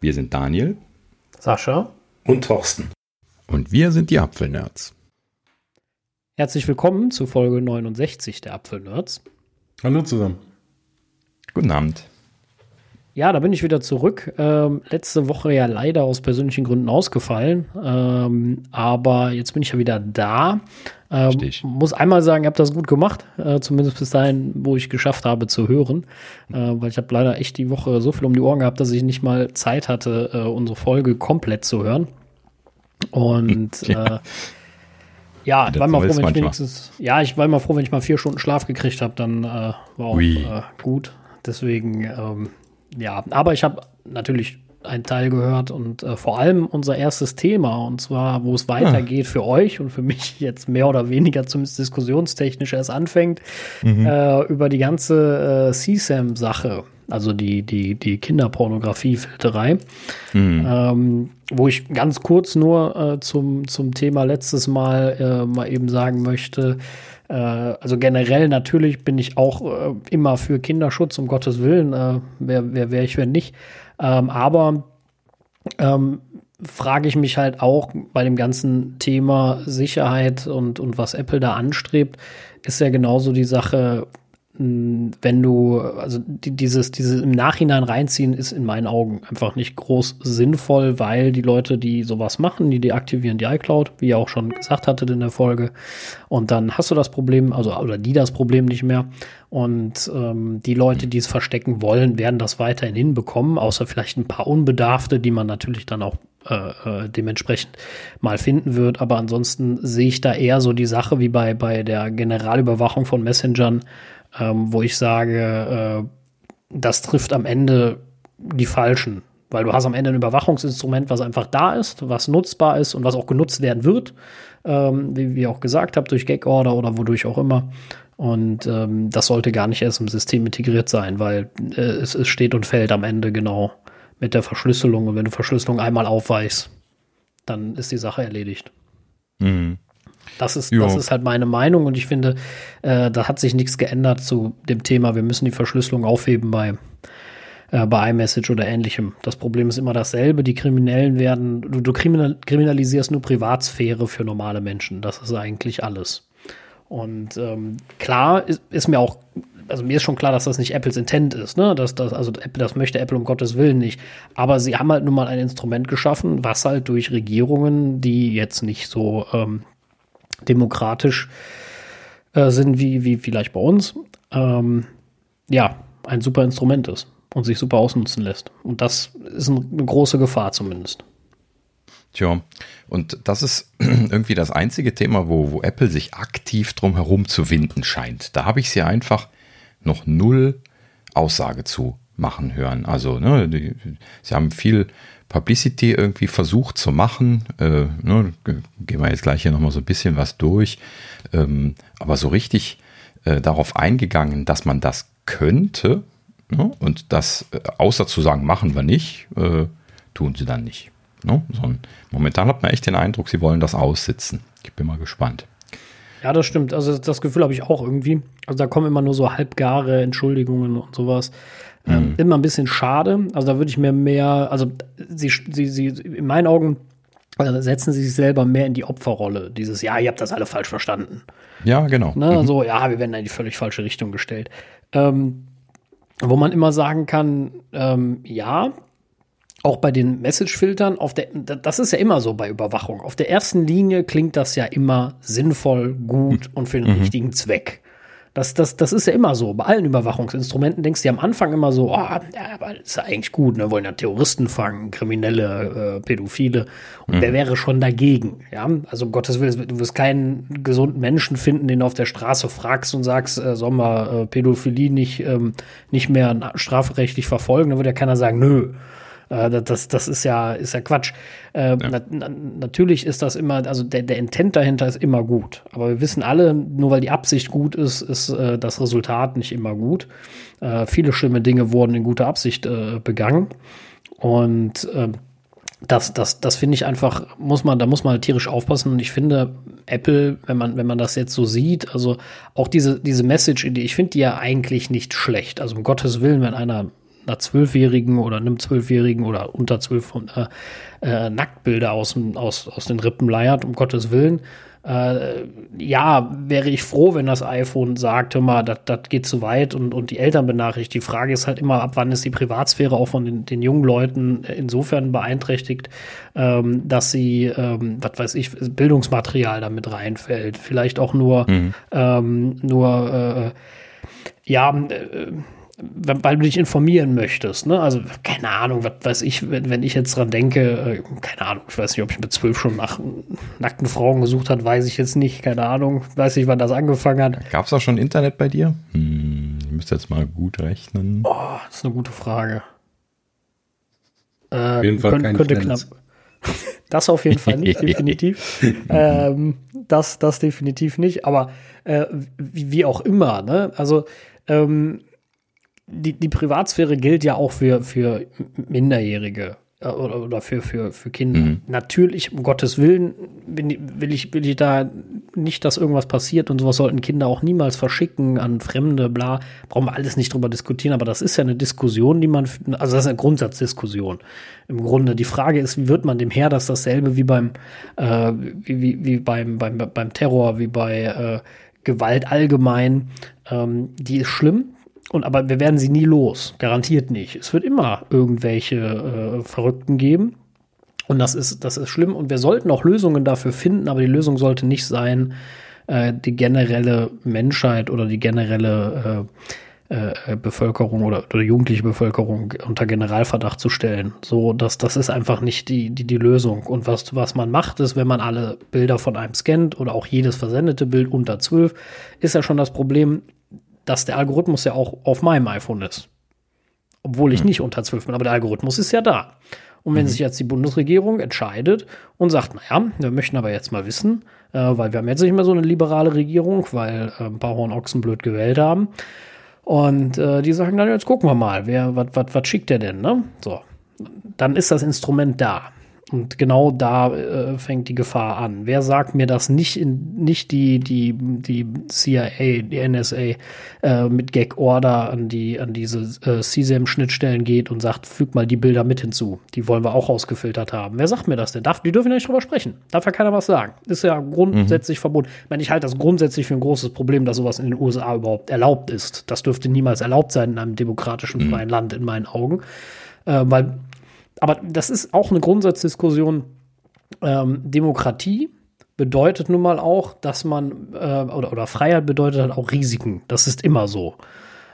Wir sind Daniel, Sascha und Thorsten. Und wir sind die Apfelnerds. Herzlich willkommen zu Folge 69 der Apfelnerds. Hallo zusammen. Guten Abend. Ja, da bin ich wieder zurück. Ähm, letzte Woche ja leider aus persönlichen Gründen ausgefallen. Ähm, aber jetzt bin ich ja wieder da. Ähm, muss einmal sagen, ihr habt das gut gemacht. Äh, zumindest bis dahin, wo ich geschafft habe zu hören. Äh, weil ich habe leider echt die Woche so viel um die Ohren gehabt, dass ich nicht mal Zeit hatte, äh, unsere Folge komplett zu hören. Und ja. Äh, ja, ich war mal froh, wenn ich wenigstens, ja, ich war mal froh, wenn ich mal vier Stunden Schlaf gekriegt habe, dann äh, war auch äh, gut. Deswegen, ähm, ja, aber ich habe natürlich einen Teil gehört und äh, vor allem unser erstes Thema und zwar, wo es weitergeht ah. für euch und für mich jetzt mehr oder weniger zumindest diskussionstechnisch erst anfängt, mhm. äh, über die ganze äh, CSAM-Sache, also die, die, die Kinderpornografie-Filterei, mhm. ähm, wo ich ganz kurz nur äh, zum, zum Thema letztes Mal äh, mal eben sagen möchte, äh, also generell natürlich bin ich auch äh, immer für Kinderschutz, um Gottes Willen. Äh, wer wer wäre ich, wenn nicht? Ähm, aber ähm, frage ich mich halt auch bei dem ganzen Thema Sicherheit und, und was Apple da anstrebt, ist ja genauso die Sache, wenn du, also dieses, dieses im Nachhinein reinziehen ist in meinen Augen einfach nicht groß sinnvoll, weil die Leute, die sowas machen, die deaktivieren die iCloud, wie ihr auch schon gesagt hattet in der Folge. Und dann hast du das Problem, also oder die das Problem nicht mehr. Und ähm, die Leute, die es verstecken wollen, werden das weiterhin hinbekommen, außer vielleicht ein paar Unbedarfte, die man natürlich dann auch äh, äh dementsprechend mal finden wird. Aber ansonsten sehe ich da eher so die Sache wie bei, bei der Generalüberwachung von Messengern ähm, wo ich sage, äh, das trifft am Ende die Falschen. Weil du hast am Ende ein Überwachungsinstrument, was einfach da ist, was nutzbar ist und was auch genutzt werden wird, ähm, wie, wie auch gesagt habe, durch Gag-Order oder wodurch auch immer. Und ähm, das sollte gar nicht erst im System integriert sein, weil äh, es, es steht und fällt am Ende genau mit der Verschlüsselung. Und wenn du Verschlüsselung einmal aufweist, dann ist die Sache erledigt. Mhm. Das ist, das ist halt meine Meinung und ich finde, äh, da hat sich nichts geändert zu dem Thema, wir müssen die Verschlüsselung aufheben bei, äh, bei iMessage oder ähnlichem. Das Problem ist immer dasselbe, die Kriminellen werden, du, du kriminal, kriminalisierst nur Privatsphäre für normale Menschen. Das ist eigentlich alles. Und ähm, klar ist, ist mir auch also mir ist schon klar, dass das nicht Apples Intent ist, ne? Dass das, also Apple, das möchte Apple um Gottes Willen nicht. Aber sie haben halt nun mal ein Instrument geschaffen, was halt durch Regierungen, die jetzt nicht so ähm, demokratisch äh, sind wie, wie vielleicht bei uns, ähm, ja, ein super Instrument ist und sich super ausnutzen lässt. Und das ist eine große Gefahr zumindest. Tja, und das ist irgendwie das einzige Thema, wo, wo Apple sich aktiv drum herum zu winden scheint. Da habe ich sie einfach noch null Aussage zu machen hören. Also, ne, die, sie haben viel Publicity irgendwie versucht zu machen. Äh, ne, gehen wir jetzt gleich hier nochmal so ein bisschen was durch. Ähm, aber so richtig äh, darauf eingegangen, dass man das könnte ne, und das, äh, außer zu sagen, machen wir nicht, äh, tun sie dann nicht. Ne? Sondern momentan hat man echt den Eindruck, sie wollen das aussitzen. Ich bin mal gespannt. Ja, das stimmt. Also das Gefühl habe ich auch irgendwie. Also da kommen immer nur so halbgare Entschuldigungen und sowas. Ähm, mhm. Immer ein bisschen schade. Also da würde ich mir mehr, also sie, sie, sie, in meinen Augen also setzen sie sich selber mehr in die Opferrolle. Dieses, ja, ihr habt das alle falsch verstanden. Ja, genau. Ne, mhm. So, ja, wir werden in die völlig falsche Richtung gestellt. Ähm, wo man immer sagen kann, ähm, ja, auch bei den Message-Filtern, auf der, das ist ja immer so bei Überwachung. Auf der ersten Linie klingt das ja immer sinnvoll, gut und für den mhm. richtigen Zweck. Das, das, das ist ja immer so. Bei allen Überwachungsinstrumenten denkst du ja am Anfang immer so, oh, ja, aber das ist ja eigentlich gut, ne? Wollen ja Terroristen fangen, Kriminelle, äh, Pädophile. Und mhm. wer wäre schon dagegen? Ja, also um Gottes Willen, du wirst keinen gesunden Menschen finden, den du auf der Straße fragst und sagst, äh, sollen wir äh, Pädophilie nicht, ähm, nicht mehr strafrechtlich verfolgen? Dann würde ja keiner sagen, nö. Äh, das, das ist ja, ist ja Quatsch. Äh, ja. Na, na, natürlich ist das immer, also der, der Intent dahinter ist immer gut. Aber wir wissen alle, nur weil die Absicht gut ist, ist äh, das Resultat nicht immer gut. Äh, viele schlimme Dinge wurden in guter Absicht begangen. Und ähm, das, das, das finde ich einfach, muss man, da muss man halt tierisch aufpassen. Und ich finde, Apple, wenn man, wenn man das jetzt so sieht, also auch diese, diese Message, ich finde die ja eigentlich nicht schlecht. Also um Gottes Willen, wenn einer einer Zwölfjährigen oder einem Zwölfjährigen oder unter zwölf äh, äh, Nacktbilder aus, aus, aus den Rippen leiert, um Gottes Willen. Äh, ja, wäre ich froh, wenn das iPhone sagte mal, das geht zu weit und, und die Eltern benachrichtigt. Die Frage ist halt immer, ab wann ist die Privatsphäre auch von den, den jungen Leuten insofern beeinträchtigt, ähm, dass sie, ähm, was weiß ich, Bildungsmaterial damit reinfällt. Vielleicht auch nur, mhm. ähm, nur, äh, ja, äh, weil du dich informieren möchtest, ne? Also, keine Ahnung, was weiß ich, wenn, wenn ich jetzt dran denke, äh, keine Ahnung, ich weiß nicht, ob ich mit zwölf schon nach nackten Frauen gesucht hat, weiß ich jetzt nicht, keine Ahnung, weiß nicht, wann das angefangen hat. Gab es auch schon Internet bei dir? Hm, ich müsste jetzt mal gut rechnen. Oh, das ist eine gute Frage. Äh, auf jeden Fall könnt, könnte knapp. Das auf jeden Fall nicht, definitiv. ähm, das, das definitiv nicht, aber äh, wie, wie, auch immer, ne? Also, ähm, die, die Privatsphäre gilt ja auch für, für Minderjährige äh, oder, oder für, für, für Kinder. Mhm. Natürlich, um Gottes Willen, bin, will, ich, will ich da nicht, dass irgendwas passiert und sowas sollten Kinder auch niemals verschicken an Fremde, bla. Brauchen wir alles nicht drüber diskutieren, aber das ist ja eine Diskussion, die man, also das ist eine Grundsatzdiskussion. Im Grunde, die Frage ist, wie wird man dem Herr das dasselbe wie beim, äh, wie, wie, wie beim, beim, beim Terror, wie bei äh, Gewalt allgemein, ähm, die ist schlimm, und aber wir werden sie nie los, garantiert nicht. Es wird immer irgendwelche äh, Verrückten geben. Und das ist, das ist schlimm. Und wir sollten auch Lösungen dafür finden, aber die Lösung sollte nicht sein, äh, die generelle Menschheit oder die generelle äh, äh, Bevölkerung oder, oder jugendliche Bevölkerung unter Generalverdacht zu stellen. So, das, das ist einfach nicht die, die, die Lösung. Und was, was man macht, ist, wenn man alle Bilder von einem scannt oder auch jedes versendete Bild unter 12, ist ja schon das Problem, dass der Algorithmus ja auch auf meinem iPhone ist. Obwohl ich mhm. nicht unter 12 bin, aber der Algorithmus ist ja da. Und wenn mhm. sich jetzt die Bundesregierung entscheidet und sagt, naja, wir möchten aber jetzt mal wissen, äh, weil wir haben jetzt nicht mehr so eine liberale Regierung, weil äh, ein paar Hornochsen blöd gewählt haben. Und äh, die sagen dann, jetzt gucken wir mal, wer, was schickt der denn, ne? So. Dann ist das Instrument da. Und genau da äh, fängt die Gefahr an. Wer sagt mir, dass nicht, in, nicht die, die, die CIA, die NSA äh, mit Gag-Order an, die, an diese äh, CSAM-Schnittstellen geht und sagt, füg mal die Bilder mit hinzu. Die wollen wir auch ausgefiltert haben. Wer sagt mir das denn? Darf, die dürfen ja nicht drüber sprechen. Darf ja keiner was sagen. Ist ja grundsätzlich mhm. verboten. Ich meine, ich halte das grundsätzlich für ein großes Problem, dass sowas in den USA überhaupt erlaubt ist. Das dürfte niemals erlaubt sein in einem demokratischen, mhm. freien Land, in meinen Augen. Äh, weil aber das ist auch eine Grundsatzdiskussion. Ähm, Demokratie bedeutet nun mal auch, dass man, äh, oder, oder Freiheit bedeutet halt auch Risiken. Das ist immer so.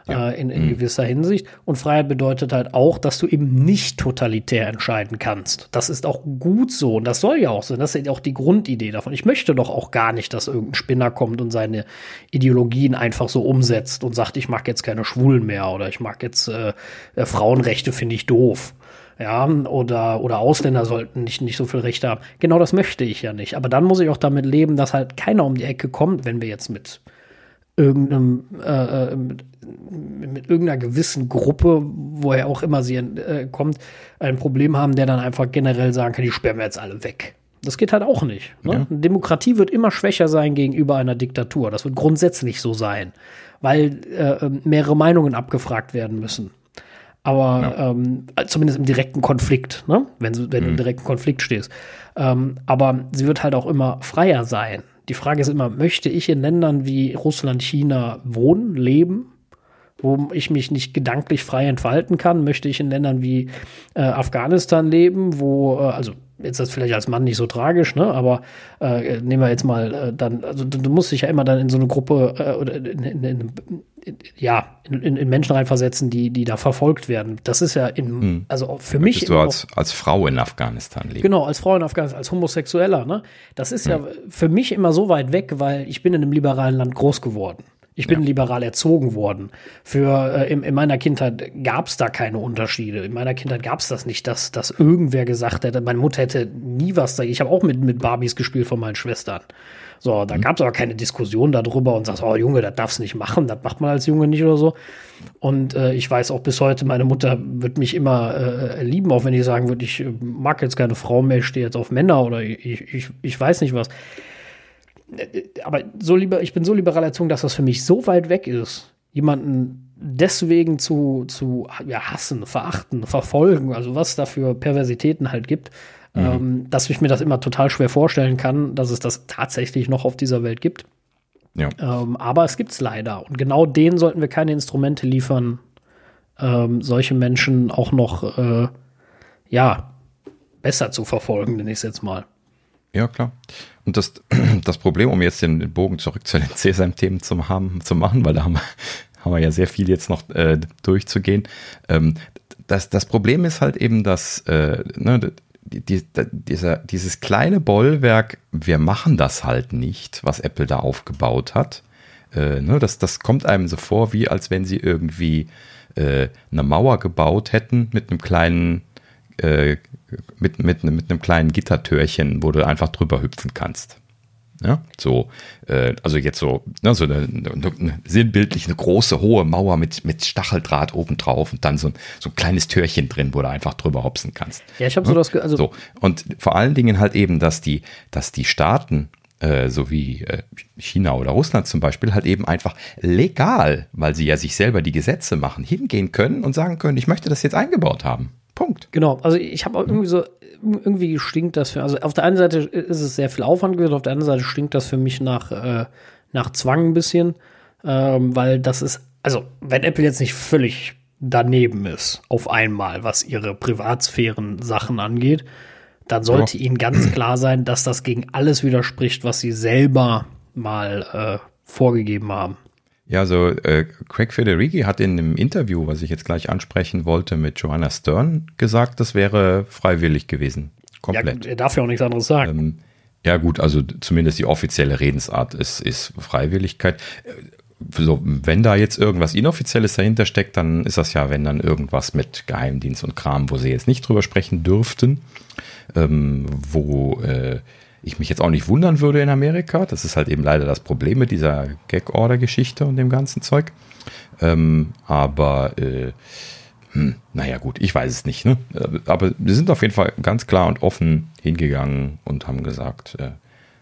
Ja. Äh, in, in mhm. gewisser Hinsicht. Und Freiheit bedeutet halt auch, dass du eben nicht totalitär entscheiden kannst. Das ist auch gut so und das soll ja auch so. Das ist ja auch die Grundidee davon. Ich möchte doch auch gar nicht, dass irgendein Spinner kommt und seine Ideologien einfach so umsetzt und sagt, ich mag jetzt keine Schwulen mehr oder ich mag jetzt äh, äh Frauenrechte, finde ich doof ja, oder, oder Ausländer sollten nicht, nicht so viel Rechte haben. Genau das möchte ich ja nicht. Aber dann muss ich auch damit leben, dass halt keiner um die Ecke kommt, wenn wir jetzt mit irgendeinem, äh, äh mit, mit irgendeiner gewissen Gruppe, woher auch immer sie äh, kommt, ein Problem haben, der dann einfach generell sagen kann, die sperren wir jetzt alle weg. Das geht halt auch nicht. Ne? Ja. Demokratie wird immer schwächer sein gegenüber einer Diktatur. Das wird grundsätzlich so sein, weil äh, mehrere Meinungen abgefragt werden müssen. Aber ja. ähm, zumindest im direkten Konflikt, ne? wenn, du, wenn mhm. du im direkten Konflikt stehst. Ähm, aber sie wird halt auch immer freier sein. Die Frage ist immer, möchte ich in Ländern wie Russland, China wohnen, leben, wo ich mich nicht gedanklich frei entfalten kann? Möchte ich in Ländern wie äh, Afghanistan leben, wo, äh, also jetzt ist das vielleicht als Mann nicht so tragisch, ne? Aber äh, nehmen wir jetzt mal äh, dann, also du, du, musst dich ja immer dann in so eine Gruppe äh, oder in, in, in, ja, in, in, Menschen reinversetzen, die, die da verfolgt werden. Das ist ja in, hm. also für mich. Bist du als, als Frau in Afghanistan leben? Genau, als Frau in Afghanistan, als Homosexueller, ne? Das ist hm. ja für mich immer so weit weg, weil ich bin in einem liberalen Land groß geworden. Ich bin ja. liberal erzogen worden. Für äh, in, in, meiner Kindheit gab es da keine Unterschiede. In meiner Kindheit gab es das nicht, dass, dass irgendwer gesagt hätte, meine Mutter hätte nie was dagegen. Ich habe auch mit, mit Barbies gespielt von meinen Schwestern. So, da mhm. gab es aber keine Diskussion darüber und sagst, oh Junge, das darfst nicht machen, das macht man als Junge nicht oder so. Und äh, ich weiß auch bis heute, meine Mutter wird mich immer äh, lieben, auch wenn ich sagen würde, ich äh, mag jetzt keine Frau mehr, ich stehe jetzt auf Männer oder ich, ich, ich weiß nicht was aber so lieber, ich bin so liberal erzogen, dass das für mich so weit weg ist, jemanden deswegen zu, zu ja, hassen, verachten, verfolgen, also was da für Perversitäten halt gibt, mhm. ähm, dass ich mir das immer total schwer vorstellen kann, dass es das tatsächlich noch auf dieser Welt gibt. Ja. Ähm, aber es gibt es leider. Und genau denen sollten wir keine Instrumente liefern, ähm, solche Menschen auch noch, äh, ja, besser zu verfolgen, nenne ich es jetzt mal. Ja, klar. Und das, das Problem, um jetzt den Bogen zurück zu den CSM-Themen zu, haben, zu machen, weil da haben wir, haben wir ja sehr viel jetzt noch äh, durchzugehen. Ähm, das, das Problem ist halt eben, dass äh, ne, die, die, dieser, dieses kleine Bollwerk, wir machen das halt nicht, was Apple da aufgebaut hat. Äh, ne, das, das kommt einem so vor, wie als wenn sie irgendwie äh, eine Mauer gebaut hätten mit einem kleinen äh, mit, mit, mit einem kleinen Gittertürchen, wo du einfach drüber hüpfen kannst. Ja, so, äh, also jetzt so, ne, so eine, eine, eine, sinnbildlich eine große, hohe Mauer mit, mit Stacheldraht obendrauf und dann so ein, so ein kleines Türchen drin, wo du einfach drüber hopsen kannst. Ja, ich habe so das, also so und vor allen Dingen halt eben, dass die, dass die Staaten äh, so wie äh, China oder Russland zum Beispiel, halt eben einfach legal, weil sie ja sich selber die Gesetze machen, hingehen können und sagen können, ich möchte das jetzt eingebaut haben. Punkt. Genau, also ich habe auch irgendwie so, irgendwie stinkt das für, also auf der einen Seite ist es sehr viel Aufwand gewesen, auf der anderen Seite stinkt das für mich nach, äh, nach Zwang ein bisschen, ähm, weil das ist, also wenn Apple jetzt nicht völlig daneben ist, auf einmal, was ihre Privatsphären-Sachen angeht, dann sollte ja. ihnen ganz klar sein, dass das gegen alles widerspricht, was sie selber mal äh, vorgegeben haben. Ja, so äh, Craig Federighi hat in einem Interview, was ich jetzt gleich ansprechen wollte, mit Joanna Stern gesagt, das wäre freiwillig gewesen. Komplett. Ja, er darf ja auch nichts anderes sagen. Ähm, ja, gut, also zumindest die offizielle Redensart ist, ist Freiwilligkeit. Äh, so, wenn da jetzt irgendwas Inoffizielles dahinter steckt, dann ist das ja, wenn dann irgendwas mit Geheimdienst und Kram, wo sie jetzt nicht drüber sprechen dürften, ähm, wo äh, ich mich jetzt auch nicht wundern würde in Amerika. Das ist halt eben leider das Problem mit dieser Gag-Order-Geschichte und dem ganzen Zeug. Ähm, aber äh, hm, naja gut, ich weiß es nicht. Ne? Äh, aber wir sind auf jeden Fall ganz klar und offen hingegangen und haben gesagt, äh,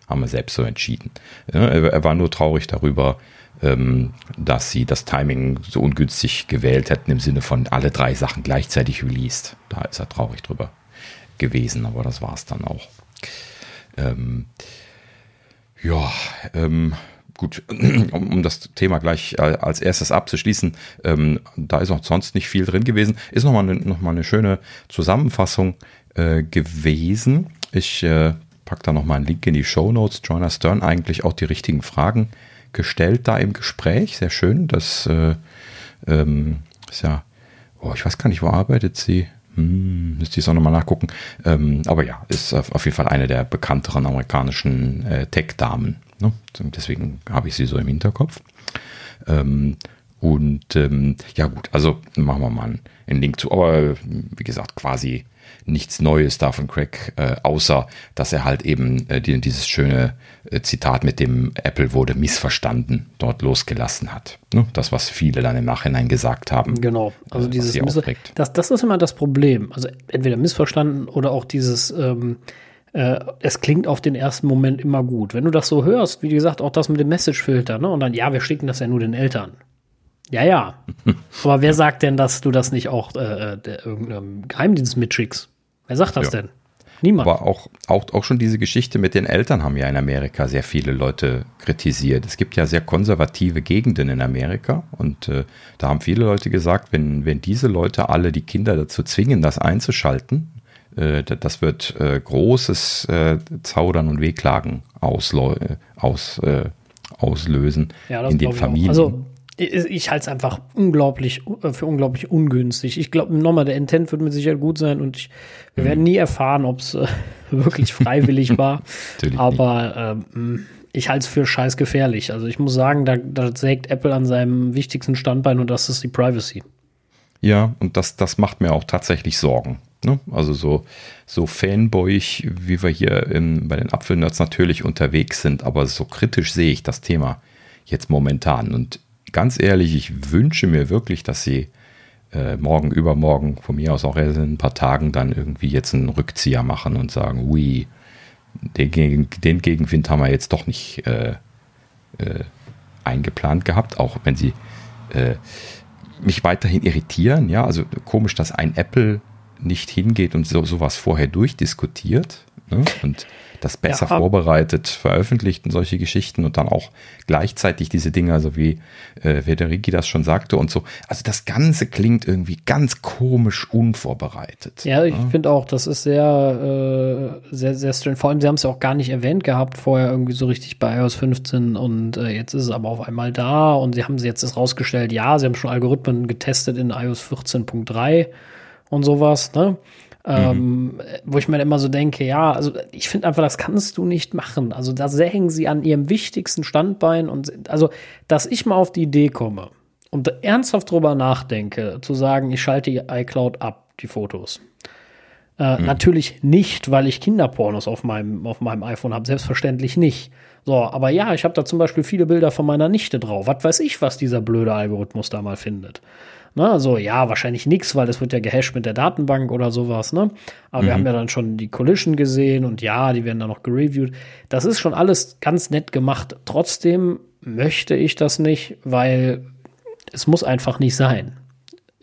haben wir selbst so entschieden. Ja, er war nur traurig darüber, ähm, dass sie das Timing so ungünstig gewählt hätten im Sinne von alle drei Sachen gleichzeitig released. Da ist er traurig drüber gewesen, aber das war es dann auch. Ähm, ja, ähm, gut, um, um, das Thema gleich äh, als erstes abzuschließen, ähm, da ist auch sonst nicht viel drin gewesen. Ist nochmal eine, noch eine schöne Zusammenfassung äh, gewesen. Ich äh, packe da nochmal einen Link in die Show Notes. Joanna Stern eigentlich auch die richtigen Fragen gestellt da im Gespräch. Sehr schön. Das äh, ähm, ist ja, oh, ich weiß gar nicht, wo arbeitet sie? Hm, müsste ich es auch nochmal nachgucken. Ähm, aber ja, ist auf jeden Fall eine der bekannteren amerikanischen äh, Tech-Damen. Ne? Deswegen habe ich sie so im Hinterkopf. Ähm, und ähm, ja gut, also machen wir mal einen Link zu. Aber wie gesagt, quasi nichts Neues da von Craig, äh, außer dass er halt eben äh, dieses schöne äh, Zitat mit dem Apple wurde missverstanden dort losgelassen hat. Ne? Das, was viele dann im Nachhinein gesagt haben. Genau, also dieses das, das ist immer das Problem. Also entweder missverstanden oder auch dieses ähm, äh, es klingt auf den ersten Moment immer gut. Wenn du das so hörst, wie gesagt, auch das mit dem Message-Filter, ne? Und dann, ja, wir schicken das ja nur den Eltern. Ja, ja. Aber wer sagt denn, dass du das nicht auch äh, der, irgendeinem Geheimdienst mitschickst? Wer sagt das ja. denn? Niemand. Aber auch, auch, auch schon diese Geschichte mit den Eltern haben ja in Amerika sehr viele Leute kritisiert. Es gibt ja sehr konservative Gegenden in Amerika und äh, da haben viele Leute gesagt, wenn, wenn diese Leute alle die Kinder dazu zwingen, das einzuschalten, äh, das wird äh, großes äh, Zaudern und Wehklagen auslo aus, äh, auslösen ja, in den Familien. Also ich halte es einfach unglaublich äh, für unglaublich ungünstig. Ich glaube, nochmal, der Intent wird mit Sicherheit gut sein und ich, wir mhm. werden nie erfahren, ob es äh, wirklich freiwillig war. Aber ähm, ich halte es für scheiß gefährlich. Also ich muss sagen, da, da sägt Apple an seinem wichtigsten Standbein und das ist die Privacy. Ja, und das, das macht mir auch tatsächlich Sorgen. Ne? Also so, so fanboyig, wie wir hier in, bei den Apfelnerds natürlich unterwegs sind, aber so kritisch sehe ich das Thema jetzt momentan. Und ganz ehrlich, ich wünsche mir wirklich, dass sie äh, morgen, übermorgen, von mir aus auch erst in ein paar Tagen dann irgendwie jetzt einen Rückzieher machen und sagen, ui, den, den Gegenwind haben wir jetzt doch nicht äh, äh, eingeplant gehabt, auch wenn sie äh, mich weiterhin irritieren. Ja, also komisch, dass ein Apple nicht hingeht und so, sowas vorher durchdiskutiert ne? und das besser ja. vorbereitet, veröffentlicht und solche Geschichten und dann auch gleichzeitig diese Dinge, also wie äh, Federici das schon sagte und so. Also das Ganze klingt irgendwie ganz komisch unvorbereitet. Ja, ich ja. finde auch, das ist sehr, äh, sehr, sehr strange. Vor allem, sie haben es ja auch gar nicht erwähnt gehabt vorher irgendwie so richtig bei iOS 15 und äh, jetzt ist es aber auf einmal da und sie haben sie jetzt rausgestellt, ja, sie haben schon Algorithmen getestet in iOS 14.3 und sowas, ne? Ähm, mhm. wo ich mir immer so denke, ja, also ich finde einfach, das kannst du nicht machen. Also da sägen sie an ihrem wichtigsten Standbein und also, dass ich mal auf die Idee komme und ernsthaft drüber nachdenke, zu sagen, ich schalte die iCloud ab, die Fotos. Äh, mhm. Natürlich nicht, weil ich Kinderpornos auf meinem, auf meinem iPhone habe, selbstverständlich nicht. So, aber ja, ich habe da zum Beispiel viele Bilder von meiner Nichte drauf. Was weiß ich, was dieser blöde Algorithmus da mal findet. Ne? So, ja, wahrscheinlich nichts, weil das wird ja gehasht mit der Datenbank oder sowas, ne? Aber mhm. wir haben ja dann schon die Collision gesehen und ja, die werden dann noch gereviewt. Das ist schon alles ganz nett gemacht. Trotzdem möchte ich das nicht, weil es muss einfach nicht sein.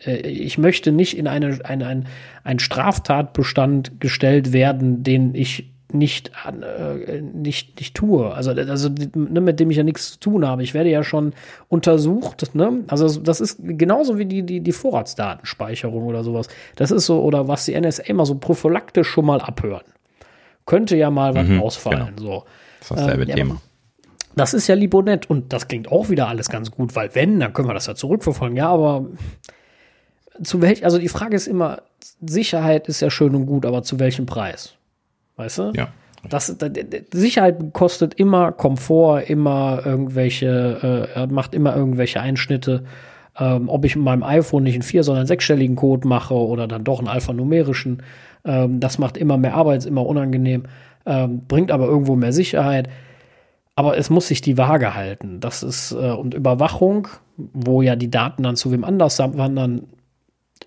Äh, ich möchte nicht in eine, eine, ein, ein Straftatbestand gestellt werden, den ich nicht, äh, nicht, nicht tue. Also, also ne, mit dem ich ja nichts zu tun habe. Ich werde ja schon untersucht. Ne? Also das ist genauso wie die, die, die Vorratsdatenspeicherung oder sowas. Das ist so, oder was die NSA immer so prophylaktisch schon mal abhören. Könnte ja mal was mhm, ausfallen. Genau. So. Das ist dasselbe ähm, Thema. das ist ja lieb und nett und das klingt auch wieder alles ganz gut, weil wenn, dann können wir das ja zurückverfolgen. Ja, aber zu welch, also die Frage ist immer, Sicherheit ist ja schön und gut, aber zu welchem Preis? Weißt du? Ja. Das, Sicherheit kostet immer Komfort, immer irgendwelche, äh, macht immer irgendwelche Einschnitte. Ähm, ob ich mit meinem iPhone nicht einen vier, sondern einen sechsstelligen Code mache oder dann doch einen alphanumerischen, ähm, das macht immer mehr Arbeit, ist immer unangenehm, ähm, bringt aber irgendwo mehr Sicherheit. Aber es muss sich die Waage halten. Das ist, äh, und Überwachung, wo ja die Daten dann zu wem anders wandern,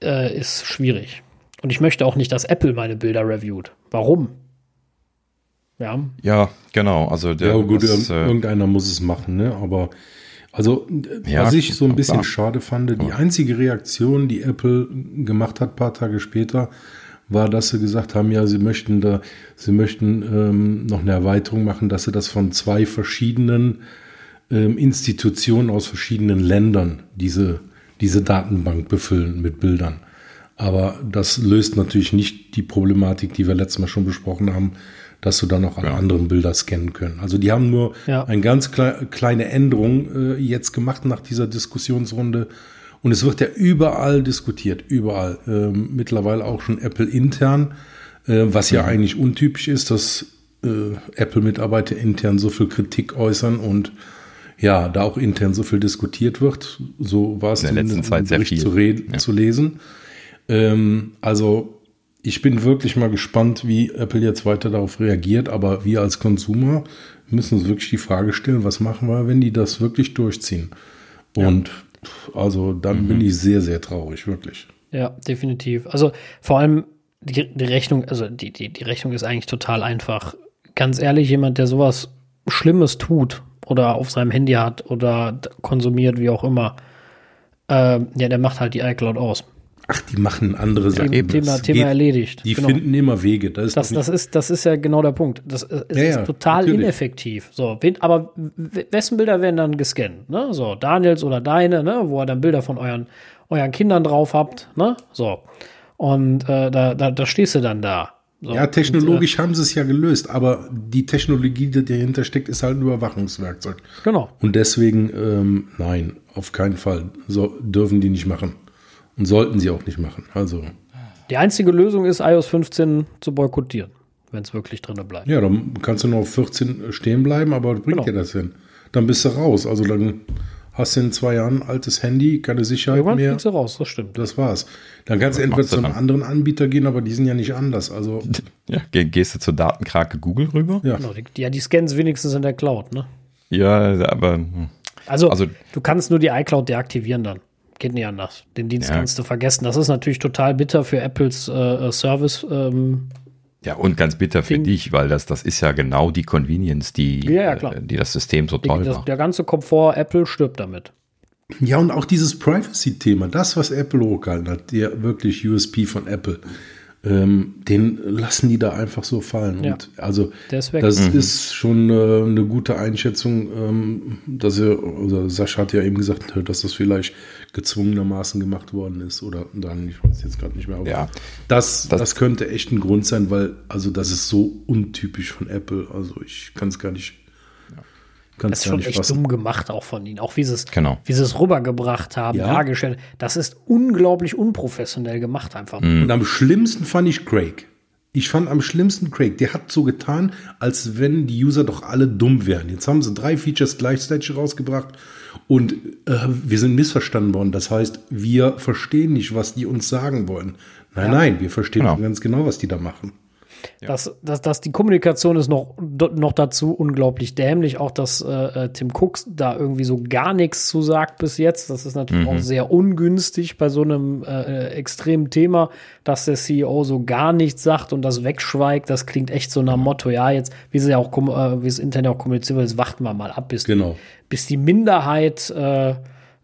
äh, ist schwierig. Und ich möchte auch nicht, dass Apple meine Bilder reviewt. Warum? Ja. Ja, genau. Also der, ja, gut, das, äh, irgendeiner muss es machen, ne? Aber also, ja, was ich so ein bisschen klar. schade fand, die einzige Reaktion, die Apple gemacht hat, paar Tage später, war, dass sie gesagt haben, ja, sie möchten da, sie möchten ähm, noch eine Erweiterung machen, dass sie das von zwei verschiedenen ähm, Institutionen aus verschiedenen Ländern diese, diese Datenbank befüllen mit Bildern. Aber das löst natürlich nicht die Problematik, die wir letztes Mal schon besprochen haben, dass du dann auch alle ja. anderen Bilder scannen können. Also die haben nur ja. eine ganz klei kleine Änderung äh, jetzt gemacht nach dieser Diskussionsrunde. Und es wird ja überall diskutiert, überall. Ähm, mittlerweile auch schon Apple intern, äh, was ja mhm. eigentlich untypisch ist, dass äh, Apple-Mitarbeiter intern so viel Kritik äußern und ja, da auch intern so viel diskutiert wird. So war es in der letzten Zeit sehr viel zu, ja. zu lesen. Ähm, also ich bin wirklich mal gespannt, wie Apple jetzt weiter darauf reagiert. Aber wir als Konsumer müssen uns wirklich die Frage stellen, was machen wir, wenn die das wirklich durchziehen? Und ja. also dann mhm. bin ich sehr, sehr traurig, wirklich. Ja, definitiv. Also vor allem die, die Rechnung, also die, die, die Rechnung ist eigentlich total einfach. Ganz ehrlich, jemand, der sowas Schlimmes tut oder auf seinem Handy hat oder konsumiert, wie auch immer, äh, ja, der macht halt die iCloud aus. Ach, die machen andere Sachen. Thema, Thema erledigt. Die genau. finden immer Wege. Das ist, das, das, ist, das ist ja genau der Punkt. Das, ja, ist ja, total natürlich. ineffektiv. So, aber wessen Bilder werden dann gescannt? Ne? So, Daniels oder deine, ne? wo ihr dann Bilder von euren, euren Kindern drauf habt. Ne? So. Und äh, da, da, da stehst du dann da. So. Ja, technologisch und, äh, haben sie es ja gelöst, aber die Technologie, die dahinter steckt, ist halt ein Überwachungswerkzeug. Genau. Und deswegen, ähm, nein, auf keinen Fall. So dürfen die nicht machen. Und sollten sie auch nicht machen. Also. Die einzige Lösung ist, iOS 15 zu boykottieren, wenn es wirklich drin bleibt. Ja, dann kannst du noch auf 14 stehen bleiben, aber bringt genau. dir das hin? Dann bist du raus. Also dann hast du in zwei Jahren ein altes Handy, keine Sicherheit Irgendwann mehr. du raus, das stimmt. Das war's. Dann kannst du entweder zu einem anderen Anbieter gehen, aber die sind ja nicht anders. Also ja, gehst du zur Datenkrake Google rüber? Ja, genau, die, ja, die scannen es wenigstens in der Cloud, ne? Ja, aber. Hm. Also, also, du kannst nur die iCloud deaktivieren dann geht nicht anders. Den Dienst ja. kannst du vergessen. Das ist natürlich total bitter für Apples äh, äh Service. Ähm, ja, und ganz bitter für Ding. dich, weil das, das ist ja genau die Convenience, die, ja, ja, äh, die das System so toll das, macht. Der ganze Komfort Apple stirbt damit. Ja, und auch dieses Privacy-Thema, das, was Apple hochgehalten hat, der wirklich USP von Apple, ähm, den lassen die da einfach so fallen. Ja. Und also das mhm. ist schon äh, eine gute Einschätzung, ähm, dass er, oder Sascha hat ja eben gesagt, dass das vielleicht gezwungenermaßen gemacht worden ist oder dann, ich weiß jetzt gerade nicht mehr. Aber ja. das, das, das könnte echt ein Grund sein, weil also das ist so untypisch von Apple. Also ich kann es gar nicht das ist schon echt fassen. dumm gemacht auch von ihnen. Auch wie sie es, genau. wie sie es rübergebracht haben, ja. dargestellt. Das ist unglaublich unprofessionell gemacht einfach. Mhm. Und am schlimmsten fand ich Craig. Ich fand am schlimmsten Craig. Der hat so getan, als wenn die User doch alle dumm wären. Jetzt haben sie drei Features gleichzeitig rausgebracht und äh, wir sind missverstanden worden. Das heißt, wir verstehen nicht, was die uns sagen wollen. Nein, ja. nein, wir verstehen genau. ganz genau, was die da machen. Ja. Das, das, das, die Kommunikation ist noch, noch dazu unglaublich dämlich. Auch, dass äh, äh, Tim Cook da irgendwie so gar nichts zu sagt bis jetzt. Das ist natürlich mhm. auch sehr ungünstig bei so einem äh, äh extremen Thema, dass der CEO so gar nichts sagt und das wegschweigt. Das klingt echt so nach Motto, ja, jetzt, wie es ja auch, äh, wie es intern auch kommuniziert wird, jetzt warten wir mal ab, bis, genau. bis die Minderheit äh,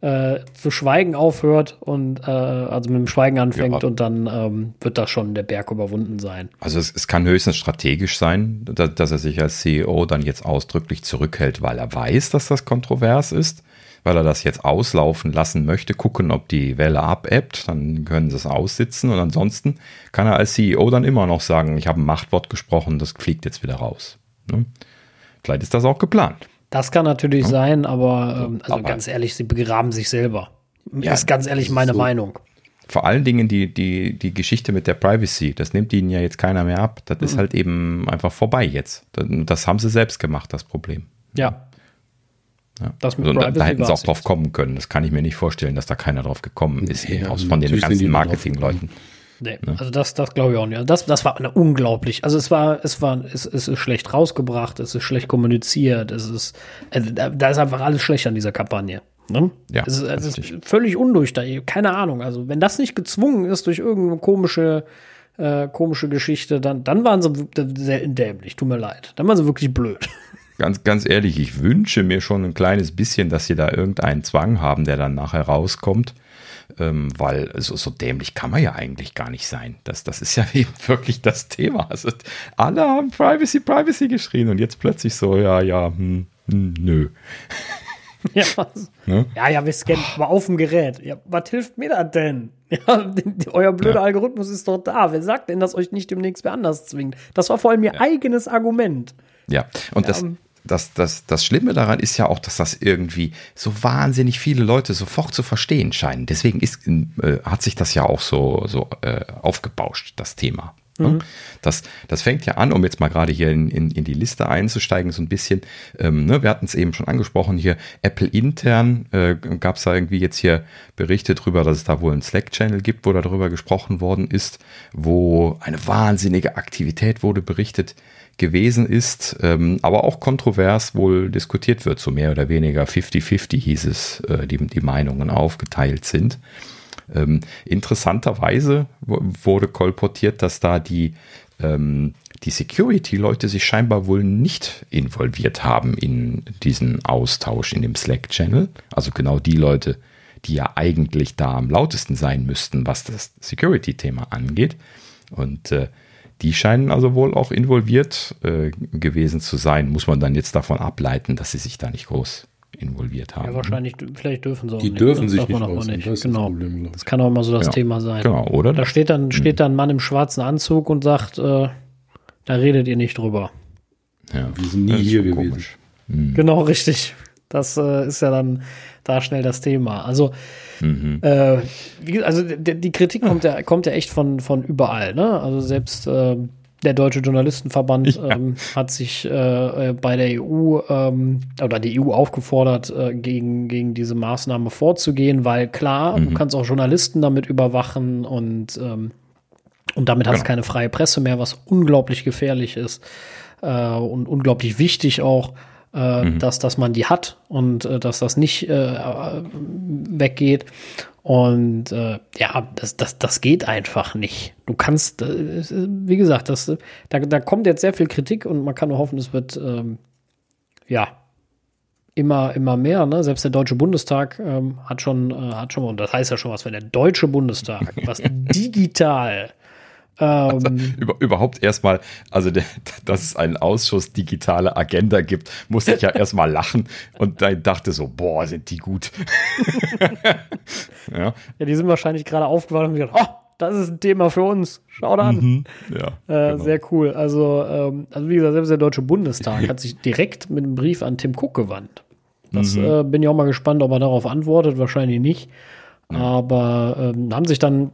äh, zu schweigen aufhört und äh, also mit dem Schweigen anfängt ja. und dann ähm, wird da schon der Berg überwunden sein. Also es, es kann höchstens strategisch sein, dass, dass, er sich als CEO dann jetzt ausdrücklich zurückhält, weil er weiß, dass das kontrovers ist, weil er das jetzt auslaufen lassen möchte, gucken, ob die Welle abebbt, dann können sie es aussitzen und ansonsten kann er als CEO dann immer noch sagen, ich habe ein Machtwort gesprochen, das fliegt jetzt wieder raus. Ne? Vielleicht ist das auch geplant. Das kann natürlich ja. sein, aber ähm, also aber ganz ehrlich, sie begraben sich selber. Ja, ist ganz ehrlich meine so. Meinung. Vor allen Dingen die, die, die Geschichte mit der Privacy, das nimmt ihnen ja jetzt keiner mehr ab. Das mhm. ist halt eben einfach vorbei jetzt. Das haben sie selbst gemacht, das Problem. Ja. ja. Das mit also, da hätten sie auch drauf kommen können. Das kann ich mir nicht vorstellen, dass da keiner drauf gekommen ist, ja, aus von den ganzen Marketingleuten. Nee, ne? also das, das glaube ich auch nicht. Das, das war eine unglaublich. Also es war, es war, es, es ist schlecht rausgebracht, es ist schlecht kommuniziert, es ist, also da, da, ist einfach alles schlecht an dieser Kampagne. Ne? Ja, es ist, es ist völlig undurchdacht. Keine Ahnung. Also wenn das nicht gezwungen ist durch irgendeine komische, äh, komische Geschichte, dann, dann waren sie selten dämlich. Tut mir leid. Dann waren sie wirklich blöd. Ganz, ganz ehrlich, ich wünsche mir schon ein kleines bisschen, dass sie da irgendeinen Zwang haben, der dann nachher rauskommt ähm, weil so, so dämlich kann man ja eigentlich gar nicht sein. Das, das ist ja eben wirklich das Thema. Also, alle haben Privacy, Privacy geschrien und jetzt plötzlich so, ja, ja, hm, hm, nö. Ja, ne? ja, ja, wir scannen mal auf dem Gerät. Ja, was hilft mir das denn? Ja, euer blöder ja. Algorithmus ist doch da. Wer sagt denn, dass euch nicht demnächst wer anders zwingt? Das war vor allem ihr ja. eigenes Argument. Ja, und das, ähm, das, das, das Schlimme daran ist ja auch, dass das irgendwie so wahnsinnig viele Leute sofort zu verstehen scheinen. Deswegen ist, äh, hat sich das ja auch so, so äh, aufgebauscht, das Thema. Ne? Mhm. Das, das fängt ja an, um jetzt mal gerade hier in, in, in die Liste einzusteigen, so ein bisschen. Ähm, ne, wir hatten es eben schon angesprochen, hier Apple intern äh, gab es da irgendwie jetzt hier Berichte drüber, dass es da wohl einen Slack-Channel gibt, wo darüber gesprochen worden ist, wo eine wahnsinnige Aktivität wurde berichtet gewesen ist, ähm, aber auch kontrovers wohl diskutiert wird, so mehr oder weniger 50-50 hieß es, äh, die, die Meinungen aufgeteilt sind. Ähm, interessanterweise wurde kolportiert, dass da die, ähm, die Security-Leute sich scheinbar wohl nicht involviert haben in diesen Austausch in dem Slack-Channel. Also genau die Leute, die ja eigentlich da am lautesten sein müssten, was das Security-Thema angeht. Und äh, die scheinen also wohl auch involviert äh, gewesen zu sein. Muss man dann jetzt davon ableiten, dass sie sich da nicht groß involviert haben. Ja, wahrscheinlich, vielleicht dürfen sie auch Die nicht. dürfen das sich nicht, auch nicht. Das, genau. das, Problem, das kann auch mal so das ja. Thema sein. Genau, oder? Da steht dann, steht mhm. dann ein Mann im schwarzen Anzug und sagt, äh, da redet ihr nicht drüber. Ja, wir sind nie hier gewesen. Mhm. Genau, richtig. Das äh, ist ja dann da schnell das Thema. Also, mhm. äh, also die, die Kritik kommt ja, kommt ja echt von, von überall. Ne? Also selbst äh, der Deutsche Journalistenverband ja. ähm, hat sich äh, bei der EU ähm, oder die EU aufgefordert, äh, gegen, gegen diese Maßnahme vorzugehen, weil klar, mhm. du kannst auch Journalisten damit überwachen und, ähm, und damit hast du genau. keine freie Presse mehr, was unglaublich gefährlich ist äh, und unglaublich wichtig auch äh, mhm. dass, dass man die hat und äh, dass das nicht äh, weggeht. Und äh, ja, das, das, das geht einfach nicht. Du kannst, äh, wie gesagt, das, da, da kommt jetzt sehr viel Kritik und man kann nur hoffen, es wird, ähm, ja, immer, immer mehr. Ne? Selbst der Deutsche Bundestag ähm, hat schon, äh, hat schon, und das heißt ja schon was, wenn der Deutsche Bundestag was digital also, über, überhaupt erstmal, also der, dass es einen Ausschuss digitale Agenda gibt, musste ich ja erstmal lachen und dann dachte so, boah, sind die gut. ja. ja, die sind wahrscheinlich gerade aufgewacht und gesagt, oh, das ist ein Thema für uns. Schaut an. Mhm, ja, äh, genau. Sehr cool. Also, ähm, also wie gesagt, selbst der Deutsche Bundestag hat sich direkt mit einem Brief an Tim Cook gewandt. Das mhm. äh, bin ich auch mal gespannt, ob er darauf antwortet. Wahrscheinlich nicht. Aber ähm, haben sich dann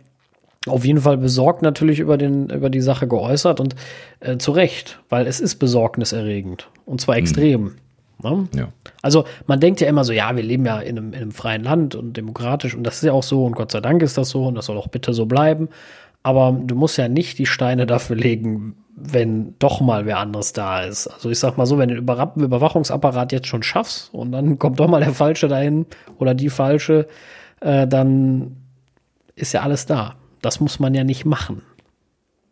auf jeden Fall besorgt natürlich über, den, über die Sache geäußert und äh, zu Recht, weil es ist besorgniserregend. Und zwar mhm. extrem. Mhm. Ne? Ja. Also man denkt ja immer so, ja, wir leben ja in einem, in einem freien Land und demokratisch und das ist ja auch so und Gott sei Dank ist das so und das soll auch bitte so bleiben. Aber du musst ja nicht die Steine dafür legen, wenn doch mal wer anderes da ist. Also ich sag mal so, wenn du den Überwachungsapparat jetzt schon schaffst und dann kommt doch mal der Falsche dahin oder die Falsche, äh, dann ist ja alles da. Das muss man ja nicht machen.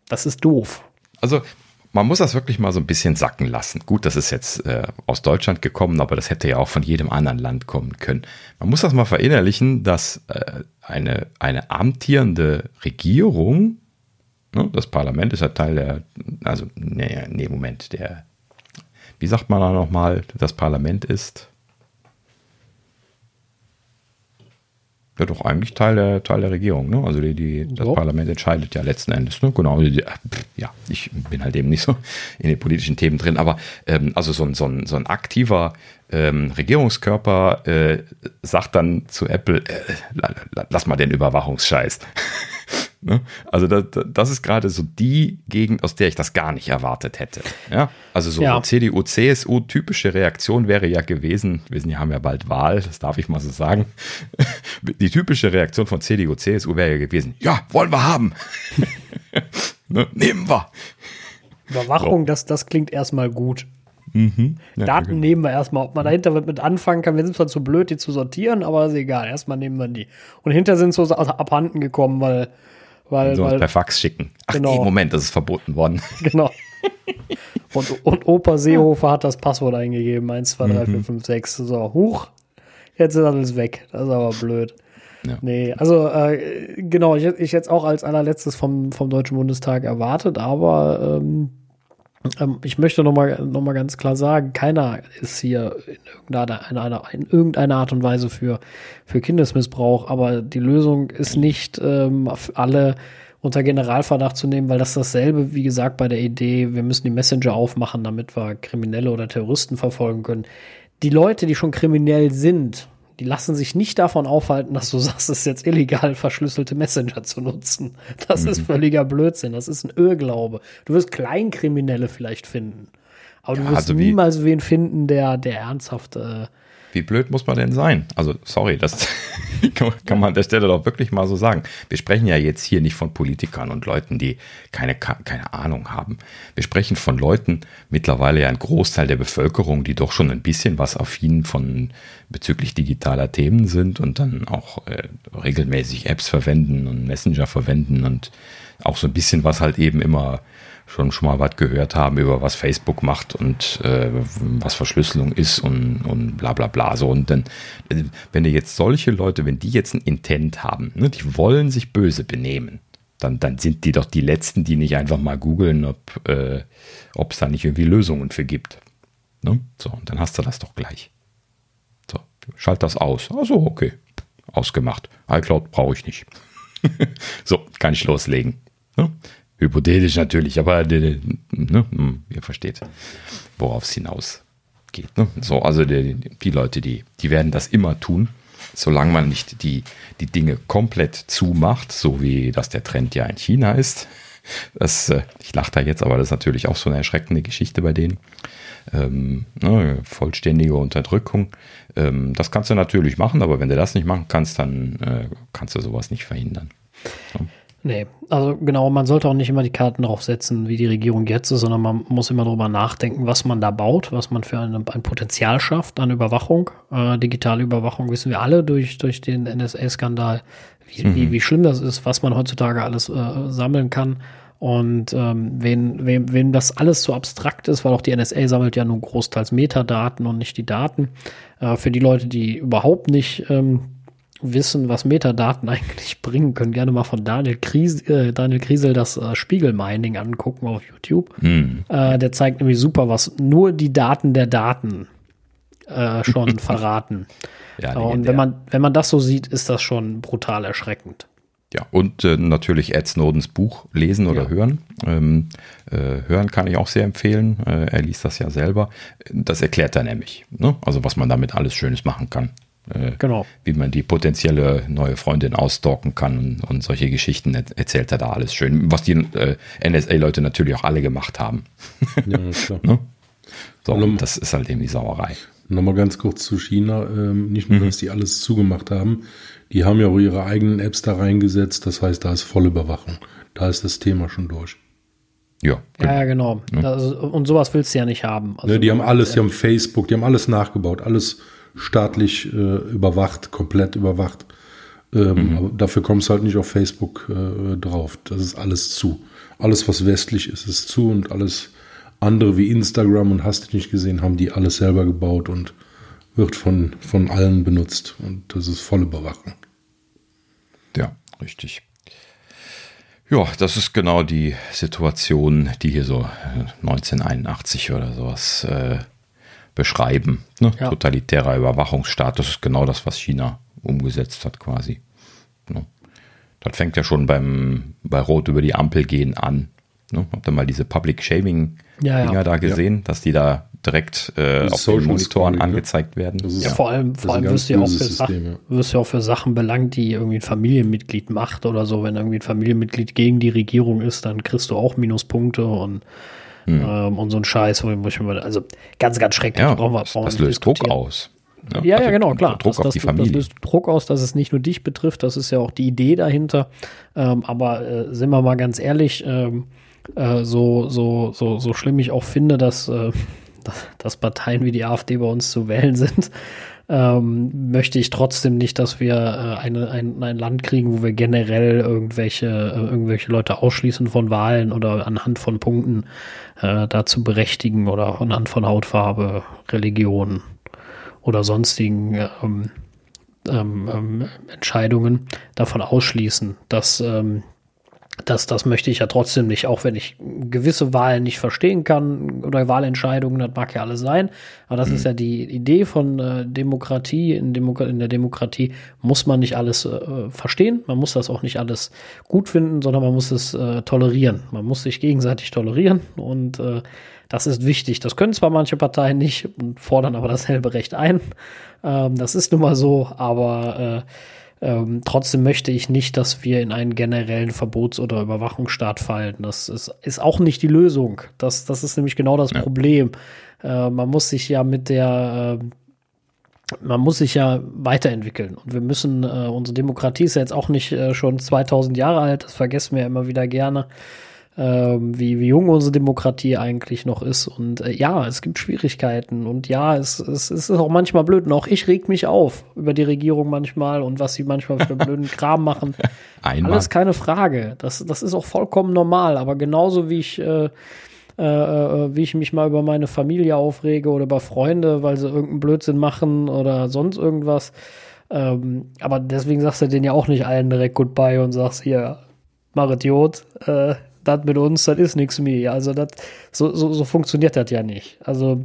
Das ist doof. Also man muss das wirklich mal so ein bisschen sacken lassen. Gut, das ist jetzt äh, aus Deutschland gekommen, aber das hätte ja auch von jedem anderen Land kommen können. Man muss das mal verinnerlichen, dass äh, eine, eine amtierende Regierung, ne, das Parlament ist ja Teil der, also, nee, nee, Moment, der, wie sagt man da nochmal, das Parlament ist Ja, doch eigentlich Teil der, Teil der Regierung. Ne? Also die, die, das so. Parlament entscheidet ja letzten Endes. Ne? Genau. Ja, ich bin halt eben nicht so in den politischen Themen drin, aber ähm, also so ein, so ein, so ein aktiver ähm, Regierungskörper äh, sagt dann zu Apple, äh, lass mal den Überwachungsscheiß. Ne? Also das, das ist gerade so die Gegend, aus der ich das gar nicht erwartet hätte. Ja? Also so ja. CDU, CSU typische Reaktion wäre ja gewesen, wir sind, haben ja bald Wahl, das darf ich mal so sagen. Die typische Reaktion von CDU, CSU wäre ja gewesen, ja, wollen wir haben. ne? Nehmen wir. Überwachung, so. das, das klingt erstmal gut. Mhm. Ja, Daten genau. nehmen wir erstmal. Ob man dahinter mit anfangen kann, wir sind zwar zu blöd, die zu sortieren, aber ist egal. Erstmal nehmen wir die. Und hinter sind so abhanden gekommen, weil weil, so weil, per Fax schicken. Ach genau. nee, Moment, das ist verboten worden. Genau. Und, und Opa Seehofer hat das Passwort eingegeben, 1, 2, 3, 4, 5, 6. So, huch, jetzt ist alles weg. Das ist aber blöd. Ja. Nee, also äh, genau, ich, ich jetzt auch als allerletztes vom, vom Deutschen Bundestag erwartet, aber ähm, ich möchte nochmal noch mal ganz klar sagen, keiner ist hier in irgendeiner, in irgendeiner Art und Weise für, für Kindesmissbrauch, aber die Lösung ist nicht, ähm, alle unter Generalverdacht zu nehmen, weil das dasselbe, wie gesagt, bei der Idee, wir müssen die Messenger aufmachen, damit wir Kriminelle oder Terroristen verfolgen können. Die Leute, die schon kriminell sind, die lassen sich nicht davon aufhalten, dass du sagst, es ist jetzt illegal, verschlüsselte Messenger zu nutzen. Das mhm. ist völliger Blödsinn. Das ist ein Irrglaube. Du wirst Kleinkriminelle vielleicht finden. Aber ja, du wirst also niemals wen finden, der, der ernsthaft äh, wie blöd muss man denn sein? Also, sorry, das kann man an der Stelle doch wirklich mal so sagen. Wir sprechen ja jetzt hier nicht von Politikern und Leuten, die keine, keine Ahnung haben. Wir sprechen von Leuten, mittlerweile ja ein Großteil der Bevölkerung, die doch schon ein bisschen was affin von bezüglich digitaler Themen sind und dann auch äh, regelmäßig Apps verwenden und Messenger verwenden und auch so ein bisschen was halt eben immer schon schon mal was gehört haben über was Facebook macht und äh, was Verschlüsselung ist und, und bla bla bla. So, und dann, wenn du jetzt solche Leute, wenn die jetzt ein Intent haben, ne, die wollen sich böse benehmen, dann, dann sind die doch die Letzten, die nicht einfach mal googeln, ob äh, es da nicht irgendwie Lösungen für gibt. Ne? So, und dann hast du das doch gleich. So, schalt das aus. Also okay. Ausgemacht. iCloud brauche ich nicht. so, kann ich loslegen. Ne? Hypothetisch natürlich, aber äh, ne, hm, ihr versteht, worauf es hinausgeht. Ne? So, also die, die, Leute, die, die werden das immer tun, solange man nicht die, die Dinge komplett zumacht, so wie das der Trend ja in China ist. Das, äh, ich lache da jetzt, aber das ist natürlich auch so eine erschreckende Geschichte bei denen. Ähm, ne, vollständige Unterdrückung. Ähm, das kannst du natürlich machen, aber wenn du das nicht machen kannst, dann äh, kannst du sowas nicht verhindern. So. Nee, also genau, man sollte auch nicht immer die Karten darauf setzen, wie die Regierung jetzt ist, sondern man muss immer darüber nachdenken, was man da baut, was man für eine, ein Potenzial schafft an Überwachung. Äh, digitale Überwachung wissen wir alle durch, durch den NSA-Skandal, wie, mhm. wie, wie, schlimm das ist, was man heutzutage alles äh, sammeln kann. Und ähm, wen, wem, wem das alles zu abstrakt ist, weil auch die NSA sammelt ja nur großteils Metadaten und nicht die Daten. Äh, für die Leute, die überhaupt nicht ähm, wissen, was Metadaten eigentlich bringen, können gerne mal von Daniel, Kries, äh, Daniel Kriesel das äh, Spiegelmining angucken auf YouTube. Hm. Äh, der zeigt nämlich super, was nur die Daten der Daten äh, schon verraten. Ja, und wenn man, wenn man das so sieht, ist das schon brutal erschreckend. Ja, und äh, natürlich Ed Snowdens Buch lesen oder ja. hören. Ähm, äh, hören kann ich auch sehr empfehlen. Äh, er liest das ja selber. Das erklärt er nämlich. Ne? Also, was man damit alles Schönes machen kann. Äh, genau. Wie man die potenzielle neue Freundin ausstalken kann und, und solche Geschichten erzählt er da alles schön. Was die äh, NSA-Leute natürlich auch alle gemacht haben. Ja, klar. ne? So, und das ist halt eben die Sauerei. Nochmal ganz kurz zu China. Ähm, nicht nur, mhm. dass die alles zugemacht haben, die haben ja auch ihre eigenen Apps da reingesetzt. Das heißt, da ist volle Überwachung. Da ist das Thema schon durch. Ja, genau. Ja, genau. Ja. Das, und sowas willst du ja nicht haben. Also, ja, die haben alles, die haben Facebook, die haben alles nachgebaut, alles staatlich äh, überwacht, komplett überwacht. Ähm, mhm. Aber dafür kommst du halt nicht auf Facebook äh, drauf. Das ist alles zu. Alles, was westlich ist, ist zu und alles andere wie Instagram und hast du nicht gesehen, haben die alles selber gebaut und wird von, von allen benutzt. Und das ist voll Überwachung. Ja, richtig. Ja, das ist genau die Situation, die hier so 1981 äh, oder sowas äh, beschreiben. Ne? Ja. Totalitärer Überwachungsstaat, das ist genau das, was China umgesetzt hat quasi. Ne? Das fängt ja schon beim bei Rot über die Ampel gehen an. Ne? Habt ihr mal diese Public Shaming Dinger ja, ja. da gesehen, dass die da direkt äh, auf den Monitoren Scoring, angezeigt werden. ja, vor allem, vor allem wirst, du ja auch für Sachen, wirst du auch für Sachen belangt, die irgendwie ein Familienmitglied macht oder so. Wenn irgendwie ein Familienmitglied gegen die Regierung ist, dann kriegst du auch Minuspunkte und, hm. ähm, und so ein Scheiß. Also ganz, ganz schrecklich. Ja, brauchen wir, brauchen das löst Druck aus. Ja, ja, also ja, genau, klar. Druck das, auf das, die Familie. Das löst Druck aus, dass es nicht nur dich betrifft, das ist ja auch die Idee dahinter. Ähm, aber äh, sind wir mal ganz ehrlich, ähm, äh, so, so, so, so schlimm ich auch finde, dass äh, dass Parteien wie die AfD bei uns zu wählen sind, ähm, möchte ich trotzdem nicht, dass wir äh, eine, ein, ein Land kriegen, wo wir generell irgendwelche, äh, irgendwelche Leute ausschließen von Wahlen oder anhand von Punkten äh, dazu berechtigen oder anhand von Hautfarbe, Religion oder sonstigen ähm, ähm, ähm Entscheidungen davon ausschließen, dass ähm, das, das möchte ich ja trotzdem nicht, auch wenn ich gewisse Wahlen nicht verstehen kann oder Wahlentscheidungen, das mag ja alles sein. Aber das mhm. ist ja die Idee von äh, Demokratie. In, Demo in, der Demokratie muss man nicht alles äh, verstehen, man muss das auch nicht alles gut finden, sondern man muss es äh, tolerieren. Man muss sich gegenseitig tolerieren und äh, das ist wichtig. Das können zwar manche Parteien nicht und fordern aber dasselbe Recht ein. Ähm, das ist nun mal so, aber äh, ähm, trotzdem möchte ich nicht, dass wir in einen generellen Verbots- oder Überwachungsstaat fallen. Das ist, ist auch nicht die Lösung. Das, das ist nämlich genau das ja. Problem. Äh, man muss sich ja mit der, äh, man muss sich ja weiterentwickeln. Und wir müssen, äh, unsere Demokratie ist ja jetzt auch nicht äh, schon 2000 Jahre alt, das vergessen wir immer wieder gerne ähm, wie, wie jung unsere Demokratie eigentlich noch ist. Und äh, ja, es gibt Schwierigkeiten und ja, es, es, es ist auch manchmal blöd. Und auch ich reg mich auf über die Regierung manchmal und was sie manchmal für blöden Kram machen. Einmal. Alles keine Frage. Das, das ist auch vollkommen normal. Aber genauso wie ich äh, äh, äh, wie ich mich mal über meine Familie aufrege oder über Freunde, weil sie irgendeinen Blödsinn machen oder sonst irgendwas. Ähm, aber deswegen sagst du denen ja auch nicht allen direkt Goodbye und sagst hier, mach Idiot, äh, das mit uns, das ist nichts mehr. Also das, so, so, so funktioniert das ja nicht. Also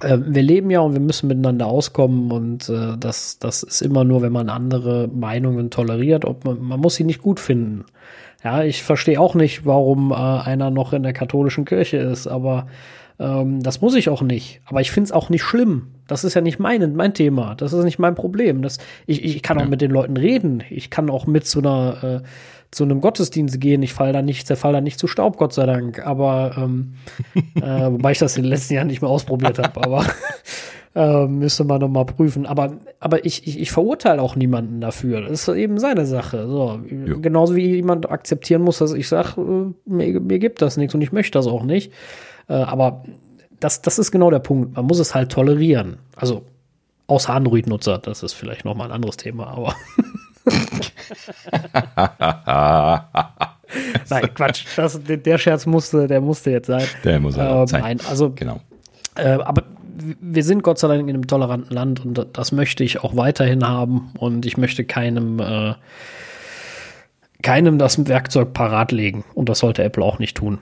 äh, wir leben ja und wir müssen miteinander auskommen und äh, das, das ist immer nur, wenn man andere Meinungen toleriert, ob man, man muss sie nicht gut finden. Ja, ich verstehe auch nicht, warum äh, einer noch in der katholischen Kirche ist, aber ähm, das muss ich auch nicht. Aber ich finde es auch nicht schlimm. Das ist ja nicht mein, mein Thema. Das ist nicht mein Problem. Das, ich, ich kann auch mit den Leuten reden. Ich kann auch mit so einer äh, zu einem Gottesdienst gehen. Ich fall da nicht, zerfall da nicht zu Staub, Gott sei Dank. Aber ähm, äh, wobei ich das in den letzten Jahren nicht mehr ausprobiert habe, aber äh, müsste man noch mal prüfen. Aber, aber ich, ich, ich verurteile auch niemanden dafür. Das ist eben seine Sache. So, ja. genauso wie jemand akzeptieren muss, dass ich sage, äh, mir, mir gibt das nichts und ich möchte das auch nicht. Äh, aber das, das ist genau der Punkt. Man muss es halt tolerieren. Also außer Android-Nutzer, das ist vielleicht noch mal ein anderes Thema, aber Nein, Quatsch. Das, der Scherz musste, der musste jetzt sein. Der muss äh, sein. Nein, also genau. Äh, aber wir sind Gott sei Dank in einem toleranten Land und das möchte ich auch weiterhin haben und ich möchte keinem äh, keinem das Werkzeug parat legen und das sollte Apple auch nicht tun.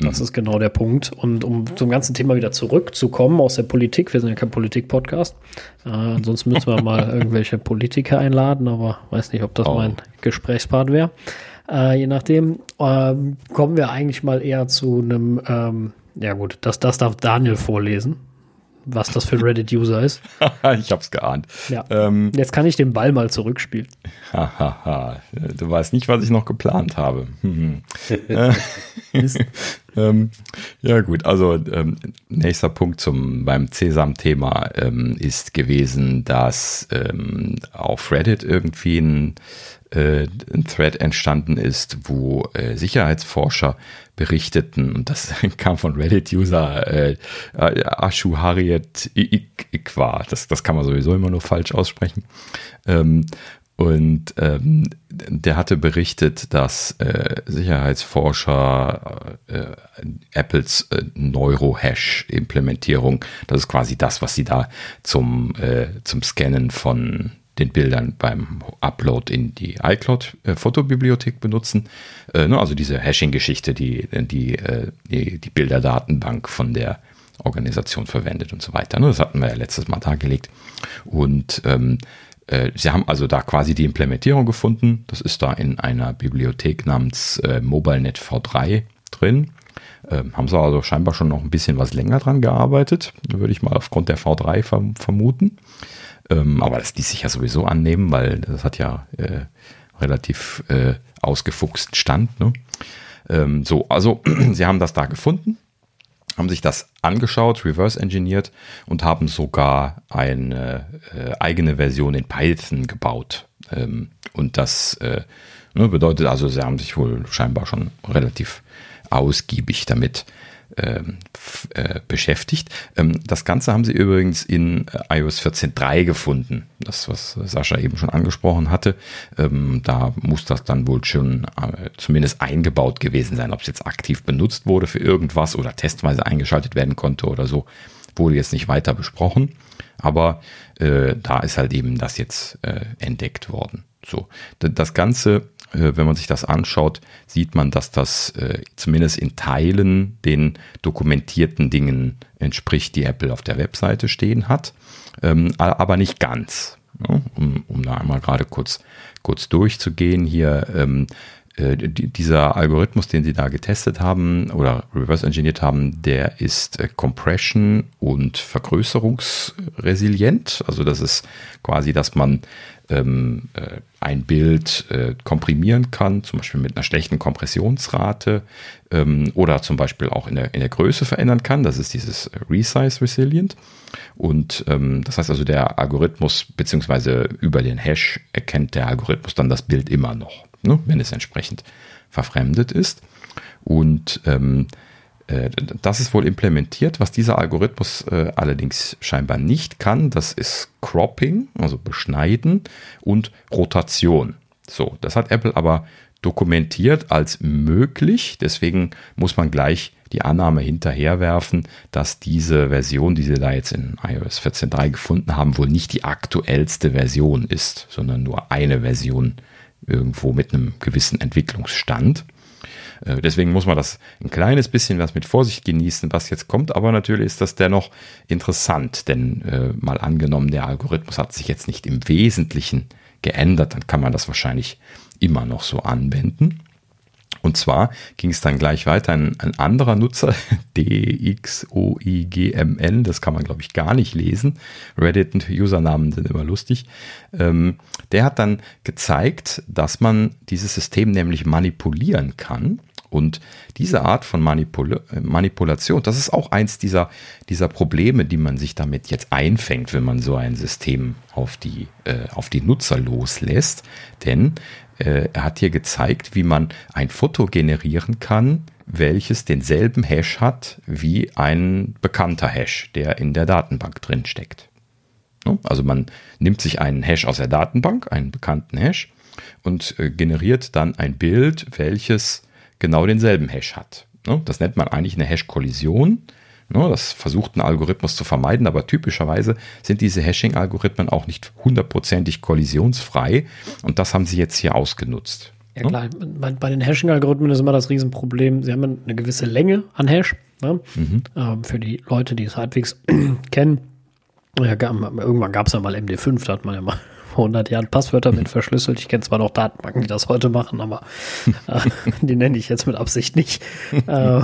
Das mhm. ist genau der Punkt. Und um zum ganzen Thema wieder zurückzukommen aus der Politik, wir sind ja kein Politik-Podcast, äh, sonst müssen wir mal irgendwelche Politiker einladen, aber weiß nicht, ob das oh. mein Gesprächspart wäre. Äh, je nachdem, äh, kommen wir eigentlich mal eher zu einem, ähm, ja gut, das, das darf Daniel vorlesen was das für ein Reddit-User ist. ich hab's geahnt. Ja. Ähm, Jetzt kann ich den Ball mal zurückspielen. du weißt nicht, was ich noch geplant habe. ähm, ja gut, also ähm, nächster Punkt zum beim Cäsam-Thema ähm, ist gewesen, dass ähm, auf Reddit irgendwie ein äh, ein Thread entstanden ist, wo äh, Sicherheitsforscher berichteten, und das kam von Reddit-User äh, Ashu Harriet Ikwa, das, das kann man sowieso immer nur falsch aussprechen, ähm, und ähm, der hatte berichtet, dass äh, Sicherheitsforscher äh, Apples äh, Neurohash-Implementierung, das ist quasi das, was sie da zum, äh, zum Scannen von den Bildern beim Upload in die iCloud-Fotobibliothek äh, benutzen. Äh, ne, also diese Hashing-Geschichte, die die, äh, die, die Bilderdatenbank von der Organisation verwendet und so weiter. Ne, das hatten wir ja letztes Mal dargelegt. Und ähm, äh, sie haben also da quasi die Implementierung gefunden. Das ist da in einer Bibliothek namens äh, MobileNet V3 drin. Ähm, haben sie also scheinbar schon noch ein bisschen was länger dran gearbeitet, würde ich mal aufgrund der V3 verm vermuten. Ähm, aber das ließ sich ja sowieso annehmen, weil das hat ja äh, relativ äh, ausgefuchsten Stand. Ne? Ähm, so, also sie haben das da gefunden, haben sich das angeschaut, reverse engineert und haben sogar eine äh, eigene Version in Python gebaut. Ähm, und das äh, ne, bedeutet also, sie haben sich wohl scheinbar schon relativ ausgiebig damit beschäftigt. Ähm, das Ganze haben sie übrigens in äh, iOS 14.3 gefunden. Das, was Sascha eben schon angesprochen hatte. Ähm, da muss das dann wohl schon äh, zumindest eingebaut gewesen sein. Ob es jetzt aktiv benutzt wurde für irgendwas oder testweise eingeschaltet werden konnte oder so, wurde jetzt nicht weiter besprochen. Aber äh, da ist halt eben das jetzt äh, entdeckt worden. So, das Ganze äh, wenn man sich das anschaut, sieht man, dass das äh, zumindest in Teilen den dokumentierten Dingen entspricht, die Apple auf der Webseite stehen hat, ähm, aber nicht ganz. Um, um da einmal gerade kurz, kurz durchzugehen hier, ähm, äh, dieser Algorithmus, den sie da getestet haben oder reverse engineert haben, der ist Compression und Vergrößerungsresilient. Also das ist quasi, dass man ähm, äh, ein Bild äh, komprimieren kann, zum Beispiel mit einer schlechten Kompressionsrate ähm, oder zum Beispiel auch in der, in der Größe verändern kann. Das ist dieses Resize Resilient. Und ähm, das heißt also, der Algorithmus beziehungsweise über den Hash erkennt der Algorithmus dann das Bild immer noch, ne, wenn es entsprechend verfremdet ist. Und ähm, äh, das ist wohl implementiert. Was dieser Algorithmus äh, allerdings scheinbar nicht kann, das ist Cropping, also Beschneiden und Rotation. So, das hat Apple aber dokumentiert als möglich. Deswegen muss man gleich die Annahme hinterherwerfen, dass diese Version, die sie da jetzt in iOS 14.3 gefunden haben, wohl nicht die aktuellste Version ist, sondern nur eine Version irgendwo mit einem gewissen Entwicklungsstand. Äh, deswegen muss man das ein kleines bisschen was mit Vorsicht genießen, was jetzt kommt. Aber natürlich ist das dennoch interessant, denn äh, mal angenommen, der Algorithmus hat sich jetzt nicht im Wesentlichen geändert, dann kann man das wahrscheinlich immer noch so anwenden. Und zwar ging es dann gleich weiter. Ein, ein anderer Nutzer, DXOIGMN, das kann man glaube ich gar nicht lesen. Reddit-Usernamen sind immer lustig. Ähm, der hat dann gezeigt, dass man dieses System nämlich manipulieren kann und diese Art von Manipul Manipulation, das ist auch eins dieser, dieser Probleme, die man sich damit jetzt einfängt, wenn man so ein System auf die, äh, auf die Nutzer loslässt. Denn äh, er hat hier gezeigt, wie man ein Foto generieren kann, welches denselben Hash hat wie ein bekannter Hash, der in der Datenbank drin steckt. Also man nimmt sich einen Hash aus der Datenbank, einen bekannten Hash, und äh, generiert dann ein Bild, welches genau denselben Hash hat. Ne? Das nennt man eigentlich eine Hash-Kollision. Ne? Das versucht ein Algorithmus zu vermeiden, aber typischerweise sind diese Hashing-Algorithmen auch nicht hundertprozentig kollisionsfrei und das haben sie jetzt hier ausgenutzt. Ja klar, bei, bei den Hashing-Algorithmen ist immer das Riesenproblem, sie haben eine gewisse Länge an Hash. Ne? Mhm. Ähm, für die Leute, die es halbwegs kennen. Ja, irgendwann gab es ja mal MD5, da hat man ja mal vor 100 Jahren Passwörter mit verschlüsselt. Ich kenne zwar noch Datenbanken, die das heute machen, aber äh, die nenne ich jetzt mit Absicht nicht. äh,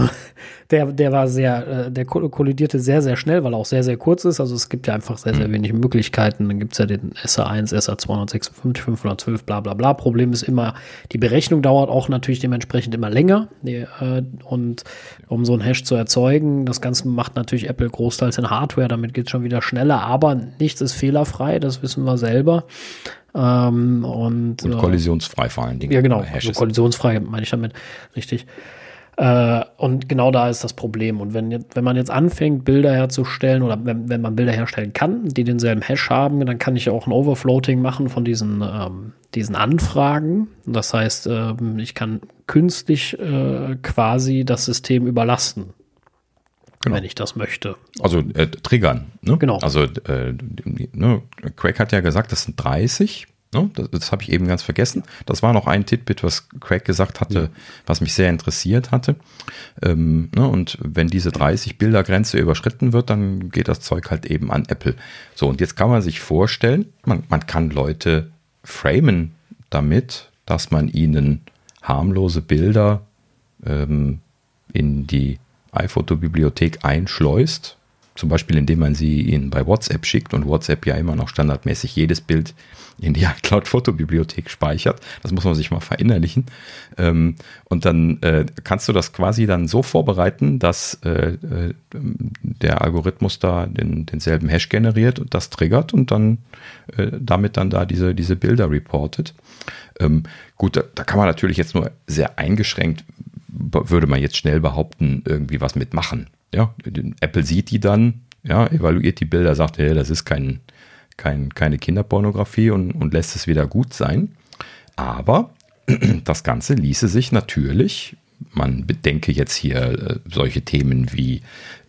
der, der war sehr, äh, der kollidierte sehr, sehr schnell, weil er auch sehr, sehr kurz ist. Also es gibt ja einfach sehr, sehr mhm. wenig Möglichkeiten. Dann gibt es ja den SA1, SA256, 512, bla bla bla. Problem ist immer, die Berechnung dauert auch natürlich dementsprechend immer länger. Äh, und um so ein Hash zu erzeugen, das Ganze macht natürlich Apple großteils in Hardware, damit geht es schon wieder schneller, aber nichts ist fehlerfrei, das wissen wir selber. Ähm, und, und kollisionsfrei vor allen Dingen. Ja, genau. Also kollisionsfrei meine ich damit. Richtig. Äh, und genau da ist das Problem. Und wenn, wenn man jetzt anfängt, Bilder herzustellen oder wenn, wenn man Bilder herstellen kann, die denselben Hash haben, dann kann ich auch ein Overfloating machen von diesen, ähm, diesen Anfragen. Das heißt, ähm, ich kann künstlich äh, quasi das System überlasten. Genau. wenn ich das möchte. Also äh, triggern. Ne? Genau. Also äh, ne, Craig hat ja gesagt, das sind 30. Ne? Das, das habe ich eben ganz vergessen. Das war noch ein Titbit, was Craig gesagt hatte, ja. was mich sehr interessiert hatte. Ähm, ne? Und wenn diese 30 Bilder Grenze überschritten wird, dann geht das Zeug halt eben an Apple. So, und jetzt kann man sich vorstellen, man, man kann Leute framen damit, dass man ihnen harmlose Bilder ähm, in die iPhoto-Bibliothek einschleust. Zum Beispiel, indem man sie ihnen bei WhatsApp schickt und WhatsApp ja immer noch standardmäßig jedes Bild in die iCloud-Fotobibliothek speichert. Das muss man sich mal verinnerlichen. Ähm, und dann äh, kannst du das quasi dann so vorbereiten, dass äh, äh, der Algorithmus da den, denselben Hash generiert und das triggert und dann damit dann da diese, diese Bilder reportet. Ähm, gut, da, da kann man natürlich jetzt nur sehr eingeschränkt, würde man jetzt schnell behaupten, irgendwie was mitmachen. Ja, Apple sieht die dann, ja, evaluiert die Bilder, sagt, hey, das ist kein, kein, keine Kinderpornografie und, und lässt es wieder gut sein. Aber das Ganze ließe sich natürlich, man bedenke jetzt hier äh, solche Themen wie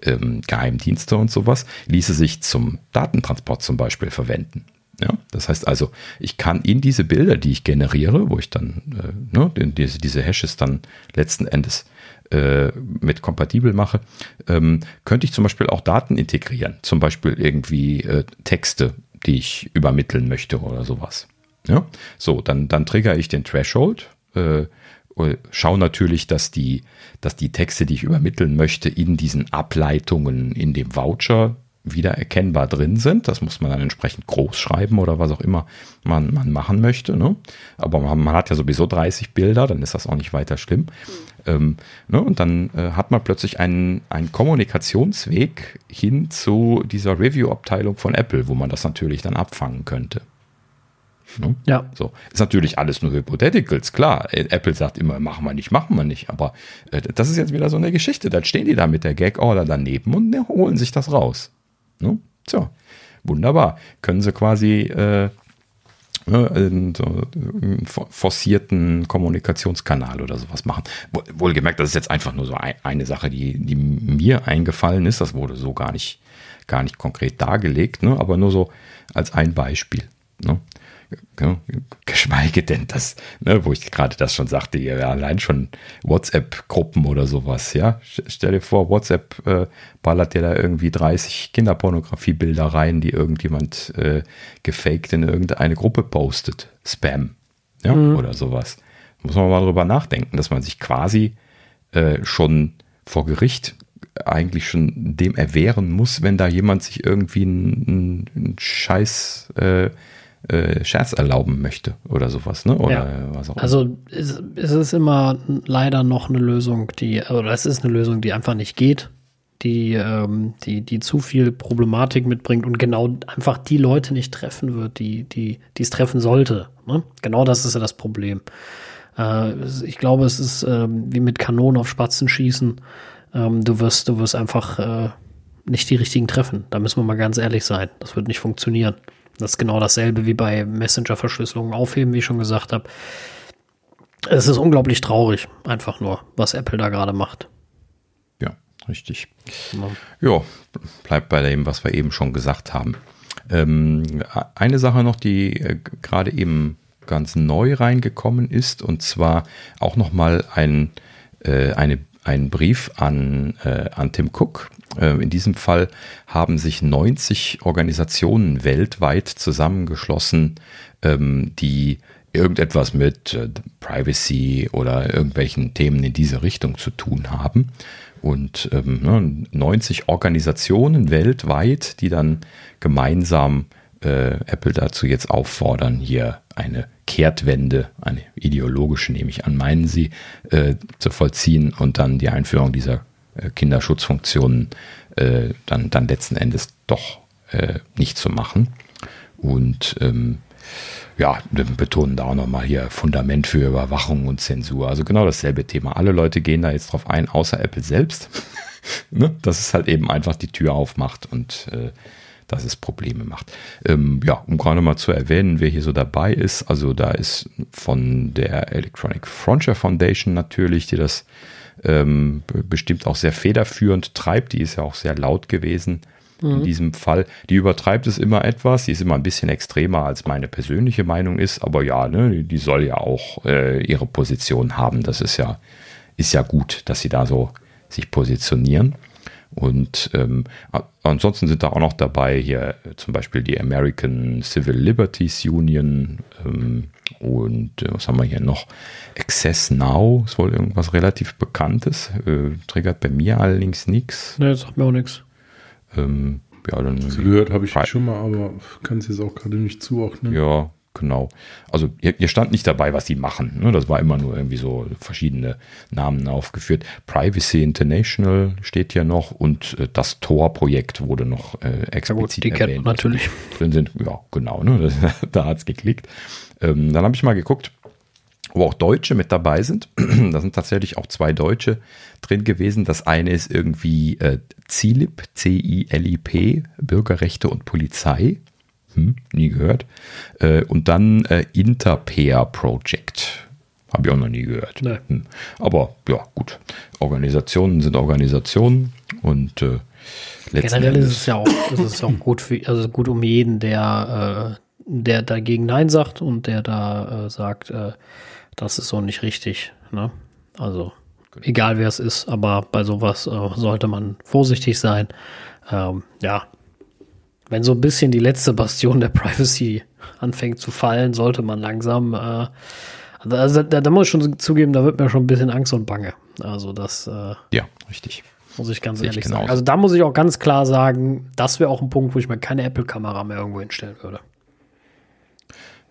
ähm, Geheimdienste und sowas, ließe sich zum Datentransport zum Beispiel verwenden. Ja, das heißt also, ich kann in diese Bilder, die ich generiere, wo ich dann äh, ne, diese, diese Hashes dann letzten Endes äh, mit kompatibel mache, ähm, könnte ich zum Beispiel auch Daten integrieren. Zum Beispiel irgendwie äh, Texte, die ich übermitteln möchte oder sowas. Ja? So, dann, dann trigger ich den Threshold, äh, schaue natürlich, dass die, dass die Texte, die ich übermitteln möchte, in diesen Ableitungen in dem Voucher wieder erkennbar drin sind. Das muss man dann entsprechend groß schreiben oder was auch immer man, man machen möchte. Ne? Aber man, man, hat ja sowieso 30 Bilder, dann ist das auch nicht weiter schlimm. Mhm. Ähm, ne? Und dann äh, hat man plötzlich einen, einen Kommunikationsweg hin zu dieser Review-Abteilung von Apple, wo man das natürlich dann abfangen könnte. Ne? Ja. So. Ist natürlich alles nur Hypotheticals, klar. Äh, Apple sagt immer, machen wir nicht, machen wir nicht. Aber äh, das ist jetzt wieder so eine Geschichte. Dann stehen die da mit der Gag-Order daneben und ne, holen sich das raus. Ne? So, wunderbar. Können sie quasi äh, ne, einen, so einen forcierten Kommunikationskanal oder sowas machen. Wohlgemerkt, das ist jetzt einfach nur so eine Sache, die, die mir eingefallen ist. Das wurde so gar nicht, gar nicht konkret dargelegt, ne? aber nur so als ein Beispiel. Ne? Geschweige denn das, ne, wo ich gerade das schon sagte, ja, allein schon WhatsApp-Gruppen oder sowas, ja. Stell dir vor, WhatsApp äh, ballert dir da irgendwie 30 Kinderpornografie-Bilder rein, die irgendjemand äh, gefaked in irgendeine Gruppe postet. Spam, ja, mhm. oder sowas. Muss man mal drüber nachdenken, dass man sich quasi äh, schon vor Gericht eigentlich schon dem erwehren muss, wenn da jemand sich irgendwie einen, einen Scheiß äh, äh, Scherz erlauben möchte oder sowas, ne? Oder ja. was auch Also es, es ist immer leider noch eine Lösung, die, oder es ist eine Lösung, die einfach nicht geht, die, ähm, die, die zu viel Problematik mitbringt und genau einfach die Leute nicht treffen wird, die, die, die es treffen sollte. Ne? Genau das ist ja das Problem. Äh, ich glaube, es ist äh, wie mit Kanonen auf Spatzen schießen. Ähm, du wirst, du wirst einfach äh, nicht die richtigen treffen. Da müssen wir mal ganz ehrlich sein. Das wird nicht funktionieren. Das ist genau dasselbe wie bei Messenger-Verschlüsselungen aufheben, wie ich schon gesagt habe. Es ist unglaublich traurig, einfach nur, was Apple da gerade macht. Ja, richtig. Ja. ja, bleibt bei dem, was wir eben schon gesagt haben. Ähm, eine Sache noch, die äh, gerade eben ganz neu reingekommen ist, und zwar auch nochmal ein, äh, eine, ein Brief an, äh, an Tim Cook. Äh, in diesem Fall haben sich 90 Organisationen weltweit zusammengeschlossen, ähm, die irgendetwas mit äh, Privacy oder irgendwelchen Themen in diese Richtung zu tun haben. Und ähm, ne, 90 Organisationen weltweit, die dann gemeinsam äh, Apple dazu jetzt auffordern, hier eine Kehrtwende, eine ideologische nehme ich an, meinen sie, äh, zu vollziehen und dann die Einführung dieser äh, Kinderschutzfunktionen äh, dann, dann letzten Endes doch äh, nicht zu machen. Und ähm, ja, betonen da auch nochmal hier Fundament für Überwachung und Zensur. Also genau dasselbe Thema. Alle Leute gehen da jetzt drauf ein, außer Apple selbst. ne? Dass es halt eben einfach die Tür aufmacht und äh, dass es Probleme macht. Ähm, ja, um gerade mal zu erwähnen, wer hier so dabei ist. Also da ist von der Electronic Frontier Foundation natürlich, die das ähm, bestimmt auch sehr federführend treibt. Die ist ja auch sehr laut gewesen in mhm. diesem Fall. Die übertreibt es immer etwas, die ist immer ein bisschen extremer, als meine persönliche Meinung ist, aber ja, ne, die soll ja auch äh, ihre Position haben. Das ist ja, ist ja gut, dass sie da so sich positionieren. Und ähm, ansonsten sind da auch noch dabei hier zum Beispiel die American Civil Liberties Union ähm, und äh, was haben wir hier noch? Access Now ist wohl irgendwas relativ Bekanntes. Äh, triggert bei mir allerdings nichts. Ne, das sagt mir auch nichts. Ähm, ja, dann gehört habe ich schon mal, aber kann es jetzt auch gerade nicht zuordnen. Ja, genau. Also ihr, ihr, stand nicht dabei, was die machen. Ne? Das war immer nur irgendwie so verschiedene Namen aufgeführt. Privacy International steht ja noch und äh, das Tor-Projekt wurde noch äh, explizit ja gut, die erwähnt. Kennt natürlich. Drin sind, ja, genau, ne? da hat es geklickt. Ähm, dann habe ich mal geguckt, wo auch Deutsche mit dabei sind. da sind tatsächlich auch zwei Deutsche drin gewesen. Das eine ist irgendwie äh, CILIP, C-I-L-I-P, Bürgerrechte und Polizei. Hm, nie gehört. Äh, und dann äh, Interpair Project. Habe ich auch noch nie gehört. Nee. Hm. Aber ja, gut. Organisationen sind Organisationen und äh, Generell ist es ja auch, ist es auch gut, für, also gut um jeden, der, äh, der dagegen Nein sagt und der da äh, sagt, äh, das ist so nicht richtig. Ne? Also genau. egal wer es ist, aber bei sowas äh, sollte man vorsichtig sein. Ähm, ja, wenn so ein bisschen die letzte Bastion der Privacy anfängt zu fallen, sollte man langsam, äh, also da, da, muss ich schon zugeben, da wird mir schon ein bisschen Angst und Bange. Also das. Äh, ja, richtig. Muss ich ganz Sehe ehrlich ich sagen. Also da muss ich auch ganz klar sagen, das wäre auch ein Punkt, wo ich mir keine Apple-Kamera mehr irgendwo hinstellen würde.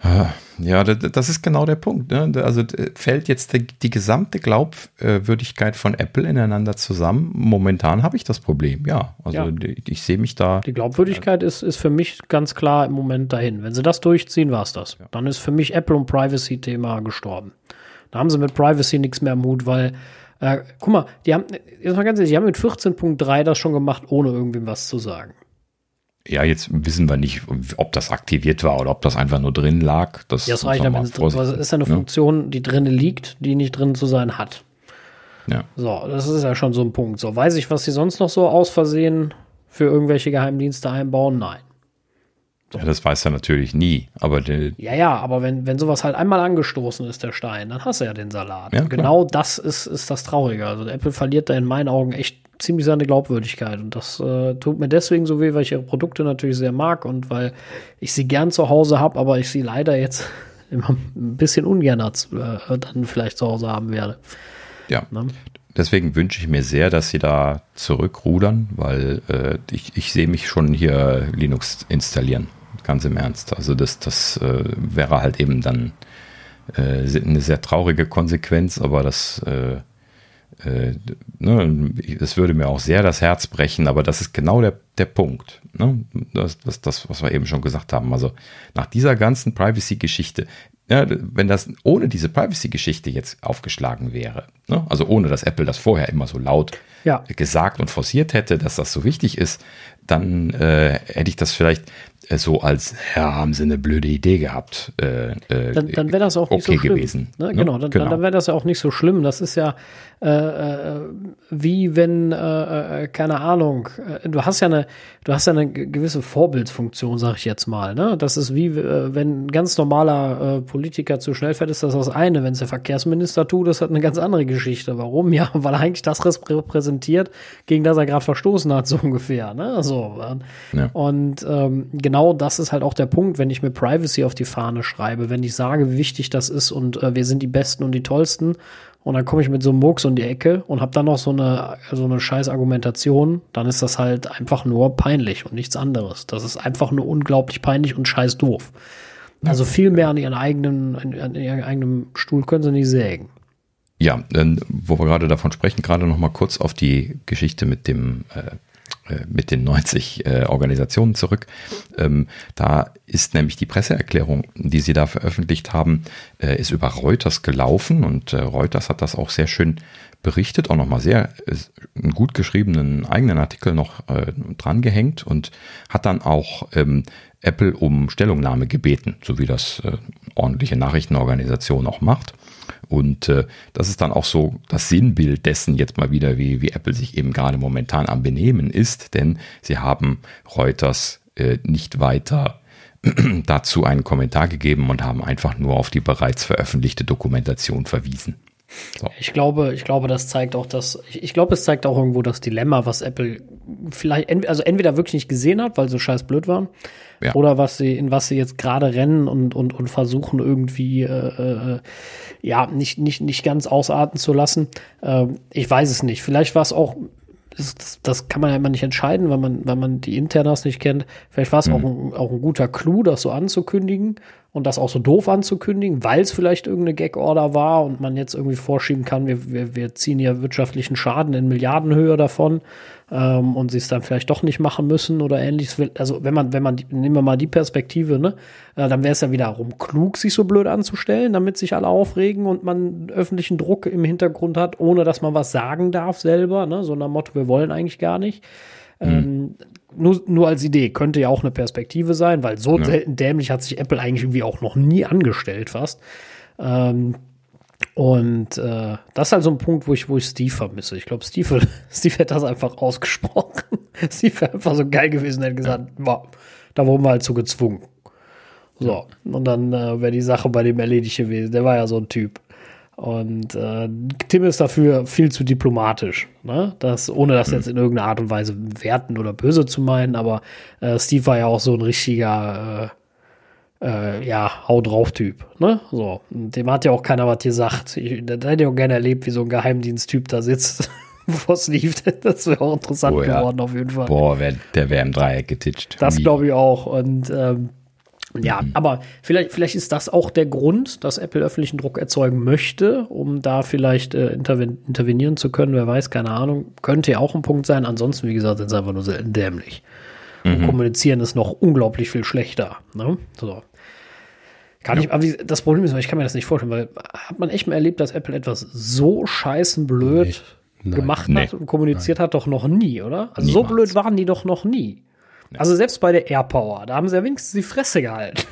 Ah, ja, das ist genau der Punkt. Ne? Also fällt jetzt die, gesamte Glaubwürdigkeit von Apple ineinander zusammen. Momentan habe ich das Problem, ja. Also ja. ich, ich sehe mich da. Die Glaubwürdigkeit ist, ist für mich ganz klar im Moment dahin. Wenn sie das durchziehen, war es das. Ja. Dann ist für mich Apple und Privacy-Thema gestorben. Da haben sie mit Privacy nichts mehr Mut, weil, äh, guck mal, die haben, jetzt mal ganz ehrlich, die haben mit 14.3 das schon gemacht, ohne irgendwem was zu sagen. Ja, jetzt wissen wir nicht, ob das aktiviert war oder ob das einfach nur drin lag. Das, ja, das reicht, wenn es drin ist. ist ja eine Funktion, die drin liegt, die nicht drin zu sein hat. Ja. So, das ist ja schon so ein Punkt. So, weiß ich, was sie sonst noch so aus Versehen für irgendwelche Geheimdienste einbauen? Nein. So. Ja, das weiß er natürlich nie. Aber ja, ja, aber wenn, wenn sowas halt einmal angestoßen ist, der Stein, dann hast du ja den Salat. Ja, genau das ist, ist das Traurige. Also Apple verliert da in meinen Augen echt ziemlich seine Glaubwürdigkeit. Und das äh, tut mir deswegen so weh, weil ich ihre Produkte natürlich sehr mag und weil ich sie gern zu Hause habe, aber ich sie leider jetzt immer ein bisschen ungern äh, dann vielleicht zu Hause haben werde. Ja. Ne? Deswegen wünsche ich mir sehr, dass sie da zurückrudern, weil äh, ich, ich sehe mich schon hier Linux installieren. Ganz im Ernst. Also das, das äh, wäre halt eben dann äh, eine sehr traurige Konsequenz, aber das äh, ne, das würde mir auch sehr das Herz brechen, aber das ist genau der, der Punkt. Ne? Das, das, das, was wir eben schon gesagt haben. Also nach dieser ganzen Privacy-Geschichte, ja, wenn das ohne diese Privacy-Geschichte jetzt aufgeschlagen wäre, ne? also ohne dass Apple das vorher immer so laut ja. gesagt und forciert hätte, dass das so wichtig ist, dann äh, hätte ich das vielleicht so als, ja, haben sie eine blöde Idee gehabt. Äh, äh dann, dann wäre das auch okay nicht so schlimm. gewesen. Ne? Genau, dann, genau. dann wäre das ja auch nicht so schlimm. Das ist ja äh, äh, wie wenn, äh, äh, keine Ahnung, äh, du hast ja eine, du hast ja eine gewisse Vorbildsfunktion, sag ich jetzt mal. Ne? Das ist wie, äh, wenn ein ganz normaler äh, Politiker zu schnell fährt, ist das das eine. Wenn es der Verkehrsminister tut, das hat eine ganz andere Geschichte. Warum? Ja, weil er eigentlich das repräsentiert, gegen das er gerade verstoßen hat, so ungefähr. Ne? So, ja. Und ähm, genau das ist halt auch der Punkt, wenn ich mir Privacy auf die Fahne schreibe, wenn ich sage, wie wichtig das ist und äh, wir sind die Besten und die Tollsten und dann komme ich mit so einem Murks um die Ecke und habe dann noch so eine, so eine scheiß Argumentation, dann ist das halt einfach nur peinlich und nichts anderes. Das ist einfach nur unglaublich peinlich und scheiß doof. Also viel mehr an ihren eigenen, an ihrem eigenen Stuhl können sie nicht sägen. Ja, dann, wo wir gerade davon sprechen, gerade noch mal kurz auf die Geschichte mit dem äh, mit den 90 äh, Organisationen zurück. Ähm, da ist nämlich die Presseerklärung, die sie da veröffentlicht haben, äh, ist über Reuters gelaufen und äh, Reuters hat das auch sehr schön berichtet, auch nochmal sehr äh, einen gut geschriebenen eigenen Artikel noch äh, dran gehängt und hat dann auch ähm, Apple um Stellungnahme gebeten, so wie das ordentliche Nachrichtenorganisation auch macht. Und äh, das ist dann auch so das Sinnbild dessen jetzt mal wieder, wie, wie Apple sich eben gerade momentan am Benehmen ist, denn sie haben Reuters äh, nicht weiter dazu einen Kommentar gegeben und haben einfach nur auf die bereits veröffentlichte Dokumentation verwiesen. So. Ich glaube, ich glaube, das zeigt auch das, ich, glaube, es zeigt auch irgendwo das Dilemma, was Apple vielleicht, also entweder wirklich nicht gesehen hat, weil sie scheiß blöd waren, ja. oder was sie, in was sie jetzt gerade rennen und, und, und versuchen irgendwie, äh, äh, ja, nicht, nicht, nicht ganz ausarten zu lassen. Äh, ich weiß es nicht. Vielleicht war es auch das, das, kann man ja immer nicht entscheiden, weil man, weil man die Internas nicht kennt. Vielleicht war es mhm. auch, ein, auch ein guter Clou, das so anzukündigen und das auch so doof anzukündigen, weil es vielleicht irgendeine Gag-Order war und man jetzt irgendwie vorschieben kann, wir, wir, wir ziehen ja wirtschaftlichen Schaden in Milliardenhöhe davon ähm, und sie es dann vielleicht doch nicht machen müssen oder ähnliches. Also wenn man, wenn man, nehmen wir mal die Perspektive, ne, äh, dann wäre es ja wiederum klug, sich so blöd anzustellen, damit sich alle aufregen und man öffentlichen Druck im Hintergrund hat, ohne dass man was sagen darf selber, ne, so nach Motto, wir wollen eigentlich gar nicht. Mhm. Ähm, nur, nur als Idee, könnte ja auch eine Perspektive sein, weil so ja. dämlich hat sich Apple eigentlich irgendwie auch noch nie angestellt fast. Ähm, und äh, das ist halt so ein Punkt, wo ich, wo ich Steve vermisse. Ich glaube, Steve, Steve hätte das einfach ausgesprochen. Steve wäre einfach so geil gewesen, hätte gesagt, ja. da wurden wir halt so gezwungen. So, und dann äh, wäre die Sache bei dem erledigt gewesen. Der war ja so ein Typ. Und äh, Tim ist dafür viel zu diplomatisch, ne? Das, ohne das jetzt in irgendeiner Art und Weise werten oder böse zu meinen, aber äh, Steve war ja auch so ein richtiger, äh, ja, Hau drauf Typ, ne? So. Dem hat ja auch keiner was gesagt. Ich, da hätte ich auch gerne erlebt, wie so ein Geheimdiensttyp da sitzt, bevor es lief. Das wäre auch interessant oh, ja. geworden, auf jeden Fall. Boah, wär, der wäre im Dreieck getitscht. Das glaube ich auch. Und ähm, ja, mhm. aber vielleicht, vielleicht ist das auch der Grund, dass Apple öffentlichen Druck erzeugen möchte, um da vielleicht äh, interven intervenieren zu können. Wer weiß, keine Ahnung. Könnte ja auch ein Punkt sein. Ansonsten, wie gesagt, sind sie einfach nur selten dämlich. Mhm. Kommunizieren ist noch unglaublich viel schlechter. Ne? So. Kann ja. ich, aber das Problem ist, ich kann mir das nicht vorstellen, weil hat man echt mal erlebt, dass Apple etwas so scheißen blöd nee. gemacht nee. hat und kommuniziert Nein. hat, doch noch nie, oder? Also so blöd waren die doch noch nie. Also selbst bei der AirPower, da haben sie ja wenigstens die Fresse gehalten.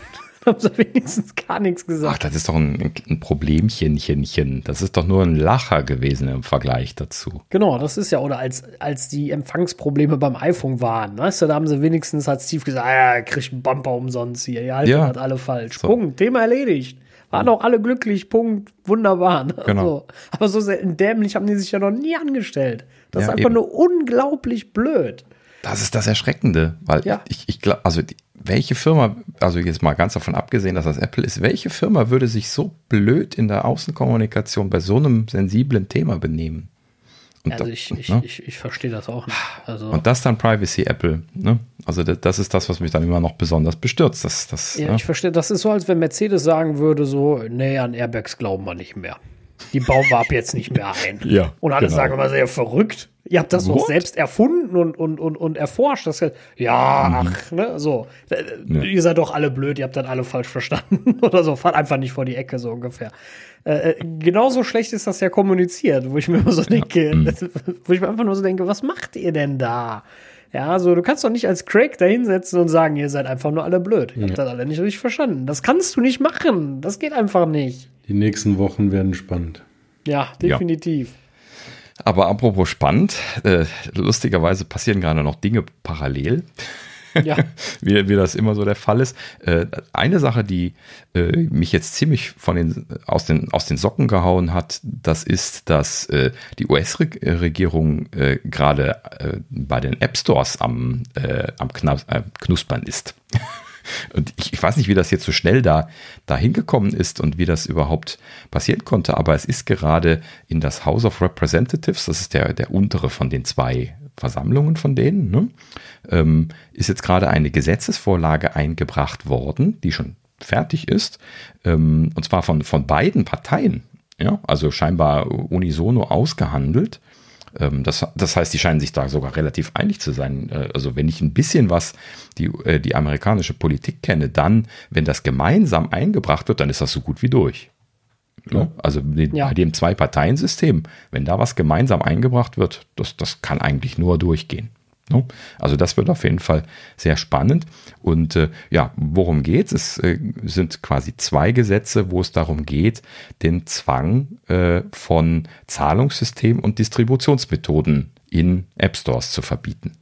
haben sie wenigstens gar nichts gesagt. Ach, das ist doch ein, ein Problemchenchen. Das ist doch nur ein Lacher gewesen im Vergleich dazu. Genau, das ist ja, oder als, als die Empfangsprobleme beim iPhone waren, weißt du, da haben sie wenigstens, hat Steve gesagt, ah, ja, kriegt einen Bumper umsonst hier, ihr haltet ja. hat alle falsch. So. Punkt, Thema erledigt. Waren auch alle glücklich, Punkt, wunderbar. Ne? Genau. So. Aber so dämlich haben die sich ja noch nie angestellt. Das ja, ist einfach eben. nur unglaublich blöd. Das ist das Erschreckende, weil ja. ich, ich glaube, also die, welche Firma, also jetzt mal ganz davon abgesehen, dass das Apple ist, welche Firma würde sich so blöd in der Außenkommunikation bei so einem sensiblen Thema benehmen? Und also ich, ich, ne? ich, ich, verstehe das auch nicht. Also und das dann Privacy Apple. Ne? Also das, das, ist das, was mich dann immer noch besonders bestürzt. Das, das, ja, ne? ich verstehe. Das ist so, als wenn Mercedes sagen würde, so, nee, an Airbags glauben wir nicht mehr. Die bauen wir ab jetzt nicht mehr ein. ja, und alle genau. sagen immer sehr verrückt. Ihr habt das doch selbst erfunden und, und, und, und erforscht. Das, ja, mhm. ach, ne, so. Ja. Ihr seid doch alle blöd, ihr habt dann alle falsch verstanden oder so. Fahrt einfach nicht vor die Ecke, so ungefähr. Äh, äh genauso schlecht ist das ja kommuniziert, wo ich mir immer so denke, ja. mhm. wo ich mir einfach nur so denke, was macht ihr denn da? Ja, also du kannst doch nicht als Craig da hinsetzen und sagen, ihr seid einfach nur alle blöd. Ihr ja. habt das alle nicht richtig verstanden. Das kannst du nicht machen. Das geht einfach nicht. Die nächsten Wochen werden spannend. Ja, definitiv. Ja. Aber apropos spannend, äh, lustigerweise passieren gerade noch Dinge parallel. Ja. wie, wie das immer so der Fall ist. Äh, eine Sache, die äh, mich jetzt ziemlich von den, aus, den, aus den Socken gehauen hat, das ist, dass äh, die US-Regierung äh, gerade äh, bei den App Stores am, äh, am Knuspern ist. Und ich, ich, weiß nicht, wie das jetzt so schnell da, da hingekommen ist und wie das überhaupt passieren konnte, aber es ist gerade in das House of Representatives, das ist der, der untere von den zwei Versammlungen von denen, ne, ähm, ist jetzt gerade eine Gesetzesvorlage eingebracht worden, die schon fertig ist, ähm, und zwar von, von beiden Parteien. Ja, also scheinbar unisono ausgehandelt. Ähm, das, das heißt, die scheinen sich da sogar relativ einig zu sein. Äh, also wenn ich ein bisschen was die, äh, die amerikanische Politik kenne, dann, wenn das gemeinsam eingebracht wird, dann ist das so gut wie durch. Ja. Also ja. bei dem Zwei-Parteien-System, wenn da was gemeinsam eingebracht wird, das, das kann eigentlich nur durchgehen. Ne? Also das wird auf jeden Fall sehr spannend. Und äh, ja, worum geht es? Es äh, sind quasi zwei Gesetze, wo es darum geht, den Zwang äh, von Zahlungssystemen und Distributionsmethoden in App Stores zu verbieten.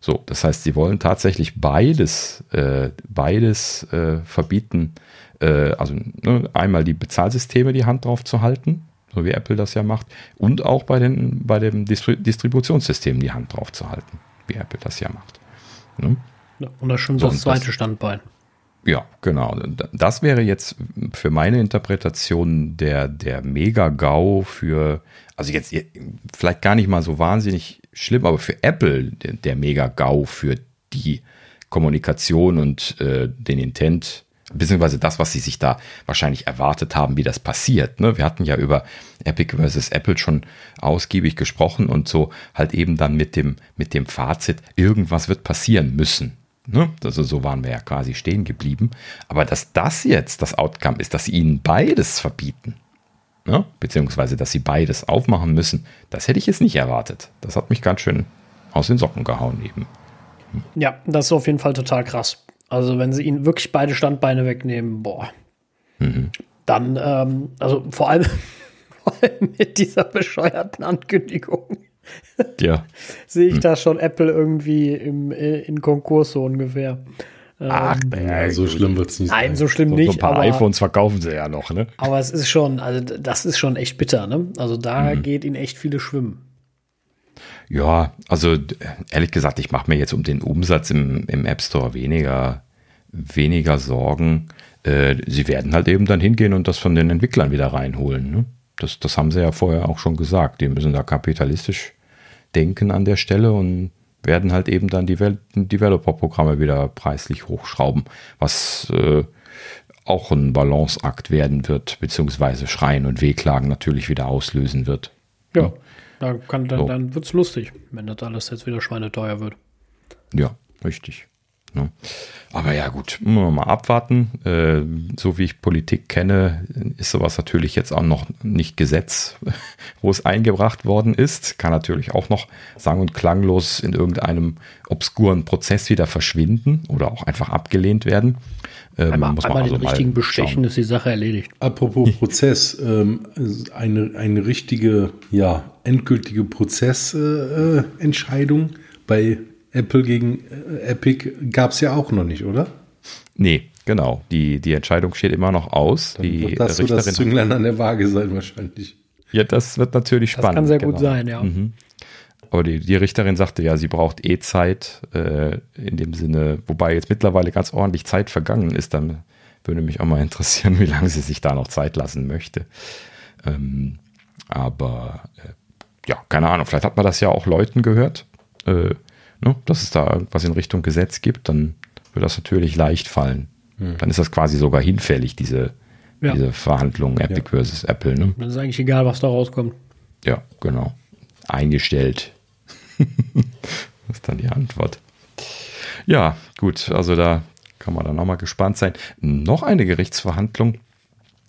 So, das heißt, sie wollen tatsächlich beides, äh, beides äh, verbieten. Äh, also ne, einmal die Bezahlsysteme die Hand drauf zu halten, so wie Apple das ja macht, und auch bei, den, bei dem Distributionssystem die Hand drauf zu halten, wie Apple das ja macht. Ne? Ja, und das ist schon so, das zweite das, Standbein. Ja, genau. Das wäre jetzt für meine Interpretation der, der Mega-GAU für, also jetzt vielleicht gar nicht mal so wahnsinnig schlimm, aber für Apple der, der Mega-GAU für die Kommunikation und äh, den Intent beziehungsweise das, was sie sich da wahrscheinlich erwartet haben, wie das passiert. Ne? Wir hatten ja über Epic versus Apple schon ausgiebig gesprochen und so halt eben dann mit dem, mit dem Fazit, irgendwas wird passieren müssen. Ne? Also so waren wir ja quasi stehen geblieben. Aber dass das jetzt das Outcome ist, dass sie ihnen beides verbieten, ne? beziehungsweise dass sie beides aufmachen müssen, das hätte ich jetzt nicht erwartet. Das hat mich ganz schön aus den Socken gehauen eben. Ja, das ist auf jeden Fall total krass. Also wenn sie ihnen wirklich beide Standbeine wegnehmen, boah. Mhm. Dann, ähm, also vor allem, vor allem mit dieser bescheuerten Ankündigung. Ja. sehe ich mhm. da schon Apple irgendwie im, äh, in Konkurs so ungefähr. Ach, ähm, naja, so schlimm wird es nicht. Nein, sein. so schlimm so, nicht. So ein paar aber, iPhones verkaufen sie ja noch, ne? Aber es ist schon, also das ist schon echt bitter, ne? Also da mhm. geht ihnen echt viele schwimmen. Ja, also ehrlich gesagt, ich mache mir jetzt um den Umsatz im, im App Store weniger, weniger Sorgen. Äh, sie werden halt eben dann hingehen und das von den Entwicklern wieder reinholen. Ne? Das, das haben sie ja vorher auch schon gesagt. Die müssen da kapitalistisch denken an der Stelle und werden halt eben dann die Developer-Programme wieder preislich hochschrauben, was äh, auch ein Balanceakt werden wird, beziehungsweise Schreien und Wehklagen natürlich wieder auslösen wird. Ja. Da kann, dann, so. dann wird es lustig, wenn das alles jetzt wieder schweineteuer wird. Ja, richtig. Ne? Aber ja, gut, müssen wir mal abwarten. Äh, so wie ich Politik kenne, ist sowas natürlich jetzt auch noch nicht Gesetz, wo es eingebracht worden ist. Kann natürlich auch noch sang- und klanglos in irgendeinem obskuren Prozess wieder verschwinden oder auch einfach abgelehnt werden. Ähm, einmal muss man einmal also den richtigen bestechen, schauen. ist die Sache erledigt. Apropos Prozess, ähm, eine, eine richtige, ja, endgültige Prozessentscheidung äh, bei Apple gegen äh, Epic gab es ja auch noch nicht, oder? Nee, genau. Die, die Entscheidung steht immer noch aus. Dann die wird das so das Zünglein an der Waage sein wahrscheinlich. Ja, das wird natürlich spannend. Das kann sehr genau. gut sein, ja. Mhm. Aber die, die Richterin sagte ja, sie braucht eh Zeit, äh, in dem Sinne, wobei jetzt mittlerweile ganz ordentlich Zeit vergangen ist, dann würde mich auch mal interessieren, wie lange sie sich da noch Zeit lassen möchte. Ähm, aber äh, ja, keine Ahnung, vielleicht hat man das ja auch Leuten gehört, äh, ne, dass es da irgendwas in Richtung Gesetz gibt, dann wird das natürlich leicht fallen. Hm. Dann ist das quasi sogar hinfällig, diese, ja. diese Verhandlungen Epic ja. versus Apple. Ne? Dann ist eigentlich egal, was da rauskommt. Ja, genau. Eingestellt. das ist dann die Antwort. Ja, gut, also da kann man dann nochmal gespannt sein. Noch eine Gerichtsverhandlung,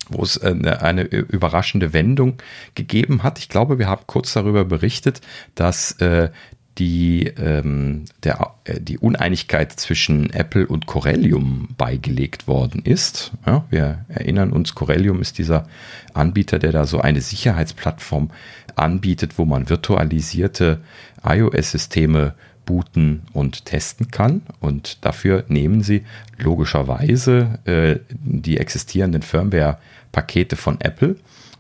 wo es eine, äh, eine überraschende Wendung gegeben hat. Ich glaube, wir haben kurz darüber berichtet, dass äh, die, ähm, der, äh, die Uneinigkeit zwischen Apple und Corellium beigelegt worden ist. Ja, wir erinnern uns, Corellium ist dieser Anbieter, der da so eine Sicherheitsplattform anbietet, wo man virtualisierte iOS-Systeme booten und testen kann. Und dafür nehmen sie logischerweise äh, die existierenden Firmware-Pakete von Apple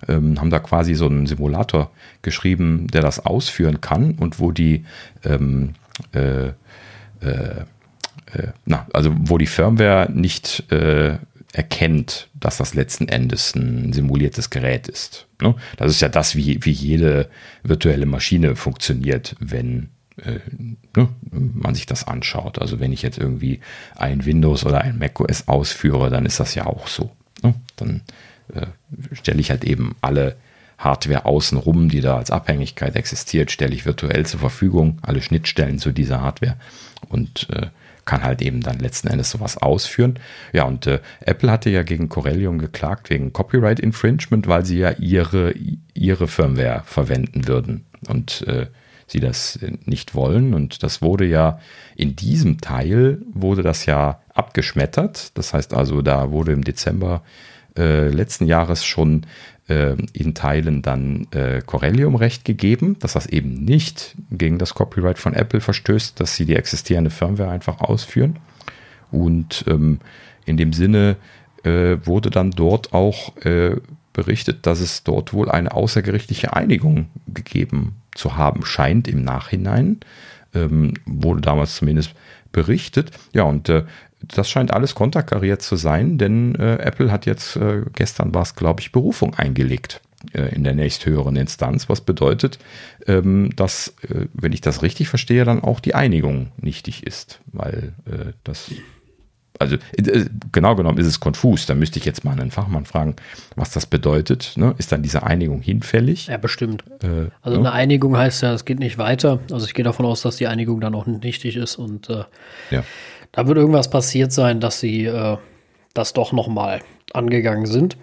ähm, haben da quasi so einen Simulator geschrieben, der das ausführen kann und wo die ähm, äh, äh, äh, na, also wo die Firmware nicht äh, erkennt, dass das letzten Endes ein simuliertes Gerät ist. Ne? Das ist ja das, wie, wie jede virtuelle Maschine funktioniert, wenn äh, ne, man sich das anschaut. Also wenn ich jetzt irgendwie ein Windows oder ein macOS ausführe, dann ist das ja auch so. Ne? Dann äh, stelle ich halt eben alle Hardware außenrum, die da als Abhängigkeit existiert, stelle ich virtuell zur Verfügung, alle Schnittstellen zu dieser Hardware und äh, kann halt eben dann letzten Endes sowas ausführen. Ja, und äh, Apple hatte ja gegen Corellium geklagt wegen Copyright Infringement, weil sie ja ihre, ihre Firmware verwenden würden und äh, sie das nicht wollen. Und das wurde ja in diesem Teil wurde das ja abgeschmettert. Das heißt also, da wurde im Dezember äh, letzten Jahres schon äh, in Teilen dann äh, Corellium recht gegeben, dass das eben nicht gegen das Copyright von Apple verstößt, dass sie die existierende Firmware einfach ausführen. Und ähm, in dem Sinne äh, wurde dann dort auch äh, berichtet, dass es dort wohl eine außergerichtliche Einigung gegeben zu haben scheint im Nachhinein. Ähm, wurde damals zumindest berichtet. Ja, und äh, das scheint alles konterkariert zu sein, denn äh, Apple hat jetzt, äh, gestern war es, glaube ich, Berufung eingelegt äh, in der nächsthöheren Instanz, was bedeutet, ähm, dass, äh, wenn ich das richtig verstehe, dann auch die Einigung nichtig ist, weil äh, das also äh, genau genommen ist es konfus. Da müsste ich jetzt mal einen Fachmann fragen, was das bedeutet. Ne? Ist dann diese Einigung hinfällig? Ja, bestimmt. Äh, also ne? eine Einigung heißt ja, es geht nicht weiter. Also ich gehe davon aus, dass die Einigung dann auch nichtig ist und äh, ja. Da wird irgendwas passiert sein, dass sie äh, das doch noch mal angegangen sind.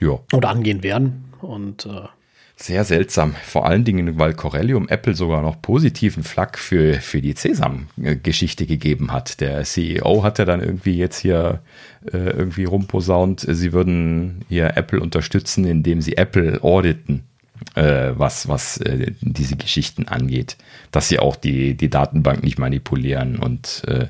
Ja. Oder angehen werden. Und äh, sehr seltsam. Vor allen Dingen, weil Corellium Apple sogar noch positiven Flack für, für die Cesam-Geschichte gegeben hat. Der CEO hat ja dann irgendwie jetzt hier äh, irgendwie rumposaunt, sie würden hier Apple unterstützen, indem sie Apple auditen, äh, was, was äh, diese Geschichten angeht. Dass sie auch die, die Datenbank nicht manipulieren und äh,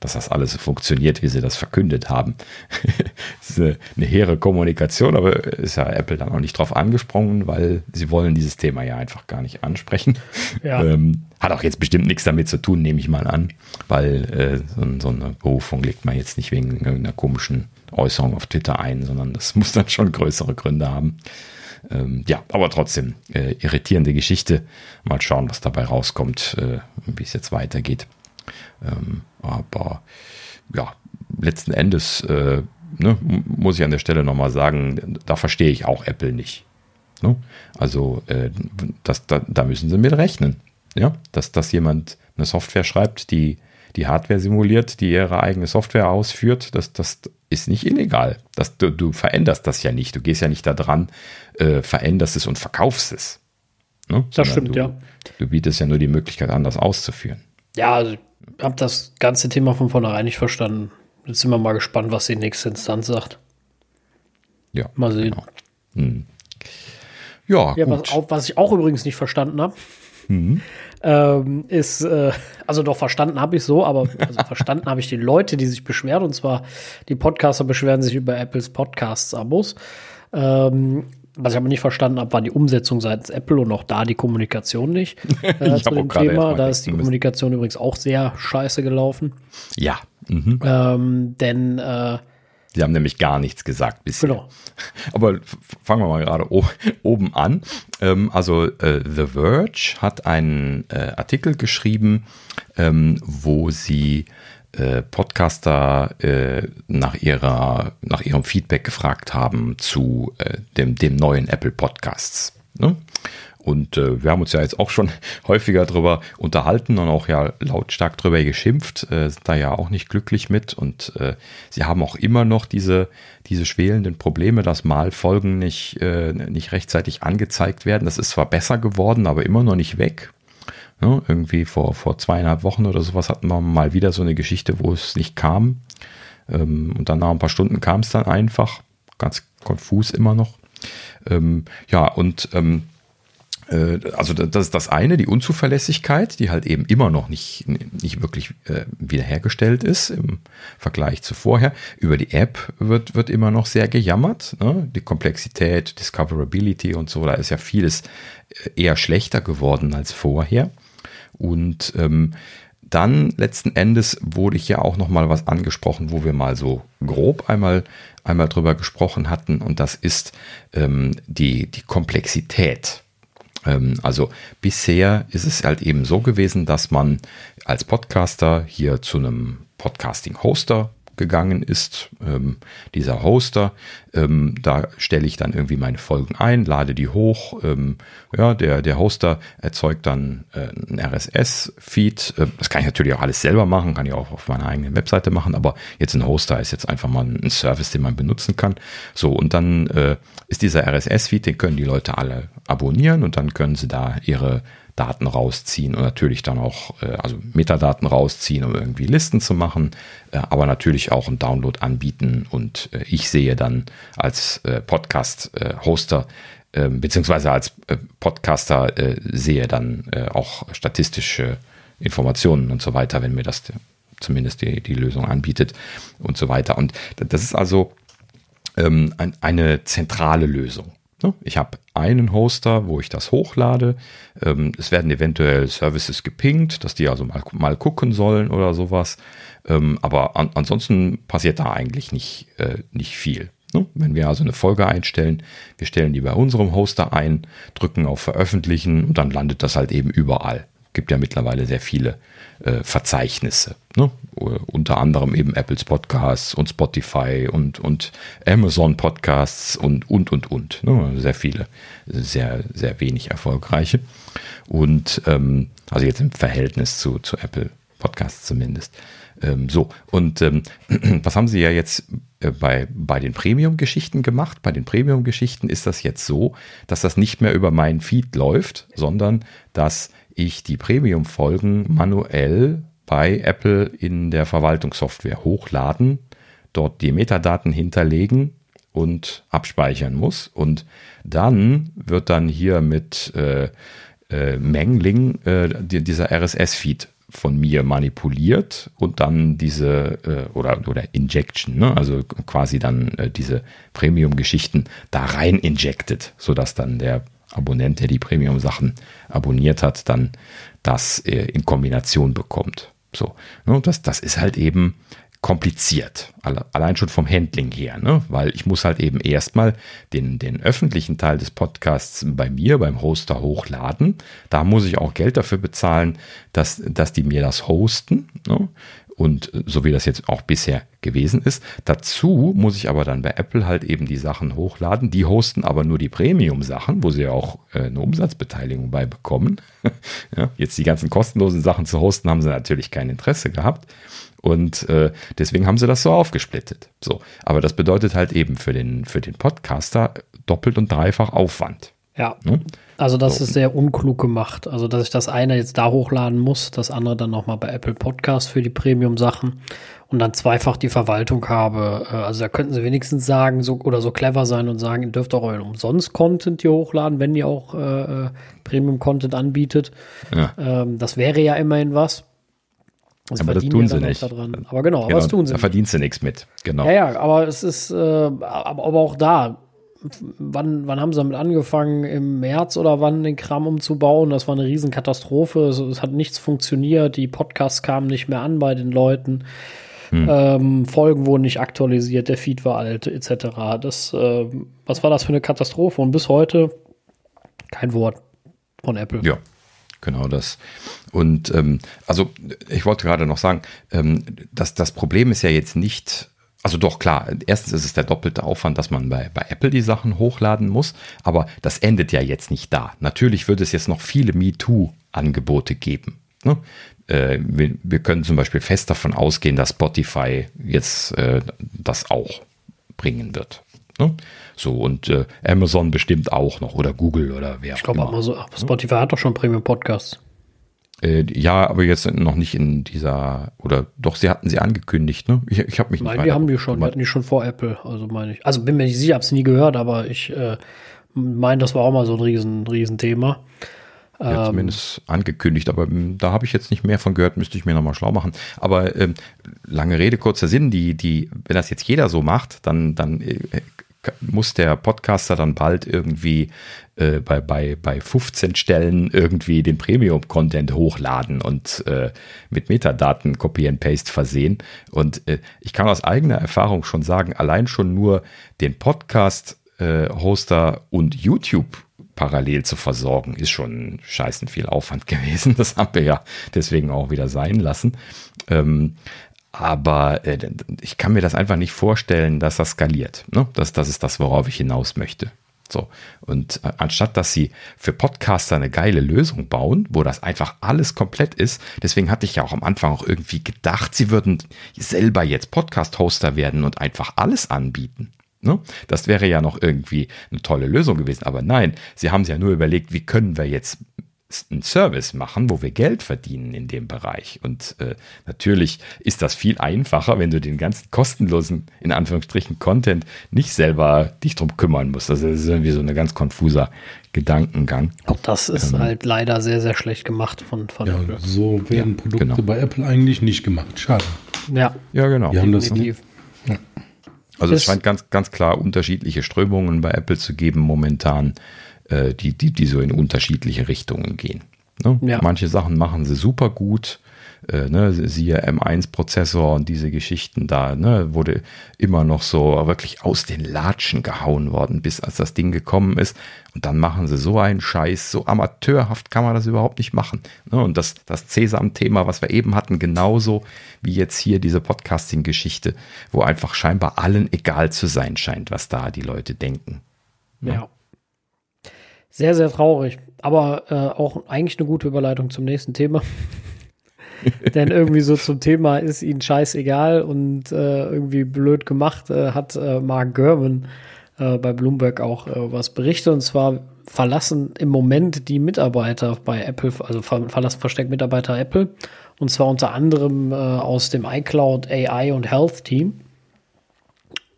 dass das alles so funktioniert, wie sie das verkündet haben. das ist eine, eine hehre Kommunikation, aber ist ja Apple dann auch nicht drauf angesprungen, weil sie wollen dieses Thema ja einfach gar nicht ansprechen. Ja. Ähm, hat auch jetzt bestimmt nichts damit zu tun, nehme ich mal an, weil äh, so, so, eine Berufung legt man jetzt nicht wegen irgendeiner komischen Äußerung auf Twitter ein, sondern das muss dann schon größere Gründe haben. Ähm, ja, aber trotzdem, äh, irritierende Geschichte. Mal schauen, was dabei rauskommt, äh, wie es jetzt weitergeht. Ähm, aber ja, letzten Endes äh, ne, muss ich an der Stelle nochmal sagen, da verstehe ich auch Apple nicht. Ne? Also äh, das, da, da, müssen sie mit rechnen. Ja? Dass, dass jemand eine Software schreibt, die die Hardware simuliert, die ihre eigene Software ausführt, das, das ist nicht illegal. Das, du, du veränderst das ja nicht. Du gehst ja nicht da dran, äh, veränderst es und verkaufst es. Ne? Das stimmt, du, ja. Du bietest ja nur die Möglichkeit an, das auszuführen. Ja, also habe das ganze Thema von vornherein nicht verstanden. Jetzt sind wir mal gespannt, was die nächste Instanz sagt. Ja. Mal sehen. Genau. Hm. Ja, ja was, was, ich auch übrigens nicht verstanden habe, mhm. Ähm, ist, äh, also doch verstanden habe ich so, aber also verstanden habe ich die Leute, die sich beschweren. Und zwar die Podcaster beschweren sich über Apples Podcasts-Abos. Ähm, was ich aber nicht verstanden habe, war die Umsetzung seitens Apple und auch da die Kommunikation nicht äh, zu dem Thema. Da ist die Kommunikation übrigens auch sehr scheiße gelaufen. Ja. Mhm. Ähm, denn äh, Sie haben nämlich gar nichts gesagt bisher. Genau. Aber fangen wir mal gerade oben an. Ähm, also äh, The Verge hat einen äh, Artikel geschrieben, ähm, wo sie äh, Podcaster äh, nach, ihrer, nach ihrem Feedback gefragt haben zu äh, dem, dem neuen Apple Podcasts. Ne? Und äh, wir haben uns ja jetzt auch schon häufiger darüber unterhalten und auch ja lautstark darüber geschimpft, äh, sind da ja auch nicht glücklich mit. Und äh, sie haben auch immer noch diese, diese schwelenden Probleme, dass mal Folgen nicht, äh, nicht rechtzeitig angezeigt werden. Das ist zwar besser geworden, aber immer noch nicht weg. Ne? Irgendwie vor, vor zweieinhalb Wochen oder sowas hatten wir mal wieder so eine Geschichte, wo es nicht kam. Ähm, und dann nach ein paar Stunden kam es dann einfach. Ganz konfus immer noch. Ähm, ja, und ähm, äh, also das ist das eine, die Unzuverlässigkeit, die halt eben immer noch nicht, nicht wirklich äh, wiederhergestellt ist im Vergleich zu vorher. Über die App wird, wird immer noch sehr gejammert. Ne? Die Komplexität, Discoverability und so, da ist ja vieles äh, eher schlechter geworden als vorher. Und ähm, dann letzten Endes wurde ich ja auch noch mal was angesprochen, wo wir mal so grob einmal einmal drüber gesprochen hatten und das ist ähm, die die Komplexität. Ähm, also bisher ist es halt eben so gewesen, dass man als Podcaster hier zu einem Podcasting-Hoster gegangen ist. Ähm, dieser Hoster, ähm, da stelle ich dann irgendwie meine Folgen ein, lade die hoch. Ähm, ja, der, der Hoster erzeugt dann äh, ein RSS-Feed. Äh, das kann ich natürlich auch alles selber machen, kann ich auch auf meiner eigenen Webseite machen, aber jetzt ein Hoster ist jetzt einfach mal ein Service, den man benutzen kann. So, und dann äh, ist dieser RSS-Feed, den können die Leute alle abonnieren und dann können sie da ihre Daten rausziehen und natürlich dann auch, äh, also Metadaten rausziehen, um irgendwie Listen zu machen, äh, aber natürlich auch einen Download anbieten und äh, ich sehe dann als Podcast-Hoster beziehungsweise als Podcaster sehe dann auch statistische Informationen und so weiter, wenn mir das zumindest die, die Lösung anbietet und so weiter. Und das ist also ähm, eine zentrale Lösung. Ne? Ich habe einen Hoster, wo ich das hochlade. Ähm, es werden eventuell Services gepinkt, dass die also mal, mal gucken sollen oder sowas. Ähm, aber an, ansonsten passiert da eigentlich nicht, äh, nicht viel. Ne? Wenn wir also eine Folge einstellen, wir stellen die bei unserem Hoster ein, drücken auf Veröffentlichen und dann landet das halt eben überall gibt ja mittlerweile sehr viele äh, Verzeichnisse. Ne? Unter anderem eben Apples Podcasts und Spotify und, und Amazon Podcasts und, und, und, und. Ne? Sehr viele, sehr, sehr wenig erfolgreiche. Und ähm, also jetzt im Verhältnis zu, zu Apple Podcasts zumindest. Ähm, so, und ähm, was haben sie ja jetzt äh, bei, bei den Premium-Geschichten gemacht? Bei den Premium-Geschichten ist das jetzt so, dass das nicht mehr über meinen Feed läuft, sondern dass ich die Premium-Folgen manuell bei Apple in der Verwaltungssoftware hochladen, dort die Metadaten hinterlegen und abspeichern muss. Und dann wird dann hier mit äh, äh, Mangling äh, dieser RSS-Feed von mir manipuliert und dann diese äh, oder oder Injection, ne? also quasi dann äh, diese Premium-Geschichten da rein injected, sodass dann der Abonnent, der die Premium-Sachen abonniert hat, dann das äh, in Kombination bekommt. So, ne, das, das ist halt eben kompliziert, allein schon vom Handling her, ne? weil ich muss halt eben erstmal den, den öffentlichen Teil des Podcasts bei mir, beim Hoster hochladen. Da muss ich auch Geld dafür bezahlen, dass, dass die mir das hosten. Ne? und so wie das jetzt auch bisher gewesen ist. Dazu muss ich aber dann bei Apple halt eben die Sachen hochladen. Die hosten aber nur die Premium-Sachen, wo sie ja auch äh, eine Umsatzbeteiligung bei bekommen. ja, jetzt die ganzen kostenlosen Sachen zu hosten, haben sie natürlich kein Interesse gehabt. Und äh, deswegen haben sie das so aufgesplittet. So, aber das bedeutet halt eben für den, für den Podcaster doppelt und dreifach Aufwand. Ja. Ne? Also das so. ist sehr unklug gemacht. Also dass ich das eine jetzt da hochladen muss, das andere dann nochmal bei Apple Podcast für die Premium-Sachen und dann zweifach die Verwaltung habe. Äh, also da könnten sie wenigstens sagen so, oder so clever sein und sagen, ihr dürft auch euren Umsonst-Content hier hochladen, wenn ihr auch äh, äh Premium-Content anbietet. Ja. Ähm, das wäre ja immerhin was. Das aber das tun sie nicht. Aber genau, aber das tun sie. Da verdienst du nichts mit. Genau. Ja, ja, aber es ist, äh, aber auch da, wann, wann haben sie damit angefangen? Im März oder wann den Kram umzubauen? Das war eine Riesenkatastrophe. Es, es hat nichts funktioniert. Die Podcasts kamen nicht mehr an bei den Leuten. Hm. Ähm, Folgen wurden nicht aktualisiert, der Feed war alt, etc. Das, äh, was war das für eine Katastrophe? Und bis heute kein Wort von Apple. Ja, genau das. Und ähm, also ich wollte gerade noch sagen, ähm, dass das Problem ist ja jetzt nicht also doch klar, erstens ist es der doppelte Aufwand, dass man bei, bei Apple die Sachen hochladen muss, aber das endet ja jetzt nicht da. Natürlich wird es jetzt noch viele MeToo-Angebote geben. Ne? Äh, wir, wir, können zum Beispiel fest davon ausgehen, dass Spotify jetzt äh, das auch bringen wird. Ne? So, und äh, Amazon bestimmt auch noch oder Google oder wer Ich glaube, Spotify hat doch schon Premium Podcasts. Äh, ja, aber jetzt noch nicht in dieser, oder doch, sie hatten sie angekündigt, ne? Ich, ich habe mich nicht Nein, die haben die schon, die hatten die schon vor Apple, also meine ich. Also bin mir nicht sicher, habe es nie gehört, aber ich äh, meine, das war auch mal so ein riesen, riesen Thema. Ja, ähm, zumindest angekündigt, aber ähm, da habe ich jetzt nicht mehr von gehört, müsste ich mir nochmal schlau machen. Aber ähm, lange Rede, kurzer Sinn, die, die, wenn das jetzt jeder so macht, dann, dann äh, muss der Podcaster dann bald irgendwie äh, bei, bei, bei 15 Stellen irgendwie den Premium-Content hochladen und äh, mit Metadaten Copy and Paste versehen. Und äh, ich kann aus eigener Erfahrung schon sagen, allein schon nur den Podcast-Hoster äh, und YouTube parallel zu versorgen, ist schon scheißen viel Aufwand gewesen. Das haben wir ja deswegen auch wieder sein lassen. Ähm, aber äh, ich kann mir das einfach nicht vorstellen, dass das skaliert. Ne? Das, das ist das, worauf ich hinaus möchte. So. Und äh, anstatt dass sie für Podcaster eine geile Lösung bauen, wo das einfach alles komplett ist, deswegen hatte ich ja auch am Anfang auch irgendwie gedacht, sie würden selber jetzt Podcast-Hoster werden und einfach alles anbieten. Ne? Das wäre ja noch irgendwie eine tolle Lösung gewesen. Aber nein, sie haben sich ja nur überlegt, wie können wir jetzt einen Service machen, wo wir Geld verdienen in dem Bereich. Und äh, natürlich ist das viel einfacher, wenn du den ganzen kostenlosen, in Anführungsstrichen, Content nicht selber dich drum kümmern musst. Also das ist irgendwie so ein ganz konfuser Gedankengang. Auch das ist ähm, halt leider sehr, sehr schlecht gemacht von, von ja, Apple. So werden ja, Produkte genau. bei Apple eigentlich nicht gemacht. Schade. Ja, ja genau. Die haben das, ne? ja. Also es scheint ganz, ganz klar unterschiedliche Strömungen bei Apple zu geben momentan. Äh, die, die, die so in unterschiedliche Richtungen gehen. Ne? Ja. Manche Sachen machen sie super gut. Äh, ne, siehe M1-Prozessor und diese Geschichten da, ne, wurde immer noch so wirklich aus den Latschen gehauen worden, bis als das Ding gekommen ist. Und dann machen sie so einen Scheiß, so amateurhaft kann man das überhaupt nicht machen. Ne? Und das, das Cäsam-Thema, was wir eben hatten, genauso wie jetzt hier diese Podcasting-Geschichte, wo einfach scheinbar allen egal zu sein scheint, was da die Leute denken. Ne? Ja. Sehr, sehr traurig. Aber äh, auch eigentlich eine gute Überleitung zum nächsten Thema. Denn irgendwie so zum Thema ist ihnen scheißegal und äh, irgendwie blöd gemacht, äh, hat äh, Mark Gurman äh, bei Bloomberg auch äh, was berichtet. Und zwar verlassen im Moment die Mitarbeiter bei Apple, also ver verlassen versteckt Mitarbeiter Apple. Und zwar unter anderem aus dem iCloud AI und Health Team.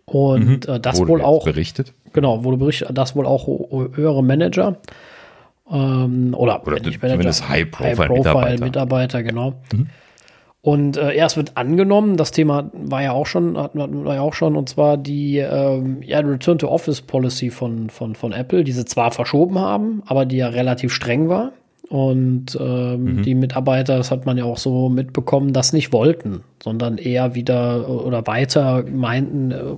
Und mhm. das Wurde wohl auch. Berichtet? Genau, wurde berichtet, dass wohl auch höhere Manager ähm, oder, oder nicht Manager, High-Profile-Mitarbeiter, High Mitarbeiter, genau. Mhm. Und äh, erst wird angenommen, das Thema war ja auch schon, hatten wir ja auch schon, und zwar die ähm, ja, Return to Office Policy von, von, von Apple, die sie zwar verschoben haben, aber die ja relativ streng war. Und ähm, mhm. die Mitarbeiter, das hat man ja auch so mitbekommen, das nicht wollten, sondern eher wieder oder weiter meinten äh,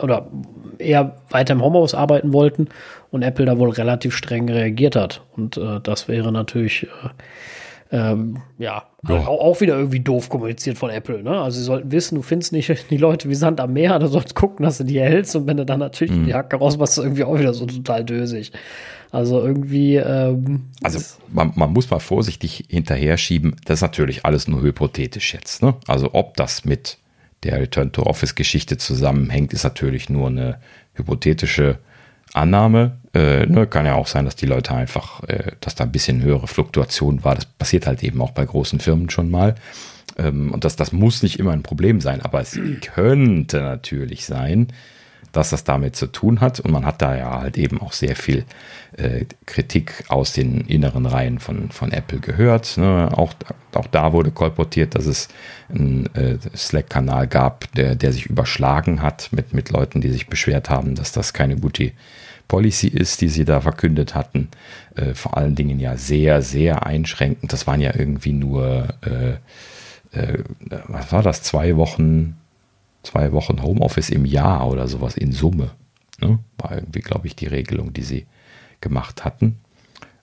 oder eher weiter im Homeoffice arbeiten wollten und Apple da wohl relativ streng reagiert hat. Und äh, das wäre natürlich äh, ähm, ja, ja. Auch, auch, wieder irgendwie doof kommuniziert von Apple. Ne? Also sie sollten wissen, du findest nicht die Leute wie Sand am Meer, du sollst gucken, dass du die erhältst und wenn du dann natürlich mhm. die Hacke rausmachst, ist irgendwie auch wieder so total dösig. Also irgendwie. Ähm, also man, man, muss mal vorsichtig hinterher schieben. Das ist natürlich alles nur hypothetisch jetzt. Ne? Also ob das mit der Return-to-Office-Geschichte zusammenhängt, ist natürlich nur eine hypothetische Annahme. Äh, ne, kann ja auch sein, dass die Leute einfach, äh, dass da ein bisschen höhere Fluktuation war. Das passiert halt eben auch bei großen Firmen schon mal. Ähm, und das, das muss nicht immer ein Problem sein, aber es könnte natürlich sein, dass das damit zu tun hat. Und man hat da ja halt eben auch sehr viel äh, Kritik aus den inneren Reihen von, von Apple gehört. Ne? Auch, auch da wurde kolportiert, dass es einen äh, Slack-Kanal gab, der, der sich überschlagen hat mit, mit Leuten, die sich beschwert haben, dass das keine gute Policy ist, die sie da verkündet hatten. Äh, vor allen Dingen ja sehr, sehr einschränkend. Das waren ja irgendwie nur, äh, äh, was war das, zwei Wochen zwei Wochen Homeoffice im Jahr oder sowas in Summe. Ne? War irgendwie, glaube ich, die Regelung, die sie gemacht hatten.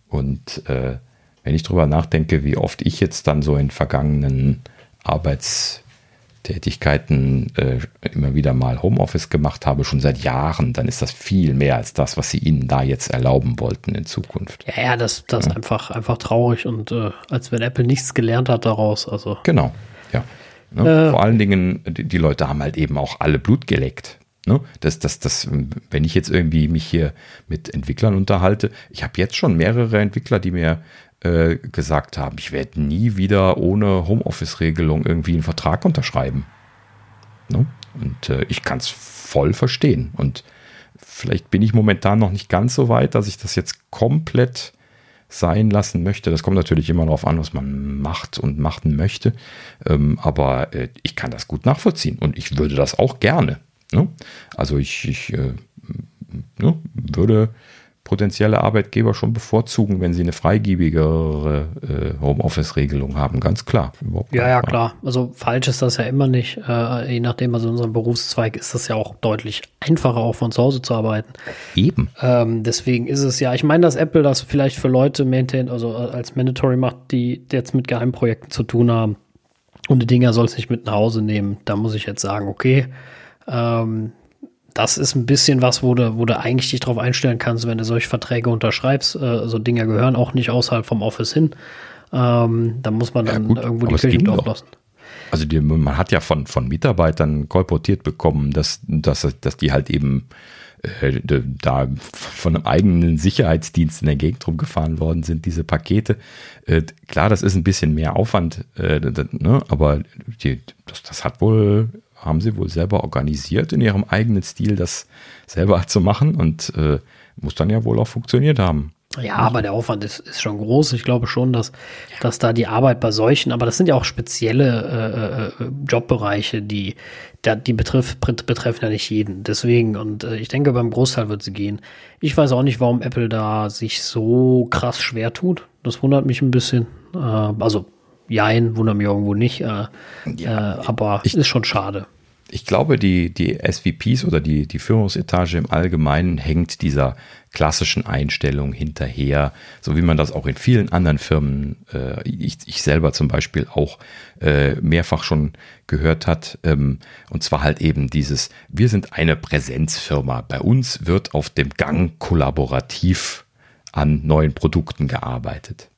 Und äh, wenn ich drüber nachdenke, wie oft ich jetzt dann so in vergangenen Arbeitstätigkeiten äh, immer wieder mal Homeoffice gemacht habe, schon seit Jahren, dann ist das viel mehr als das, was sie ihnen da jetzt erlauben wollten in Zukunft. Ja, ja das, das ja. ist einfach, einfach traurig und äh, als wenn Apple nichts gelernt hat daraus. Also. Genau, ja. Ne? Vor allen Dingen, die, die, Leute haben halt eben auch alle Blut geleckt. Ne? Das, das, das, wenn ich jetzt irgendwie mich hier mit Entwicklern unterhalte, ich habe jetzt schon mehrere Entwickler, die mir äh, gesagt haben, ich werde nie wieder ohne Homeoffice-Regelung irgendwie einen Vertrag unterschreiben. Ne? Und äh, ich kann es voll verstehen. Und vielleicht bin ich momentan noch nicht ganz so weit, dass ich das jetzt komplett sein lassen möchte. Das kommt natürlich immer darauf an, was man macht und machen möchte. Ähm, aber äh, ich kann das gut nachvollziehen und ich würde das auch gerne. Ne? Also ich, ich äh, ne, würde potenzielle Arbeitgeber schon bevorzugen, wenn sie eine freigiebigere äh, Homeoffice-Regelung haben, ganz klar. Ja, ja, klar. Also falsch ist das ja immer nicht. Äh, je nachdem, also in unserem Berufszweig ist das ja auch deutlich einfacher, auch von zu Hause zu arbeiten. Eben. Ähm, deswegen ist es ja, ich meine, dass Apple das vielleicht für Leute maintain, also als Mandatory macht, die jetzt mit Geheimprojekten zu tun haben. Und die Dinger soll es nicht mit nach Hause nehmen. Da muss ich jetzt sagen, okay, ähm, das ist ein bisschen was, wo du, wo du eigentlich dich drauf einstellen kannst, wenn du solche Verträge unterschreibst. Äh, so Dinge gehören auch nicht außerhalb vom Office hin. Ähm, da muss man dann ja, gut, irgendwo die Kirche im lassen. Also die, man hat ja von, von Mitarbeitern kolportiert bekommen, dass, dass, dass die halt eben äh, da von einem eigenen Sicherheitsdienst in der Gegend rumgefahren worden sind, diese Pakete. Äh, klar, das ist ein bisschen mehr Aufwand, äh, ne? aber die, das, das hat wohl haben sie wohl selber organisiert in ihrem eigenen Stil, das selber zu machen und äh, muss dann ja wohl auch funktioniert haben. Ja, aber der Aufwand ist, ist schon groß. Ich glaube schon, dass, dass da die Arbeit bei solchen, aber das sind ja auch spezielle äh, äh Jobbereiche, die, die betrifft, betreffen ja nicht jeden. Deswegen, und äh, ich denke, beim Großteil wird sie gehen. Ich weiß auch nicht, warum Apple da sich so krass schwer tut. Das wundert mich ein bisschen. Äh, also, jein, wundert mich irgendwo nicht. Äh, ja, äh, aber ich, ist schon schade ich glaube, die, die SVPs oder die, die Führungsetage im Allgemeinen hängt dieser klassischen Einstellung hinterher, so wie man das auch in vielen anderen Firmen, äh, ich, ich selber zum Beispiel auch äh, mehrfach schon gehört hat. Ähm, und zwar halt eben dieses, wir sind eine Präsenzfirma. Bei uns wird auf dem Gang kollaborativ an neuen Produkten gearbeitet.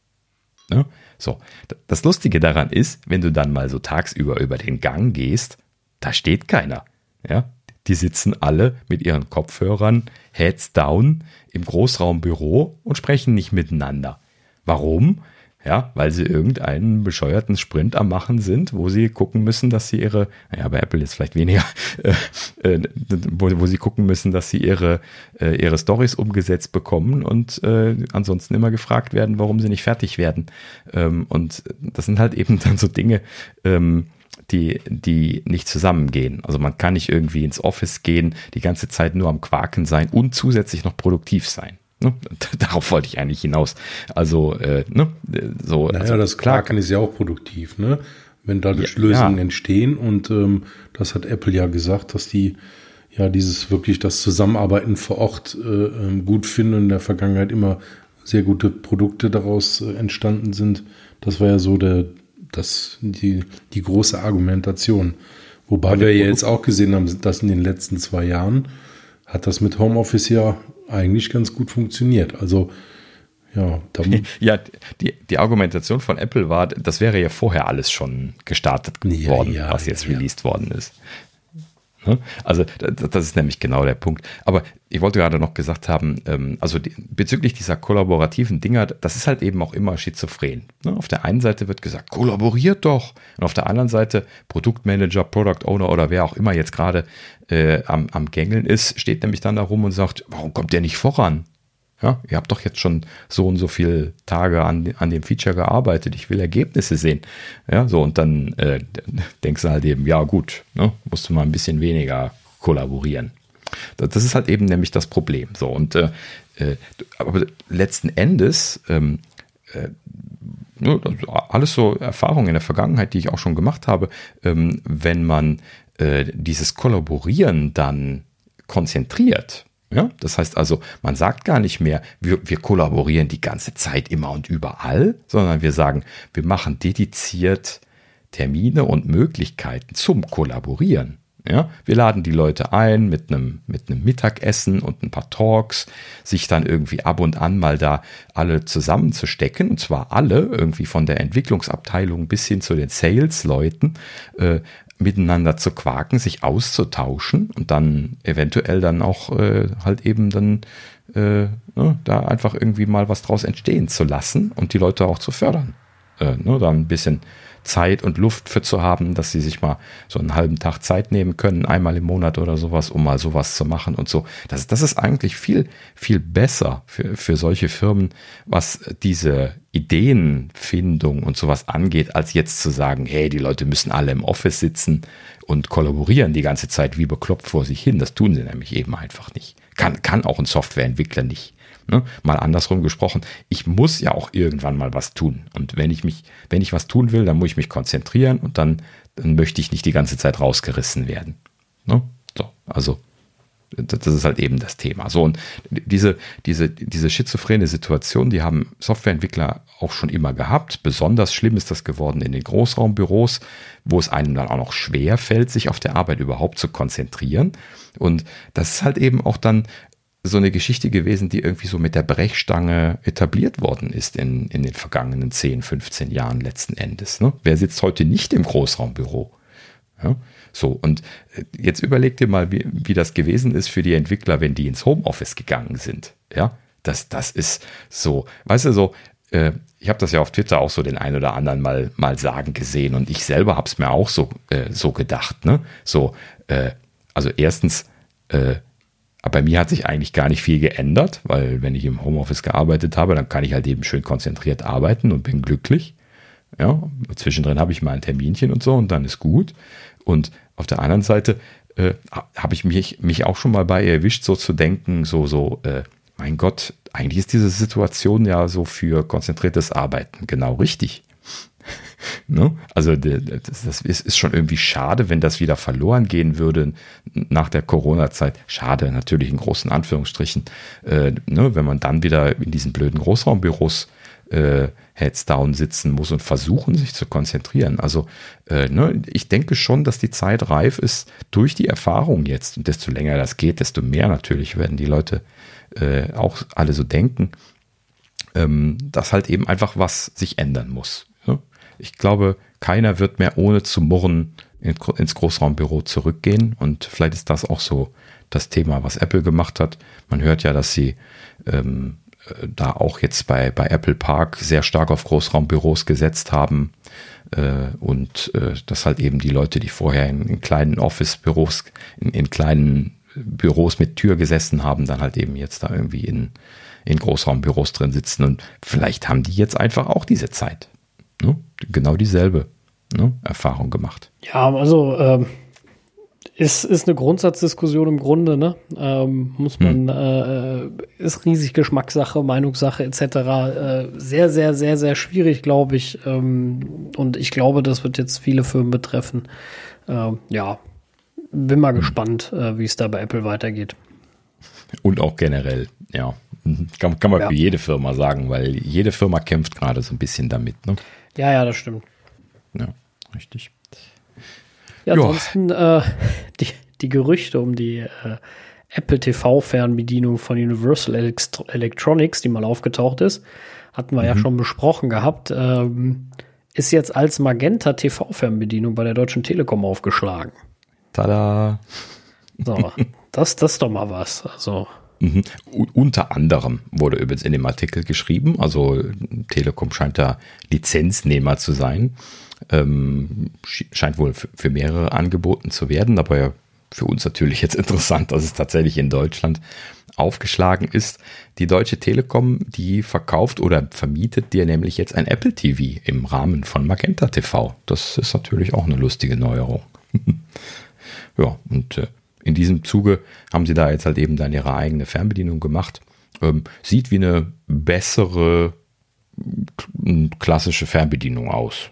Ne? So, das Lustige daran ist, wenn du dann mal so tagsüber über den Gang gehst, da steht keiner. Ja, die sitzen alle mit ihren Kopfhörern heads down im Großraumbüro und sprechen nicht miteinander. Warum? Ja, weil sie irgendeinen bescheuerten Sprint am Machen sind, wo sie gucken müssen, dass sie ihre, naja, bei Apple jetzt vielleicht weniger, äh, äh, wo, wo, sie gucken müssen, dass sie ihre, äh, ihre Stories umgesetzt bekommen und äh, ansonsten immer gefragt werden, warum sie nicht fertig werden. Ähm, und das sind halt eben dann so Dinge, ähm, die, die nicht zusammengehen. Also man kann nicht irgendwie ins Office gehen, die ganze Zeit nur am Quaken sein und zusätzlich noch produktiv sein. Ne? Darauf wollte ich eigentlich hinaus. Also, äh, ne? so. Naja, also, das Quaken ist ja auch produktiv, ne? Wenn dadurch ja, Lösungen ja. entstehen und ähm, das hat Apple ja gesagt, dass die ja dieses wirklich das Zusammenarbeiten vor Ort äh, ähm, gut finden und in der Vergangenheit immer sehr gute Produkte daraus äh, entstanden sind. Das war ja so der, das die, die große Argumentation. Wobei wir ja jetzt auch gesehen haben, dass in den letzten zwei Jahren hat das mit Homeoffice ja eigentlich ganz gut funktioniert. Also ja, ja die, die Argumentation von Apple war, das wäre ja vorher alles schon gestartet ja, worden, ja, was jetzt released worden ist. Ne? Also das ist nämlich genau der Punkt. Aber ich wollte gerade noch gesagt haben, ähm, also bezüglich dieser kollaborativen Dinger, das ist halt eben auch immer schizophren. Ne? Auf der einen Seite wird gesagt, kollaboriert doch. Und auf der anderen Seite Produktmanager, Product Owner oder wer auch immer jetzt gerade äh, am, am Gängeln ist, steht nämlich dann da rum und sagt, warum kommt der nicht voran? Ja, ihr habt doch jetzt schon so und so viele Tage an, an dem Feature gearbeitet. Ich will Ergebnisse sehen. Ja, so und dann äh, denkst du halt eben, ja gut, ne, musst du mal ein bisschen weniger kollaborieren. Das ist halt eben nämlich das Problem. So und äh, äh aber letzten Endes ähm, äh, ne, alles so Erfahrungen in der Vergangenheit, die ich auch schon gemacht habe, ähm, wenn man äh, dieses Kollaborieren dann konzentriert, ja, das heißt also, man sagt gar nicht mehr, wir, wir kollaborieren die ganze Zeit immer und überall, sondern wir sagen, wir machen dediziert Termine und Möglichkeiten zum Kollaborieren. Ja, wir laden die Leute ein mit einem, mit einem Mittagessen und ein paar Talks, sich dann irgendwie ab und an mal da alle zusammenzustecken, und zwar alle, irgendwie von der Entwicklungsabteilung bis hin zu den Sales-Leuten, äh, miteinander zu quaken, sich auszutauschen und dann eventuell dann auch äh, halt eben dann äh, ne, da einfach irgendwie mal was draus entstehen zu lassen und die Leute auch zu fördern. Äh, ne, da ein bisschen Zeit und Luft für zu haben, dass sie sich mal so einen halben Tag Zeit nehmen können, einmal im Monat oder sowas, um mal sowas zu machen und so. Das, das ist eigentlich viel, viel besser für, für solche Firmen, was diese Ideenfindung und sowas angeht, als jetzt zu sagen, hey, die Leute müssen alle im Office sitzen und kollaborieren die ganze Zeit wie bekloppt vor sich hin. Das tun sie nämlich eben einfach nicht. Kann, kann auch ein Softwareentwickler nicht. Ne? Mal andersrum gesprochen, ich muss ja auch irgendwann mal was tun. Und wenn ich mich, wenn ich was tun will, dann muss ich mich konzentrieren und dann, dann möchte ich nicht die ganze Zeit rausgerissen werden. Ne? So, also das ist halt eben das Thema. So, und diese, diese, diese schizophrene Situation, die haben Softwareentwickler auch schon immer gehabt. Besonders schlimm ist das geworden in den Großraumbüros, wo es einem dann auch noch schwer fällt, sich auf der Arbeit überhaupt zu konzentrieren. Und das ist halt eben auch dann so eine Geschichte gewesen, die irgendwie so mit der Brechstange etabliert worden ist in, in den vergangenen 10, 15 Jahren letzten Endes. Ne? Wer sitzt heute nicht im Großraumbüro? Ja? So, und äh, jetzt überleg dir mal, wie, wie das gewesen ist für die Entwickler, wenn die ins Homeoffice gegangen sind. Ja, das, das ist so, weißt du, so, äh, ich habe das ja auf Twitter auch so den einen oder anderen mal, mal sagen gesehen und ich selber habe es mir auch so, äh, so gedacht. Ne? So, äh, also erstens, äh, aber bei mir hat sich eigentlich gar nicht viel geändert, weil wenn ich im Homeoffice gearbeitet habe, dann kann ich halt eben schön konzentriert arbeiten und bin glücklich. Ja, zwischendrin habe ich mal ein Terminchen und so und dann ist gut. Und auf der anderen Seite äh, habe ich mich, mich auch schon mal bei erwischt, so zu denken, so, so, äh, mein Gott, eigentlich ist diese Situation ja so für konzentriertes Arbeiten genau richtig. Ne? Also das, das ist schon irgendwie schade, wenn das wieder verloren gehen würde nach der Corona-Zeit. Schade, natürlich in großen Anführungsstrichen, äh, ne? wenn man dann wieder in diesen blöden Großraumbüros äh, Heads down sitzen muss und versuchen, sich zu konzentrieren. Also äh, ne, ich denke schon, dass die Zeit reif ist durch die Erfahrung jetzt. Und desto länger das geht, desto mehr natürlich werden die Leute äh, auch alle so denken, ähm, dass halt eben einfach was sich ändern muss. Ich glaube, keiner wird mehr ohne zu murren ins Großraumbüro zurückgehen. Und vielleicht ist das auch so das Thema, was Apple gemacht hat. Man hört ja, dass sie ähm, äh, da auch jetzt bei, bei Apple Park sehr stark auf Großraumbüros gesetzt haben. Äh, und äh, dass halt eben die Leute, die vorher in, in kleinen Office-Büros, in, in, kleinen Büros mit Tür gesessen haben, dann halt eben jetzt da irgendwie in, in Großraumbüros drin sitzen. Und vielleicht haben die jetzt einfach auch diese Zeit ne, genau dieselbe ne, Erfahrung gemacht. Ja, also ähm, ist, ist eine Grundsatzdiskussion im Grunde, ne? Ähm, muss man, hm. äh, ist riesig Geschmackssache, Meinungssache etc. Äh, sehr, sehr, sehr, sehr schwierig, glaube ich. Ähm, und ich glaube, das wird jetzt viele Firmen betreffen. Ähm, ja, bin mal hm. gespannt, äh, wie es da bei Apple weitergeht. Und auch generell, ja. Kann, kann man ja. für jede Firma sagen, weil jede Firma kämpft gerade so ein bisschen damit. Ne? Ja, ja, das stimmt. Ja, richtig. Ja, ansonsten äh, die, die Gerüchte um die äh, Apple TV-Fernbedienung von Universal Electronics, die mal aufgetaucht ist, hatten wir mhm. ja schon besprochen gehabt, ähm, ist jetzt als Magenta TV-Fernbedienung bei der Deutschen Telekom aufgeschlagen. Tada! So, das, das ist doch mal was. Also. Mhm. Unter anderem wurde übrigens in dem Artikel geschrieben, also Telekom scheint da Lizenznehmer zu sein. Ähm, scheint wohl für, mehrere angeboten zu werden, aber für uns natürlich jetzt interessant, dass es tatsächlich in Deutschland aufgeschlagen ist. Die Deutsche Telekom, die verkauft oder vermietet dir nämlich jetzt ein Apple TV im Rahmen von Magenta TV. Das ist natürlich auch eine lustige Neuerung. ja, und äh, in diesem Zuge haben sie da jetzt halt eben dann ihre eigene Fernbedienung gemacht. Ähm, sieht wie eine bessere klassische Fernbedienung aus.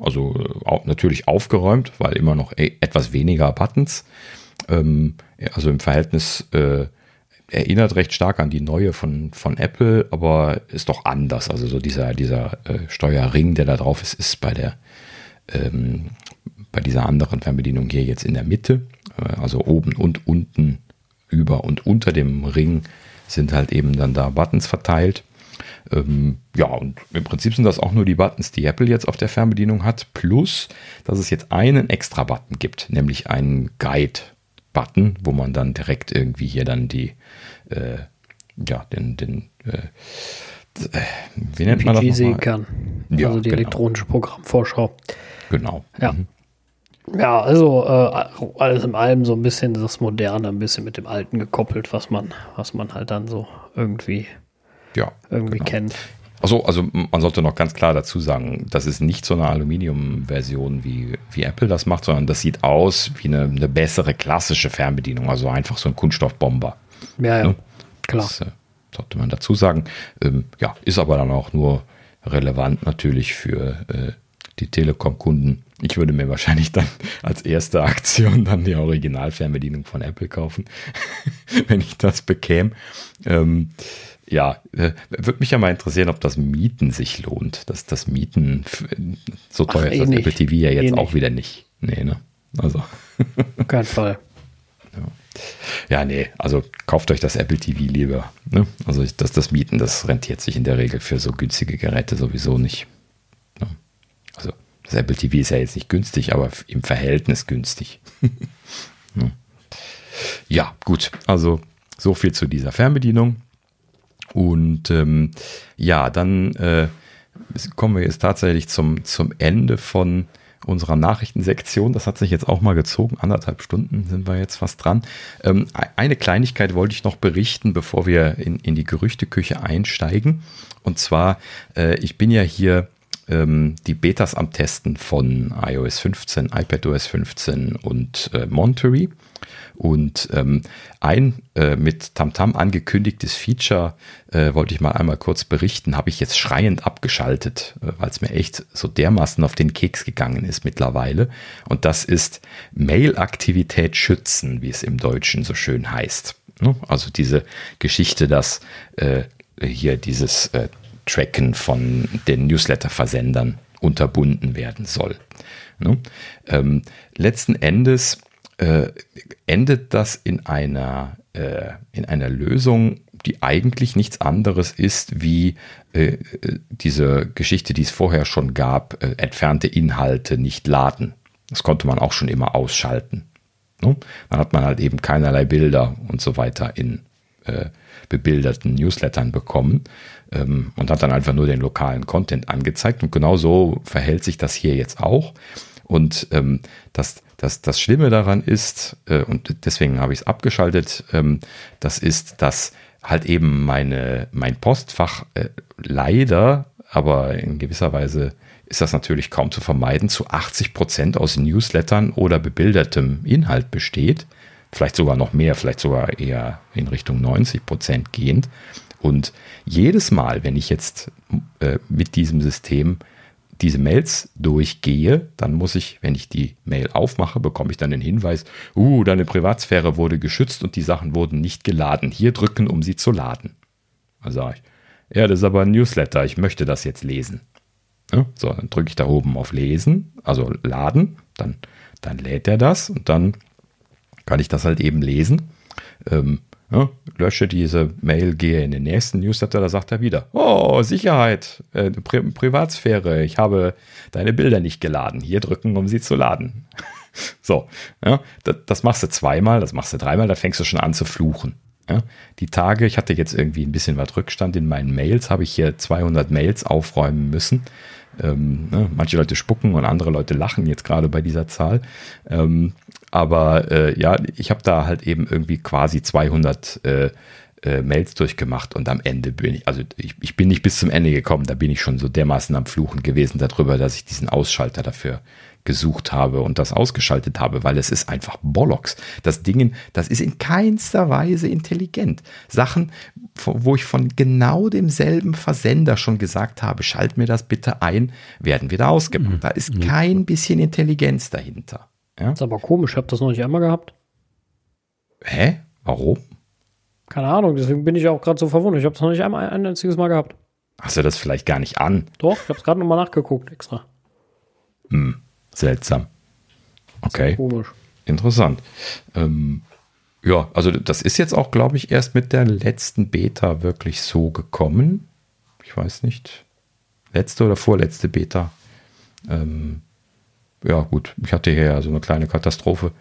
Also äh, natürlich aufgeräumt, weil immer noch etwas weniger Buttons. Ähm, also im Verhältnis äh, erinnert recht stark an die neue von, von Apple, aber ist doch anders. Also so dieser, dieser äh, Steuerring, der da drauf ist, ist bei der ähm, bei dieser anderen Fernbedienung hier jetzt in der Mitte. Äh, also oben und unten über und unter dem Ring sind halt eben dann da Buttons verteilt. Ähm, ja, und im Prinzip sind das auch nur die Buttons, die Apple jetzt auf der Fernbedienung hat, plus, dass es jetzt einen extra Button gibt, nämlich einen Guide-Button, wo man dann direkt irgendwie hier dann die, äh, ja, den, den, äh, wie nennt man das? sehen kann. Ja, also die genau. elektronische Programmvorschau. Genau. Ja. Mhm. Ja, also äh, alles in allem so ein bisschen das Moderne, ein bisschen mit dem Alten gekoppelt, was man, was man halt dann so irgendwie, ja, irgendwie genau. kennt. Achso, also man sollte noch ganz klar dazu sagen, das ist nicht so eine Aluminium-Version, wie, wie Apple das macht, sondern das sieht aus wie eine, eine bessere klassische Fernbedienung, also einfach so ein Kunststoffbomber. Ja, ja, ne? klar. Das äh, sollte man dazu sagen. Ähm, ja, ist aber dann auch nur relevant natürlich für äh, die Telekom-Kunden. Ich würde mir wahrscheinlich dann als erste Aktion dann die Originalfernbedienung von Apple kaufen, wenn ich das bekäme. Ähm, ja, äh, würde mich ja mal interessieren, ob das Mieten sich lohnt. Dass das Mieten so teuer Ach, ist, eh das Apple TV ja jetzt eh auch wieder nicht. Nee, ne? Also. Kein Fall. Ja. ja, nee, also kauft euch das Apple TV lieber. Ne? Also das, das Mieten, das rentiert sich in der Regel für so günstige Geräte sowieso nicht. Das Apple TV ist ja jetzt nicht günstig, aber im Verhältnis günstig. ja, gut. Also so viel zu dieser Fernbedienung. Und ähm, ja, dann äh, kommen wir jetzt tatsächlich zum, zum Ende von unserer Nachrichtensektion. Das hat sich jetzt auch mal gezogen. Anderthalb Stunden sind wir jetzt fast dran. Ähm, eine Kleinigkeit wollte ich noch berichten, bevor wir in, in die Gerüchteküche einsteigen. Und zwar, äh, ich bin ja hier ähm, die Betas am Testen von iOS 15, iPadOS 15 und äh, Monterey. Und ähm, ein äh, mit Tamtam angekündigtes Feature äh, wollte ich mal einmal kurz berichten, habe ich jetzt schreiend abgeschaltet, äh, weil es mir echt so dermaßen auf den Keks gegangen ist mittlerweile. Und das ist Mail-Aktivität schützen, wie es im Deutschen so schön heißt. Ne? Also diese Geschichte, dass äh, hier dieses äh, Tracken von den Newsletter-Versendern unterbunden werden soll. Ne? Ähm, letzten Endes äh, endet das in einer, äh, in einer Lösung, die eigentlich nichts anderes ist wie äh, diese Geschichte, die es vorher schon gab, äh, entfernte Inhalte nicht laden. Das konnte man auch schon immer ausschalten. Ne? Dann hat man halt eben keinerlei Bilder und so weiter in äh, bebilderten Newslettern bekommen ähm, und hat dann einfach nur den lokalen Content angezeigt. Und genau so verhält sich das hier jetzt auch. Und ähm, das, das, das Schlimme daran ist, äh, und deswegen habe ich es abgeschaltet, ähm, das ist, dass halt eben meine, mein Postfach äh, leider, aber in gewisser Weise ist das natürlich kaum zu vermeiden, zu 80 Prozent aus Newslettern oder bebildertem Inhalt besteht. Vielleicht sogar noch mehr, vielleicht sogar eher in Richtung 90 Prozent gehend. Und jedes Mal, wenn ich jetzt äh, mit diesem System diese Mails durchgehe, dann muss ich, wenn ich die Mail aufmache, bekomme ich dann den Hinweis, uh, deine Privatsphäre wurde geschützt und die Sachen wurden nicht geladen. Hier drücken, um sie zu laden. Dann sage ich, ja, das ist aber ein Newsletter, ich möchte das jetzt lesen. Ja, so, dann drücke ich da oben auf Lesen, also laden, dann, dann lädt er das und dann kann ich das halt eben lesen. Ähm, ja, lösche diese Mail, gehe in den nächsten Newsletter, da sagt er wieder, oh, Sicherheit, äh, Pri Privatsphäre, ich habe deine Bilder nicht geladen. Hier drücken, um sie zu laden. so, ja, das, das, machst du zweimal, das machst du dreimal, da fängst du schon an zu fluchen. Ja, die Tage, ich hatte jetzt irgendwie ein bisschen was Rückstand in meinen Mails, habe ich hier 200 Mails aufräumen müssen. Ähm, ne, manche Leute spucken und andere Leute lachen jetzt gerade bei dieser Zahl. Ähm, aber äh, ja, ich habe da halt eben irgendwie quasi 200 äh, äh, Mails durchgemacht und am Ende bin ich, also ich, ich bin nicht bis zum Ende gekommen, da bin ich schon so dermaßen am Fluchen gewesen darüber, dass ich diesen Ausschalter dafür gesucht habe und das ausgeschaltet habe, weil es ist einfach Bollocks. Das Ding, das ist in keinster Weise intelligent. Sachen, wo ich von genau demselben Versender schon gesagt habe, schalt mir das bitte ein, werden wieder ausgemacht. Mhm. Da ist kein bisschen Intelligenz dahinter. Ja? Das ist aber komisch, ich habe das noch nicht einmal gehabt. Hä? Warum? Keine Ahnung, deswegen bin ich auch gerade so verwundert. Ich habe es noch nicht einmal ein einziges Mal gehabt. Hast du das vielleicht gar nicht an? Doch, ich habe es gerade nochmal nachgeguckt extra. Hm, seltsam. Okay. Komisch. Interessant. Ähm, ja, also das ist jetzt auch, glaube ich, erst mit der letzten Beta wirklich so gekommen. ich weiß nicht, letzte oder vorletzte Beta. Ähm, ja, gut, ich hatte hier ja so eine kleine Katastrophe.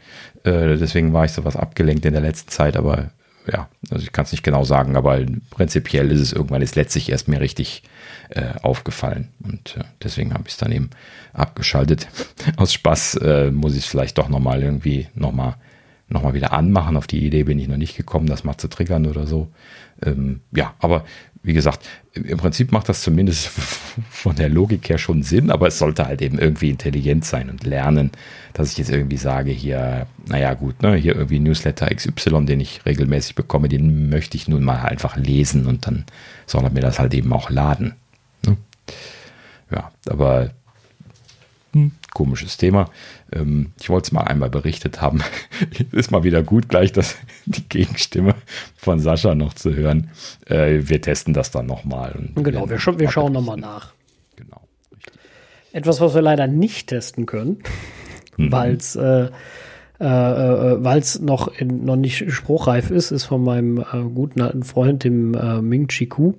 Äh, deswegen war ich sowas abgelenkt in der letzten Zeit, aber ja, also ich kann es nicht genau sagen, aber prinzipiell ist es irgendwann ist letztlich erst mir richtig äh, aufgefallen und äh, deswegen habe ich es dann eben abgeschaltet. Aus Spaß äh, muss ich es vielleicht doch nochmal irgendwie nochmal noch mal wieder anmachen. Auf die Idee bin ich noch nicht gekommen, das mal zu triggern oder so. Ähm, ja, aber wie gesagt, im Prinzip macht das zumindest von der Logik her schon Sinn, aber es sollte halt eben irgendwie intelligent sein und lernen, dass ich jetzt irgendwie sage, hier, naja, gut, ne, hier irgendwie Newsletter XY, den ich regelmäßig bekomme, den möchte ich nun mal einfach lesen und dann soll er mir das halt eben auch laden. Ne? Ja, aber komisches Thema. Ähm, ich wollte es mal einmal berichtet haben. Ist mal wieder gut, gleich das, die Gegenstimme von Sascha noch zu hören. Äh, wir testen das dann nochmal. Genau, wir, sch wir schauen nochmal nach. Genau. Richtig. Etwas, was wir leider nicht testen können, mhm. weil es äh, äh, äh noch, noch nicht spruchreif ist, ist von meinem äh, guten alten Freund, dem äh, Ming Chi Ku.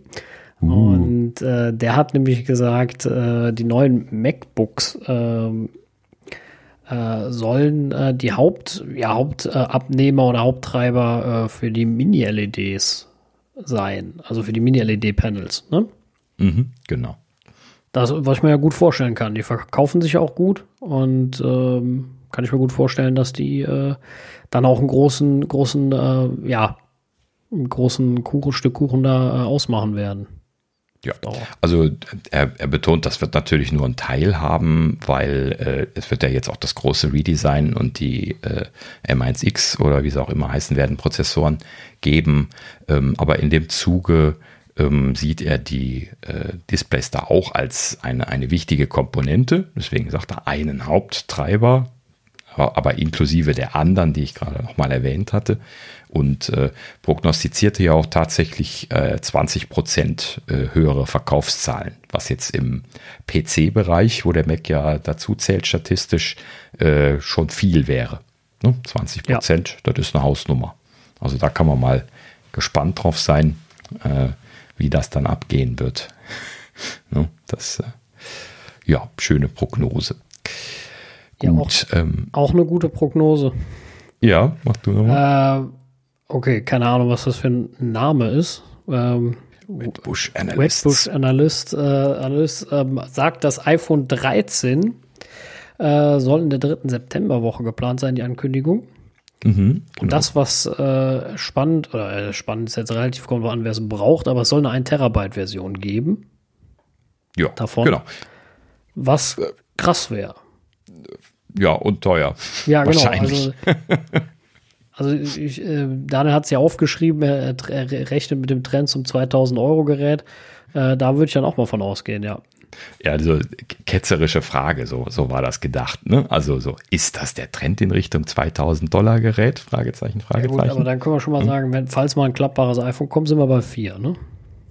Uh. Und äh, der hat nämlich gesagt, äh, die neuen MacBooks ähm, äh, sollen äh, die Haupt, ja, Hauptabnehmer oder Haupttreiber äh, für die Mini-LEDs sein, also für die Mini-LED-Panels, ne? Mhm, genau. Das, was ich mir ja gut vorstellen kann. Die verkaufen sich auch gut und ähm, kann ich mir gut vorstellen, dass die äh, dann auch einen großen, großen, äh, ja, einen großen Kuchen, Stück Kuchen da äh, ausmachen werden. Ja, also er, er, betont, das wird natürlich nur ein Teil haben, weil äh, es wird ja jetzt auch das große Redesign und die äh, M1X oder wie sie auch immer heißen werden, Prozessoren geben. Ähm, aber in dem Zuge ähm, sieht er die äh, Displays da auch als eine, eine wichtige Komponente. Deswegen sagt er einen Haupttreiber, aber inklusive der anderen, die ich gerade noch mal erwähnt hatte und äh, prognostizierte ja auch tatsächlich äh, 20 Prozent äh, höhere Verkaufszahlen, was jetzt im PC-Bereich, wo der Mac ja dazu zählt statistisch, äh, schon viel wäre. Ne? 20 Prozent, ja. das ist eine Hausnummer. Also da kann man mal gespannt drauf sein, äh, wie das dann abgehen wird. ne? Das, äh, ja, schöne Prognose. Gut, ja, auch, ähm, auch eine gute Prognose. Ja, mach du nochmal. Äh, Okay, keine Ahnung, was das für ein Name ist. Ähm, Wedbush Analyst. Wedbush Analyst, äh, Analyst ähm, sagt, das iPhone 13 äh, soll in der dritten Septemberwoche geplant sein, die Ankündigung. Mhm, genau. Und das, was äh, spannend, oder äh, spannend ist jetzt relativ, kommt an, wer es braucht, aber es soll eine 1 Terabyte Version geben. Ja, davon. Genau. Was äh, krass wäre. Ja, und teuer. Ja, genau. Also, Also ich, äh, Daniel hat es ja aufgeschrieben, er, er, rechnet mit dem Trend zum 2000 Euro Gerät. Äh, da würde ich dann auch mal von ausgehen, ja. Ja, also ketzerische Frage, so, so war das gedacht. Ne? Also so, ist das der Trend in Richtung 2000 Dollar Gerät? Fragezeichen, Fragezeichen. Ja gut, aber dann können wir schon mal hm. sagen, wenn, falls mal ein klappbares iPhone kommt, sind wir bei 4, ne?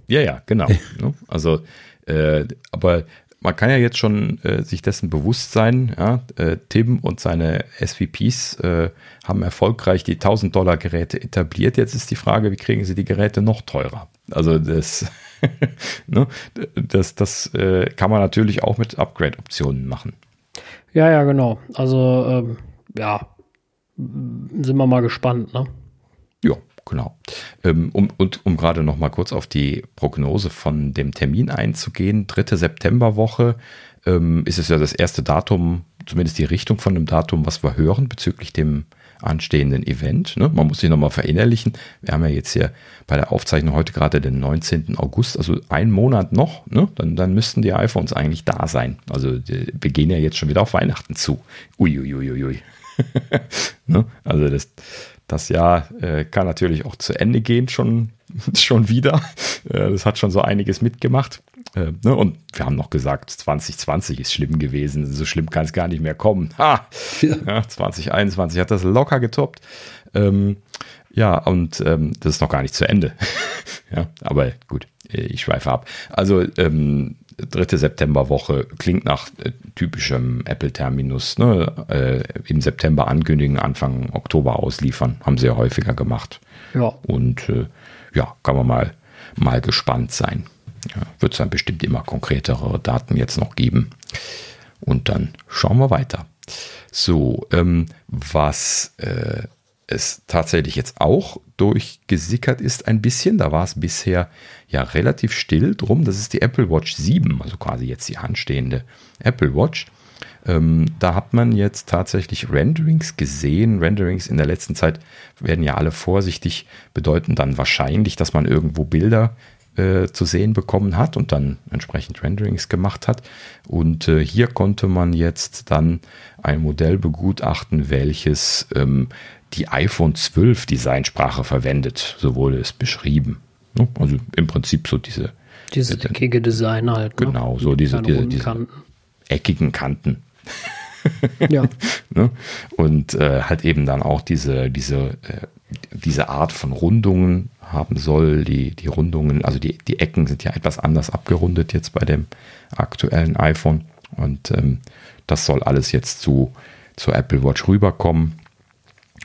Ja, ja, genau. Ne? also, äh, aber man kann ja jetzt schon äh, sich dessen bewusst sein, ja, äh, Tim und seine SVPs äh, haben erfolgreich die 1000 Dollar Geräte etabliert. Jetzt ist die Frage, wie kriegen sie die Geräte noch teurer? Also das, ne, das, das äh, kann man natürlich auch mit Upgrade-Optionen machen. Ja, ja, genau. Also ähm, ja, sind wir mal gespannt, ne? Ja, genau. Ähm, um, und um gerade noch mal kurz auf die Prognose von dem Termin einzugehen, dritte Septemberwoche ähm, ist es ja das erste Datum, zumindest die Richtung von dem Datum, was wir hören bezüglich dem anstehenden Event. Ne? Man muss sich nochmal verinnerlichen. Wir haben ja jetzt hier bei der Aufzeichnung heute gerade den 19. August, also einen Monat noch. Ne? Dann, dann müssten die iPhones eigentlich da sein. Also wir gehen ja jetzt schon wieder auf Weihnachten zu. Uiuiuiui. ne? Also das, das Jahr äh, kann natürlich auch zu Ende gehen, schon, schon wieder. Äh, das hat schon so einiges mitgemacht. Äh, ne? Und wir haben noch gesagt, 2020 ist schlimm gewesen. So schlimm kann es gar nicht mehr kommen. Ha! Ja. 2021 hat das locker getoppt. Ähm, ja, und ähm, das ist noch gar nicht zu Ende. ja, aber gut, äh, ich schweife ab. Also ähm, dritte Septemberwoche klingt nach äh, typischem Apple-Terminus. Ne? Äh, Im September ankündigen, Anfang Oktober ausliefern, haben sie ja häufiger gemacht. Ja. Und äh, ja, kann man mal, mal gespannt sein. Ja, Wird es dann bestimmt immer konkretere Daten jetzt noch geben. Und dann schauen wir weiter. So, ähm, was äh, es tatsächlich jetzt auch durchgesickert ist ein bisschen, da war es bisher ja relativ still drum, das ist die Apple Watch 7, also quasi jetzt die handstehende Apple Watch. Ähm, da hat man jetzt tatsächlich Renderings gesehen. Renderings in der letzten Zeit werden ja alle vorsichtig, bedeuten dann wahrscheinlich, dass man irgendwo Bilder äh, zu sehen bekommen hat und dann entsprechend Renderings gemacht hat. Und äh, hier konnte man jetzt dann ein Modell begutachten, welches ähm, die iPhone 12 Designsprache verwendet. So wurde es beschrieben. Ne? Also im Prinzip so diese. Diese äh, eckige Design halt. Ne? Genau, so diese, diese, diese Kanten. eckigen Kanten. ja. ne? Und äh, halt eben dann auch diese, diese, äh, diese Art von Rundungen haben soll. Die, die Rundungen, also die, die Ecken sind ja etwas anders abgerundet jetzt bei dem aktuellen iPhone. Und ähm, das soll alles jetzt zu, zu Apple Watch rüberkommen.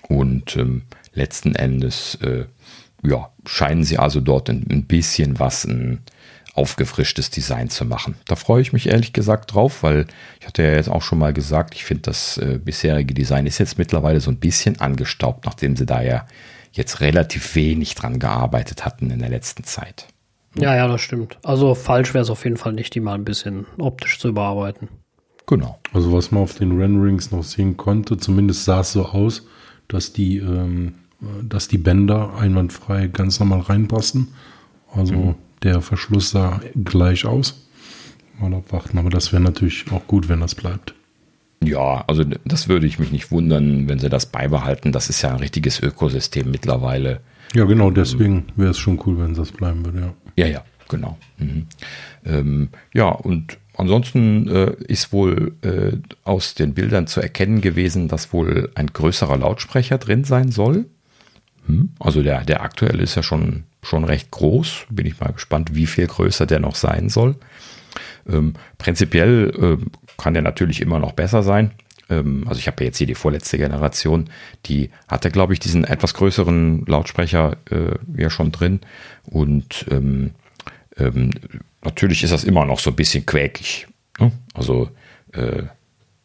Und ähm, letzten Endes äh, ja, scheinen sie also dort ein, ein bisschen was, ein aufgefrischtes Design zu machen. Da freue ich mich ehrlich gesagt drauf, weil ich hatte ja jetzt auch schon mal gesagt, ich finde das äh, bisherige Design ist jetzt mittlerweile so ein bisschen angestaubt, nachdem sie da ja jetzt relativ wenig dran gearbeitet hatten in der letzten Zeit. Ja, ja, das stimmt. Also falsch wäre es auf jeden Fall nicht, die mal ein bisschen optisch zu überarbeiten. Genau. Also was man auf den Renderings noch sehen konnte, zumindest sah es so aus, dass die, ähm, dass die Bänder einwandfrei ganz normal reinpassen. Also mhm. der Verschluss sah gleich aus. Mal abwarten, aber das wäre natürlich auch gut, wenn das bleibt. Ja, also das würde ich mich nicht wundern, wenn sie das beibehalten. Das ist ja ein richtiges Ökosystem mittlerweile. Ja, genau, deswegen wäre es schon cool, wenn das bleiben würde, ja. Ja, ja, genau. Mhm. Ähm, ja, und ansonsten äh, ist wohl äh, aus den Bildern zu erkennen gewesen, dass wohl ein größerer Lautsprecher drin sein soll. Hm? Also der, der aktuelle ist ja schon, schon recht groß. Bin ich mal gespannt, wie viel größer der noch sein soll. Ähm, prinzipiell äh, kann der natürlich immer noch besser sein. Ähm, also ich habe ja jetzt hier die vorletzte Generation, die hatte, glaube ich, diesen etwas größeren Lautsprecher äh, ja schon drin. Und ähm, ähm, natürlich ist das immer noch so ein bisschen quäkig. Ne? Also äh,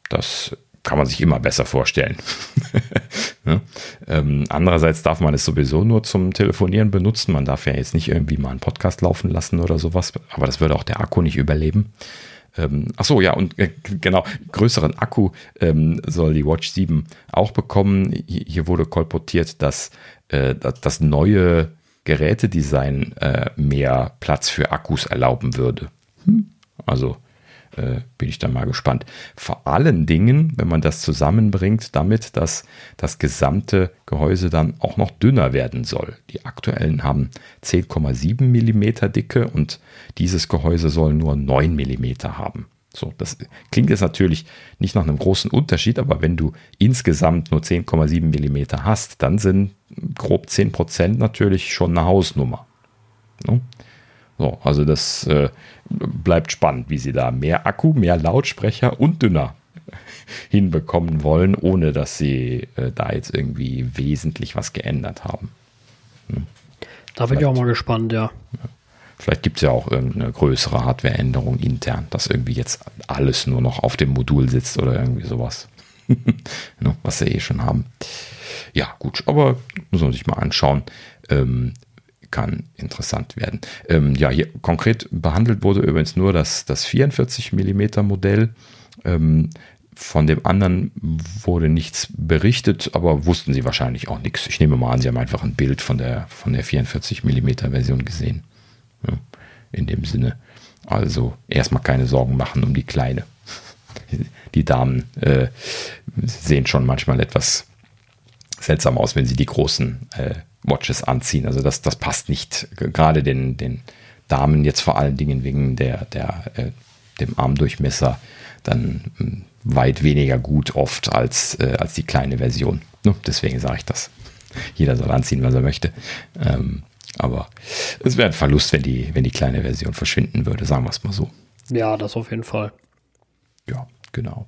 das kann man sich immer besser vorstellen. ne? ähm, andererseits darf man es sowieso nur zum Telefonieren benutzen. Man darf ja jetzt nicht irgendwie mal einen Podcast laufen lassen oder sowas, aber das würde auch der Akku nicht überleben. Ähm, ach so, ja, und äh, genau, größeren Akku ähm, soll die Watch 7 auch bekommen. Hier wurde kolportiert, dass äh, das neue Gerätedesign äh, mehr Platz für Akkus erlauben würde. Hm. Also äh, bin ich dann mal gespannt. Vor allen Dingen, wenn man das zusammenbringt, damit, dass das gesamte Gehäuse dann auch noch dünner werden soll. Die aktuellen haben 10,7 mm Dicke und dieses Gehäuse soll nur 9 mm haben. So, das klingt jetzt natürlich nicht nach einem großen Unterschied, aber wenn du insgesamt nur 10,7 mm hast, dann sind grob 10% natürlich schon eine Hausnummer. No? So, also das äh, bleibt spannend, wie sie da mehr Akku, mehr Lautsprecher und dünner hinbekommen wollen, ohne dass sie äh, da jetzt irgendwie wesentlich was geändert haben. Hm. Da bin ich auch mal gespannt, ja. ja. Vielleicht gibt es ja auch irgendeine größere Hardwareänderung intern, dass irgendwie jetzt alles nur noch auf dem Modul sitzt oder irgendwie sowas. ne, was sie eh schon haben. Ja, gut, aber muss man sich mal anschauen. Ähm, kann interessant werden. Ähm, ja, hier konkret behandelt wurde übrigens nur das, das 44 mm Modell. Ähm, von dem anderen wurde nichts berichtet, aber wussten sie wahrscheinlich auch nichts. Ich nehme mal an, sie haben einfach ein Bild von der, von der 44 mm Version gesehen. Ja, in dem Sinne. Also erstmal keine Sorgen machen um die Kleine. Die Damen äh, sehen schon manchmal etwas seltsam aus, wenn sie die großen äh, Watches anziehen. Also das, das passt nicht. Gerade den, den Damen jetzt vor allen Dingen wegen der, der, äh, dem Armdurchmesser dann äh, weit weniger gut oft als, äh, als die kleine Version. Ne? Deswegen sage ich das. Jeder soll anziehen, was er möchte. Ähm, aber es wäre ein Verlust, wenn die, wenn die kleine Version verschwinden würde, sagen wir es mal so. Ja, das auf jeden Fall. Ja, genau.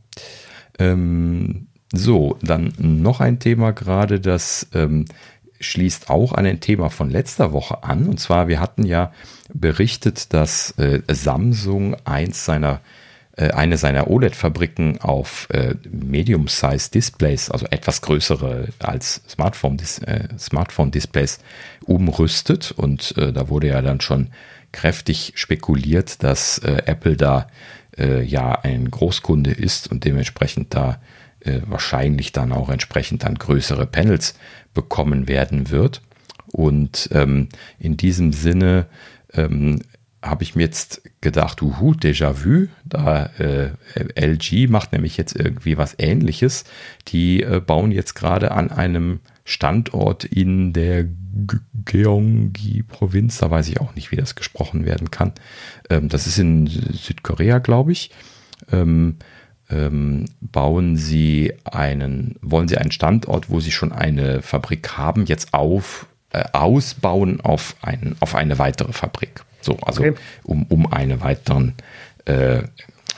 Ähm, so, dann noch ein Thema gerade, das ähm, schließt auch an ein Thema von letzter Woche an. Und zwar, wir hatten ja berichtet, dass äh, Samsung eins seiner äh, eine seiner OLED-Fabriken auf äh, Medium-Size-Displays, also etwas größere als Smartphone-Displays, äh, Smartphone umrüstet. Und äh, da wurde ja dann schon kräftig spekuliert, dass äh, Apple da ja ein Großkunde ist und dementsprechend da wahrscheinlich dann auch entsprechend dann größere Panels bekommen werden wird. Und ähm, in diesem Sinne ähm, habe ich mir jetzt gedacht, uhu, Déjà-vu, da äh, LG macht nämlich jetzt irgendwie was ähnliches. Die äh, bauen jetzt gerade an einem Standort in der Gyeonggi-Provinz, da weiß ich auch nicht, wie das gesprochen werden kann. Ähm, das ist in Südkorea, glaube ich. Ähm, ähm, bauen sie einen, wollen sie einen Standort, wo sie schon eine Fabrik haben, jetzt auf, äh, ausbauen auf, ein, auf eine weitere Fabrik. So, also okay. um, um eine weiteren äh,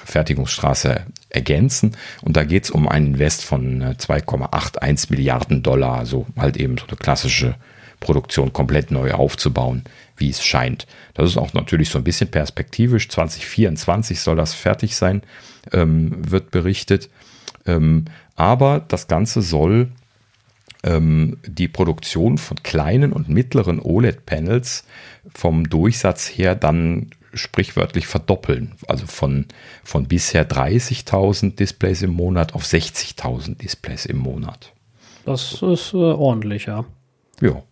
Fertigungsstraße ergänzen. Und da geht es um einen Invest von 2,81 äh, Milliarden Dollar, also halt eben so eine klassische Produktion komplett neu aufzubauen, wie es scheint. Das ist auch natürlich so ein bisschen perspektivisch. 2024 soll das fertig sein, ähm, wird berichtet. Ähm, aber das Ganze soll ähm, die Produktion von kleinen und mittleren OLED-Panels vom Durchsatz her dann sprichwörtlich verdoppeln. Also von, von bisher 30.000 Displays im Monat auf 60.000 Displays im Monat. Das ist äh, ordentlich, ja. Ja,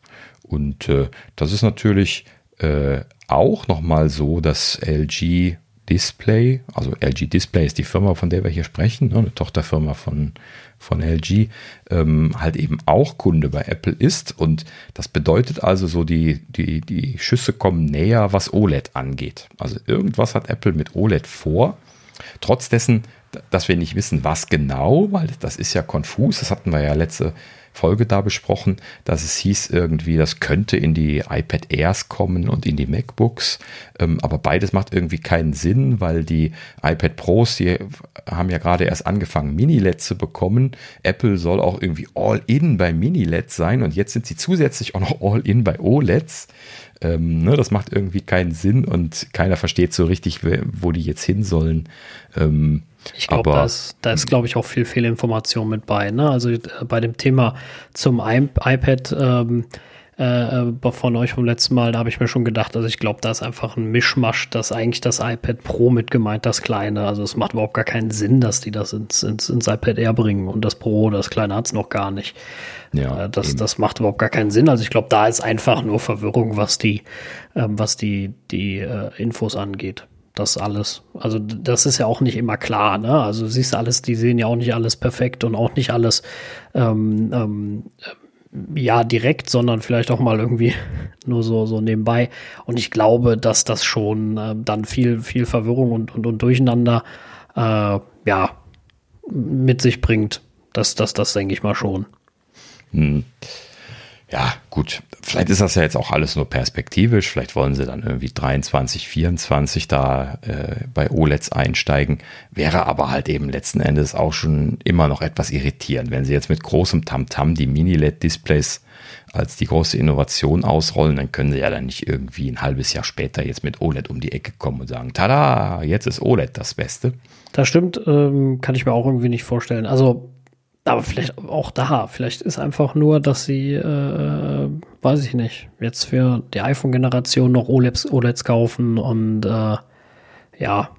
und äh, das ist natürlich äh, auch nochmal so, dass LG Display, also LG Display ist die Firma, von der wir hier sprechen, ne, eine Tochterfirma von, von LG, ähm, halt eben auch Kunde bei Apple ist. Und das bedeutet also so, die, die, die Schüsse kommen näher, was OLED angeht. Also irgendwas hat Apple mit OLED vor. Trotz dessen, dass wir nicht wissen, was genau, weil das ist ja konfus, das hatten wir ja letzte Folge da besprochen, dass es hieß irgendwie, das könnte in die iPad Airs kommen und in die MacBooks. Ähm, aber beides macht irgendwie keinen Sinn, weil die iPad Pros, die haben ja gerade erst angefangen, Mini-LED zu bekommen. Apple soll auch irgendwie All-In bei Mini-LED sein und jetzt sind sie zusätzlich auch noch All-In bei OLEDs. Ähm, ne, das macht irgendwie keinen Sinn und keiner versteht so richtig, wo die jetzt hin sollen. Ähm, ich glaube, da ist, da ist glaube ich, auch viel Fehlinformation mit bei. Ne? Also äh, bei dem Thema zum I iPad ähm, äh, äh, von euch vom letzten Mal, da habe ich mir schon gedacht, also ich glaube, da ist einfach ein Mischmasch, dass eigentlich das iPad Pro mit gemeint, das kleine. Also es macht überhaupt gar keinen Sinn, dass die das ins, ins, ins iPad Air bringen und das Pro, das kleine hat es noch gar nicht. Ja, äh, das, das macht überhaupt gar keinen Sinn. Also ich glaube, da ist einfach nur Verwirrung, was die, äh, was die, die Infos angeht das alles. Also das ist ja auch nicht immer klar, ne? Also du siehst alles, die sehen ja auch nicht alles perfekt und auch nicht alles ähm, ähm, ja direkt, sondern vielleicht auch mal irgendwie nur so so nebenbei. Und ich glaube, dass das schon äh, dann viel viel Verwirrung und und, und Durcheinander äh, ja mit sich bringt. Das das das denke ich mal schon. Hm ja, gut, vielleicht ist das ja jetzt auch alles nur perspektivisch. Vielleicht wollen sie dann irgendwie 23, 24 da äh, bei OLEDs einsteigen. Wäre aber halt eben letzten Endes auch schon immer noch etwas irritierend, wenn sie jetzt mit großem Tamtam -Tam die Mini-LED-Displays als die große Innovation ausrollen, dann können sie ja dann nicht irgendwie ein halbes Jahr später jetzt mit OLED um die Ecke kommen und sagen, tada, jetzt ist OLED das Beste. Das stimmt, ähm, kann ich mir auch irgendwie nicht vorstellen. Also aber vielleicht auch da, vielleicht ist einfach nur, dass sie, äh, weiß ich nicht, jetzt für die iPhone-Generation noch OLEDs, OLEDs kaufen und äh, ja,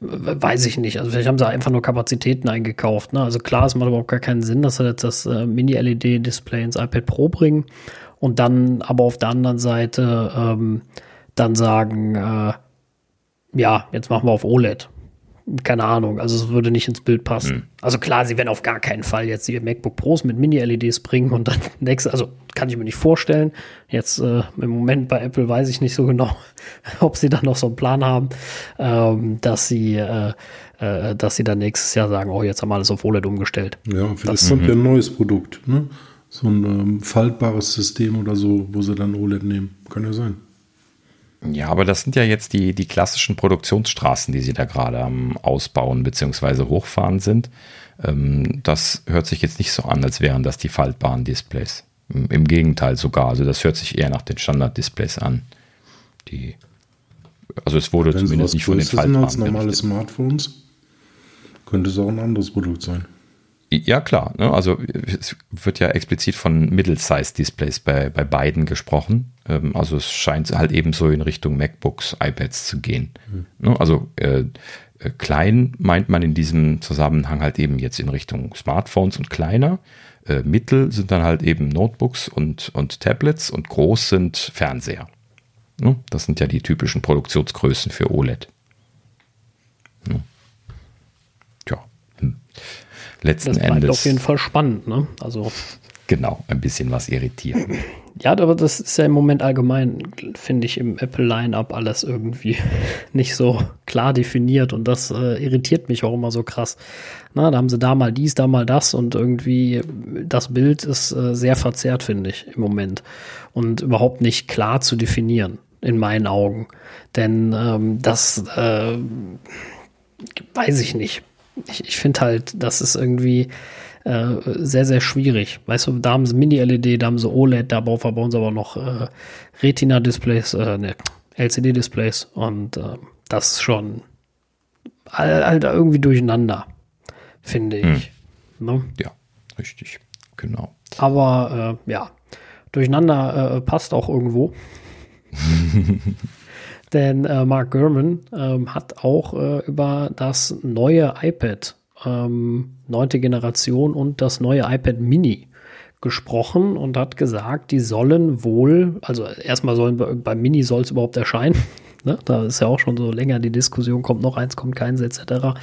weiß ich nicht. Also vielleicht haben sie einfach nur Kapazitäten eingekauft. Ne? Also klar, es macht überhaupt gar keinen Sinn, dass sie jetzt das äh, Mini-LED-Display ins iPad Pro bringen und dann aber auf der anderen Seite ähm, dann sagen, äh, ja, jetzt machen wir auf OLED keine Ahnung, also es würde nicht ins Bild passen. Mhm. Also klar, sie werden auf gar keinen Fall jetzt die MacBook Pros mit Mini-LEDs bringen und dann nächstes, also kann ich mir nicht vorstellen. Jetzt äh, im Moment bei Apple weiß ich nicht so genau, ob sie da noch so einen Plan haben, ähm, dass sie äh, äh, dass sie dann nächstes Jahr sagen, oh, jetzt haben wir alles auf OLED umgestellt. Ja, vielleicht das, kommt ja ein neues Produkt, ne? So ein ähm, faltbares System oder so, wo sie dann OLED nehmen. Kann ja sein. Ja, aber das sind ja jetzt die, die klassischen Produktionsstraßen, die sie da gerade am Ausbauen bzw. hochfahren sind. Ähm, das hört sich jetzt nicht so an, als wären das die faltbaren Displays. Im Gegenteil sogar. Also das hört sich eher nach den Standard-Displays an. Die, also es wurde Wenn zumindest nicht von den Faltbahnen als normale Smartphones, könnte es auch ein anderes Produkt sein. Ja, klar. Ne? Also es wird ja explizit von Middle-Size-Displays bei, bei beiden gesprochen. Ähm, also es scheint halt eben so in Richtung MacBooks, iPads zu gehen. Mhm. Ne? Also äh, äh, klein meint man in diesem Zusammenhang halt eben jetzt in Richtung Smartphones und kleiner. Äh, mittel sind dann halt eben Notebooks und, und Tablets und groß sind Fernseher. Ne? Das sind ja die typischen Produktionsgrößen für OLED. Ne? Ja. Hm. Letzten das Endes. auf jeden Fall spannend, ne? Also. Genau, ein bisschen was irritieren. Ja, aber das ist ja im Moment allgemein, finde ich, im Apple-Line-Up alles irgendwie nicht so klar definiert und das äh, irritiert mich auch immer so krass. Na, da haben sie da mal dies, da mal das und irgendwie das Bild ist äh, sehr verzerrt, finde ich, im Moment und überhaupt nicht klar zu definieren, in meinen Augen. Denn ähm, das äh, weiß ich nicht. Ich, ich finde halt, das ist irgendwie äh, sehr, sehr schwierig. Weißt du, da haben sie Mini-LED, da haben sie OLED, da verbauen sie aber noch äh, Retina-Displays, äh, ne, LCD-Displays und äh, das ist schon halt irgendwie durcheinander, finde ich. Hm. Ne? Ja, richtig, genau. Aber äh, ja, durcheinander äh, passt auch irgendwo. Denn äh, Mark Gurman ähm, hat auch äh, über das neue iPad ähm, neunte Generation und das neue iPad Mini gesprochen und hat gesagt, die sollen wohl, also erstmal sollen beim Mini soll es überhaupt erscheinen. Ne? Da ist ja auch schon so länger die Diskussion, kommt noch eins, kommt keins etc.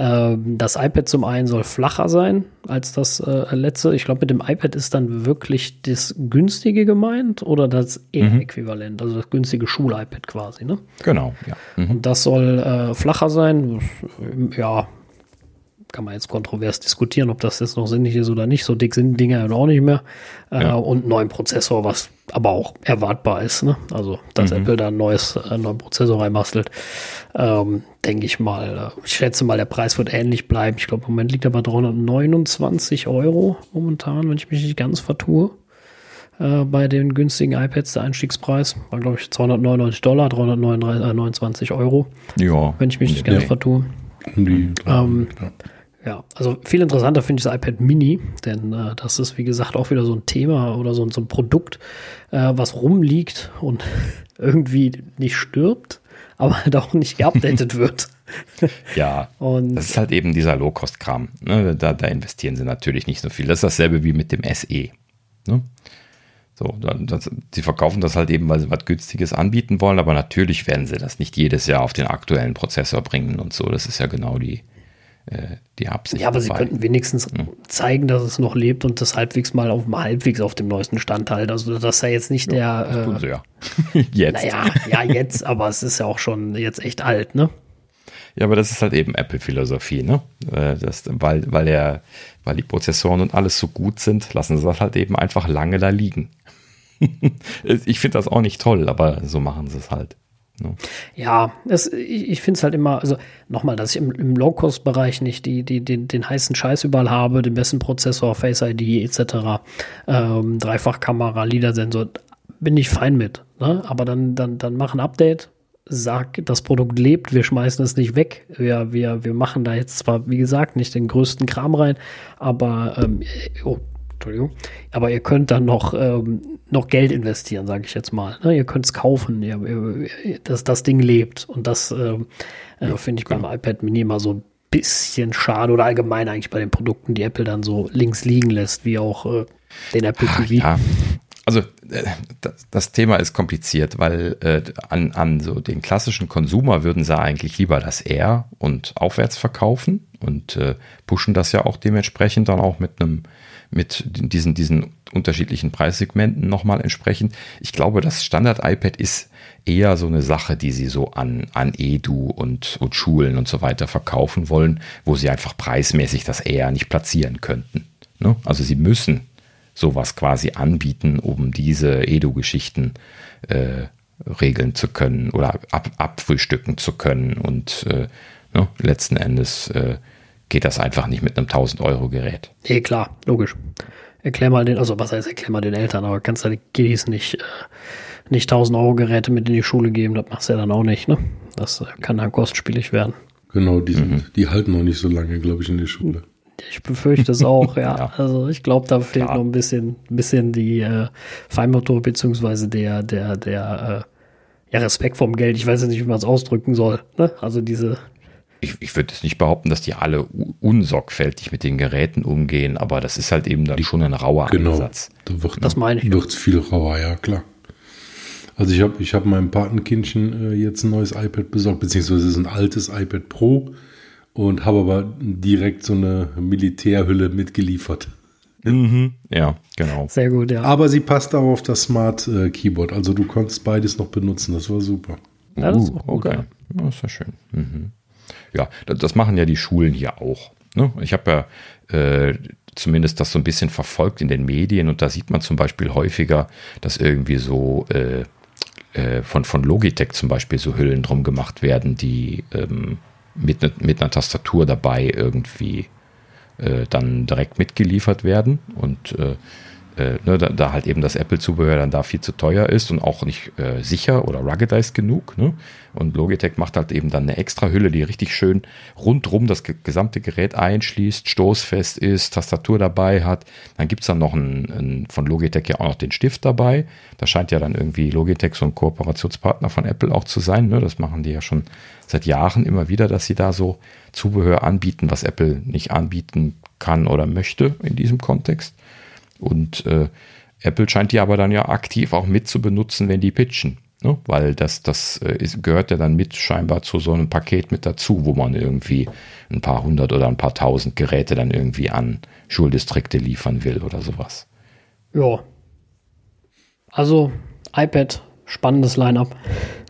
Ähm, das iPad zum einen soll flacher sein als das äh, letzte. Ich glaube, mit dem iPad ist dann wirklich das günstige gemeint oder das E-Äquivalent, mhm. also das günstige Schul-iPad quasi. Ne? Genau, ja. Mhm. Und das soll äh, flacher sein. Ja, kann man jetzt kontrovers diskutieren, ob das jetzt noch sinnig ist oder nicht. So dick sind die Dinger ja auch nicht mehr. Äh, ja. Und einen neuen Prozessor, was aber auch erwartbar ist. Ne? Also, dass mhm. Apple da einen neues, äh, neuen Prozessor reinbastelt, ähm, denke ich mal. Äh, ich schätze mal, der Preis wird ähnlich bleiben. Ich glaube, im Moment liegt er bei 329 Euro momentan, wenn ich mich nicht ganz vertue. Äh, bei den günstigen iPads der Einstiegspreis war, glaube ich, 299 Dollar, 329 Euro. Ja. Wenn ich mich nicht ganz vertue. Die, ähm, ja. Ja, also viel interessanter finde ich das iPad Mini, denn äh, das ist, wie gesagt, auch wieder so ein Thema oder so, so ein Produkt, äh, was rumliegt und irgendwie nicht stirbt, aber halt auch nicht geupdatet wird. ja, und das ist halt eben dieser Low-Cost-Kram. Ne? Da, da, investieren sie natürlich nicht so viel. Das ist dasselbe wie mit dem SE. Ne? So, das, sie verkaufen das halt eben, weil sie was Günstiges anbieten wollen, aber natürlich werden sie das nicht jedes Jahr auf den aktuellen Prozessor bringen und so. Das ist ja genau die, die Absicht. Ja, aber dabei. sie könnten wenigstens mhm. zeigen, dass es noch lebt und das halbwegs mal auf halbwegs auf dem neuesten Stand halt. Also das ist ja jetzt nicht ja, der. Das tun sie ja. jetzt. Naja, ja, jetzt, aber es ist ja auch schon jetzt echt alt, ne? Ja, aber das ist halt eben Apple-Philosophie, ne? Äh, das, weil, weil, er, weil die Prozessoren und alles so gut sind, lassen sie das halt eben einfach lange da liegen. ich finde das auch nicht toll, aber so machen sie es halt. Ne? Ja, es, ich, ich finde es halt immer, also nochmal, dass ich im, im Low-Cost-Bereich nicht die, die, den, den heißen Scheiß überall habe, den besten Prozessor, Face ID etc., ähm, Dreifachkamera, LIDAR-Sensor, bin ich fein mit. Ne? Aber dann, dann, dann mach ein Update, sag, das Produkt lebt, wir schmeißen es nicht weg. Wir, wir, wir machen da jetzt zwar, wie gesagt, nicht den größten Kram rein, aber ähm, oh, Entschuldigung. Aber ihr könnt dann noch, ähm, noch Geld investieren, sage ich jetzt mal. Ne? Ihr könnt es kaufen, ihr, ihr, dass das Ding lebt. Und das ähm, äh, ja, finde ich genau. beim iPad Mini immer so ein bisschen schade oder allgemein eigentlich bei den Produkten, die Apple dann so links liegen lässt, wie auch äh, den Apple TV. Ja. Also äh, das, das, Thema ist kompliziert, weil äh, an, an so den klassischen Konsumer würden sie eigentlich lieber das R und aufwärts verkaufen und äh, pushen das ja auch dementsprechend dann auch mit einem mit diesen, diesen unterschiedlichen Preissegmenten nochmal entsprechend. Ich glaube, das Standard-iPad ist eher so eine Sache, die sie so an, an Edu und, und Schulen und so weiter verkaufen wollen, wo sie einfach preismäßig das eher nicht platzieren könnten. Ne? Also sie müssen sowas quasi anbieten, um diese Edu-Geschichten äh, regeln zu können oder ab, abfrühstücken zu können und äh, ne, letzten Endes äh, geht das einfach nicht mit einem 1000 Euro Gerät. Eh klar, logisch. erklär mal den, also was heißt erklär mal den Eltern, aber kannst du die Kiddies nicht, äh, nicht 1000 Euro Geräte mit in die Schule geben, das machst du ja dann auch nicht, ne? Das äh, kann dann kostspielig werden. Genau, die, sind, mhm. die halten noch nicht so lange, glaube ich, in der Schule. Ich befürchte es auch, ja. ja. Also ich glaube, da fehlt Klar. noch ein bisschen, bisschen die äh, Feinmotor beziehungsweise der, der, der äh, ja, Respekt vom Geld. Ich weiß jetzt nicht, wie man es ausdrücken soll. Ne? Also diese. Ich, ich würde jetzt nicht behaupten, dass die alle unsorgfältig mit den Geräten umgehen, aber das ist halt eben da schon ein rauer genau. Ansatz. Da wird, das meine ich. Wird viel rauer, ja klar. Also ich habe ich hab meinem Patenkindchen äh, jetzt ein neues iPad besorgt, beziehungsweise es ist ein altes iPad Pro und habe aber direkt so eine Militärhülle mitgeliefert. Mhm. Ja, genau. Sehr gut, ja. Aber sie passt auch auf das Smart äh, Keyboard, also du konntest beides noch benutzen, das war super. Ja, das ist uh, okay. Ja. Das ist ja schön. Mhm. Ja, das, machen ja die Schulen hier auch. Ne? Ich habe ja äh, zumindest das so ein bisschen verfolgt in den Medien und da sieht man zum Beispiel häufiger, dass irgendwie so äh, äh, von, von Logitech zum Beispiel so Hüllen drum gemacht werden, die ähm, mit, ne, mit einer Tastatur dabei irgendwie äh, dann direkt mitgeliefert werden und äh, ne, da, da, halt eben das Apple-Zubehör dann da viel zu teuer ist und auch nicht äh, sicher oder ruggedized genug. Ne? Und Logitech macht halt eben dann eine extra Hülle, die richtig schön rundrum das gesamte Gerät einschließt, stoßfest ist, Tastatur dabei hat. Dann gibt es dann noch einen, einen, von Logitech ja auch noch den Stift dabei. Da scheint ja dann irgendwie Logitech so ein Kooperationspartner von Apple auch zu sein. Ne? Das machen die ja schon seit Jahren immer wieder, dass sie da so Zubehör anbieten, was Apple nicht anbieten kann oder möchte in diesem Kontext. Und äh, Apple scheint die aber dann ja aktiv auch mit zu benutzen, wenn die pitchen. Ne? Weil das, das äh, ist, gehört ja dann mit scheinbar zu so einem Paket mit dazu, wo man irgendwie ein paar hundert oder ein paar tausend Geräte dann irgendwie an Schuldistrikte liefern will oder sowas. Ja. Also iPad, spannendes Line-up.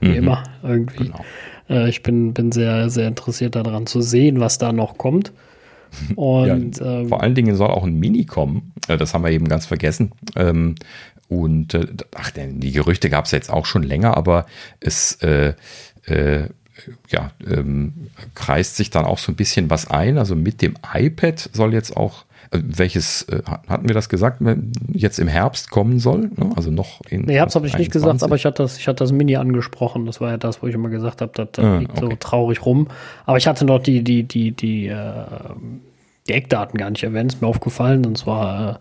Wie mhm. immer irgendwie. Genau. Äh, ich bin, bin sehr, sehr interessiert daran zu sehen, was da noch kommt. Und, ja, ähm, vor allen Dingen soll auch ein Mini kommen. Äh, das haben wir eben ganz vergessen. Ähm, und äh, ach, die Gerüchte gab es jetzt auch schon länger, aber es äh, äh, ja, ähm, kreist sich dann auch so ein bisschen was ein. Also mit dem iPad soll jetzt auch, welches, äh, hatten wir das gesagt, jetzt im Herbst kommen soll? Ne? Also noch in. Nee, Herbst habe ich nicht gesagt, aber ich hatte, das, ich hatte das Mini angesprochen. Das war ja das, wo ich immer gesagt habe, das, das ah, liegt okay. so traurig rum. Aber ich hatte noch die, die, die, die, äh, die Eckdaten gar nicht erwähnt, ist mir aufgefallen. Und zwar äh,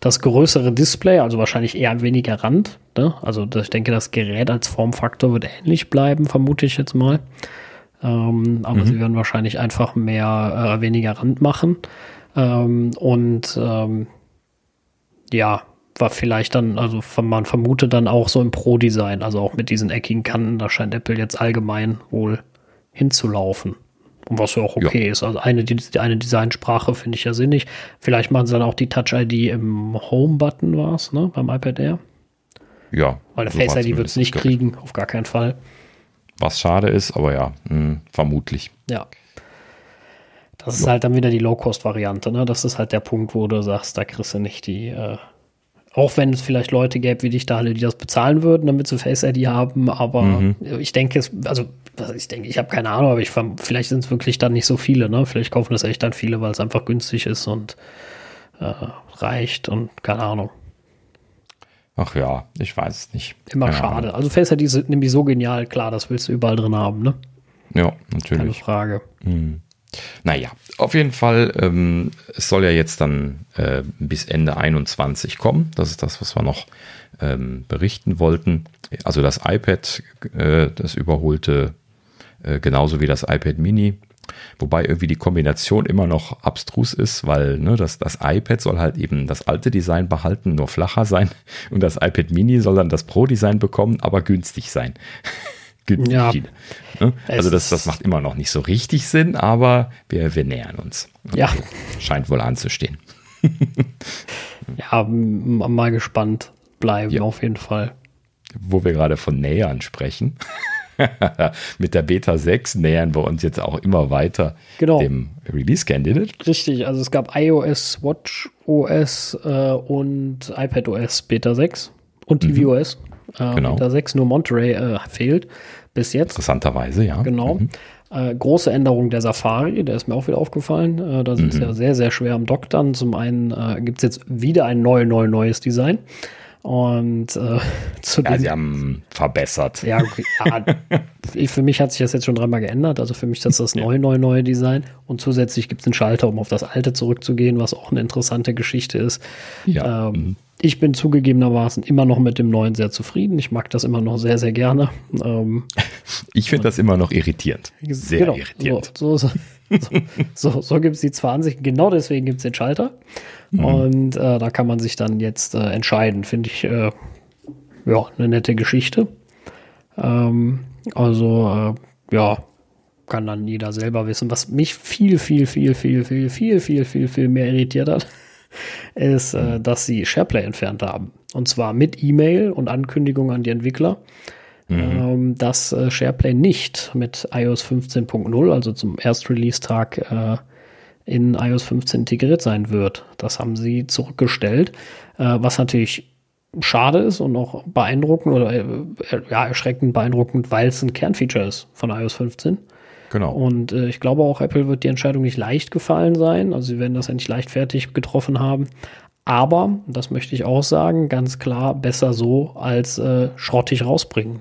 das größere Display, also wahrscheinlich eher weniger Rand. Ne? Also ich denke, das Gerät als Formfaktor wird ähnlich bleiben, vermute ich jetzt mal. Ähm, aber mhm. sie werden wahrscheinlich einfach mehr, äh, weniger Rand machen. Ähm, und ähm, ja, war vielleicht dann, also man vermutet dann auch so im Pro-Design, also auch mit diesen eckigen Kanten, da scheint Apple jetzt allgemein wohl hinzulaufen. Und was ja auch okay ja. ist. Also eine, die, eine Designsprache finde ich ja sinnig. Vielleicht machen sie dann auch die Touch-ID im Home-Button, war es, ne? Beim iPad Air. Ja. Weil der so Face-ID wird es nicht kriegen, auf gar keinen Fall. Was schade ist, aber ja, mh, hm, vermutlich. Ja. Das ist halt dann wieder die Low-Cost-Variante, ne? Das ist halt der Punkt, wo du sagst, da kriegst du nicht die, äh, auch wenn es vielleicht Leute gäbe wie dich da die das bezahlen würden, damit sie Face ID haben, aber mhm. ich denke, es, also ich denke, ich habe keine Ahnung, aber ich vielleicht sind es wirklich dann nicht so viele, ne? Vielleicht kaufen das echt dann viele, weil es einfach günstig ist und äh, reicht und keine Ahnung. Ach ja, ich weiß es nicht. Immer keine schade. Ahnung. Also Face ID ist nämlich so genial, klar, das willst du überall drin haben, ne? Ja, natürlich. Keine Frage. Mhm. Naja, auf jeden Fall, ähm, es soll ja jetzt dann äh, bis Ende 21 kommen. Das ist das, was wir noch ähm, berichten wollten. Also das iPad, äh, das überholte, äh, genauso wie das iPad Mini. Wobei irgendwie die Kombination immer noch abstrus ist, weil ne, das, das iPad soll halt eben das alte Design behalten, nur flacher sein. Und das iPad Mini soll dann das Pro-Design bekommen, aber günstig sein. Ja. Ne? Also das, das macht immer noch nicht so richtig Sinn, aber wir, wir nähern uns. Ja. Scheint wohl anzustehen. ja, mal gespannt bleiben ja. auf jeden Fall. Wo wir gerade von Nähern sprechen. Mit der Beta 6 nähern wir uns jetzt auch immer weiter genau. dem Release Candidate. Richtig, also es gab iOS, Watch OS äh, und iPad OS Beta 6 und tvOS. Mhm. Äh, genau. Beta 6 nur Monterey äh, fehlt bis jetzt. Interessanterweise, ja. Genau. Mhm. Äh, große Änderung der Safari, der ist mir auch wieder aufgefallen. Äh, da sind sie mhm. ja sehr, sehr schwer am Doktern. Zum einen äh, gibt es jetzt wieder ein neu, neu, neues Design. Und äh, zu ja, sie haben verbessert. Ja, okay. ja, für mich hat sich das jetzt schon dreimal geändert. Also für mich das ist das neue, neue, neue Design. Und zusätzlich gibt es einen Schalter, um auf das alte zurückzugehen, was auch eine interessante Geschichte ist. Ja. Ähm, mhm. Ich bin zugegebenermaßen immer noch mit dem neuen sehr zufrieden. Ich mag das immer noch sehr, sehr gerne. Ähm, ich finde das immer noch irritierend. Sehr genau, irritierend. So, so, so, so, so gibt es die zwei Ansichten. Genau deswegen gibt es den Schalter. Mhm. Und äh, da kann man sich dann jetzt äh, entscheiden. Finde ich äh, ja eine nette Geschichte. Ähm, also äh, ja, kann dann jeder selber wissen. Was mich viel, viel, viel, viel, viel, viel, viel, viel, viel mehr irritiert hat, ist, äh, mhm. dass sie SharePlay entfernt haben. Und zwar mit E-Mail und Ankündigung an die Entwickler, mhm. ähm, dass äh, SharePlay nicht mit iOS 15.0, also zum Erstrelease-Tag, äh, in iOS 15 integriert sein wird. Das haben sie zurückgestellt, äh, was natürlich schade ist und auch beeindruckend oder äh, ja, erschreckend beeindruckend, weil es ein Kernfeature ist von iOS 15. Genau. Und äh, ich glaube auch, Apple wird die Entscheidung nicht leicht gefallen sein. Also sie werden das ja nicht leichtfertig getroffen haben. Aber, das möchte ich auch sagen, ganz klar besser so als äh, schrottig rausbringen.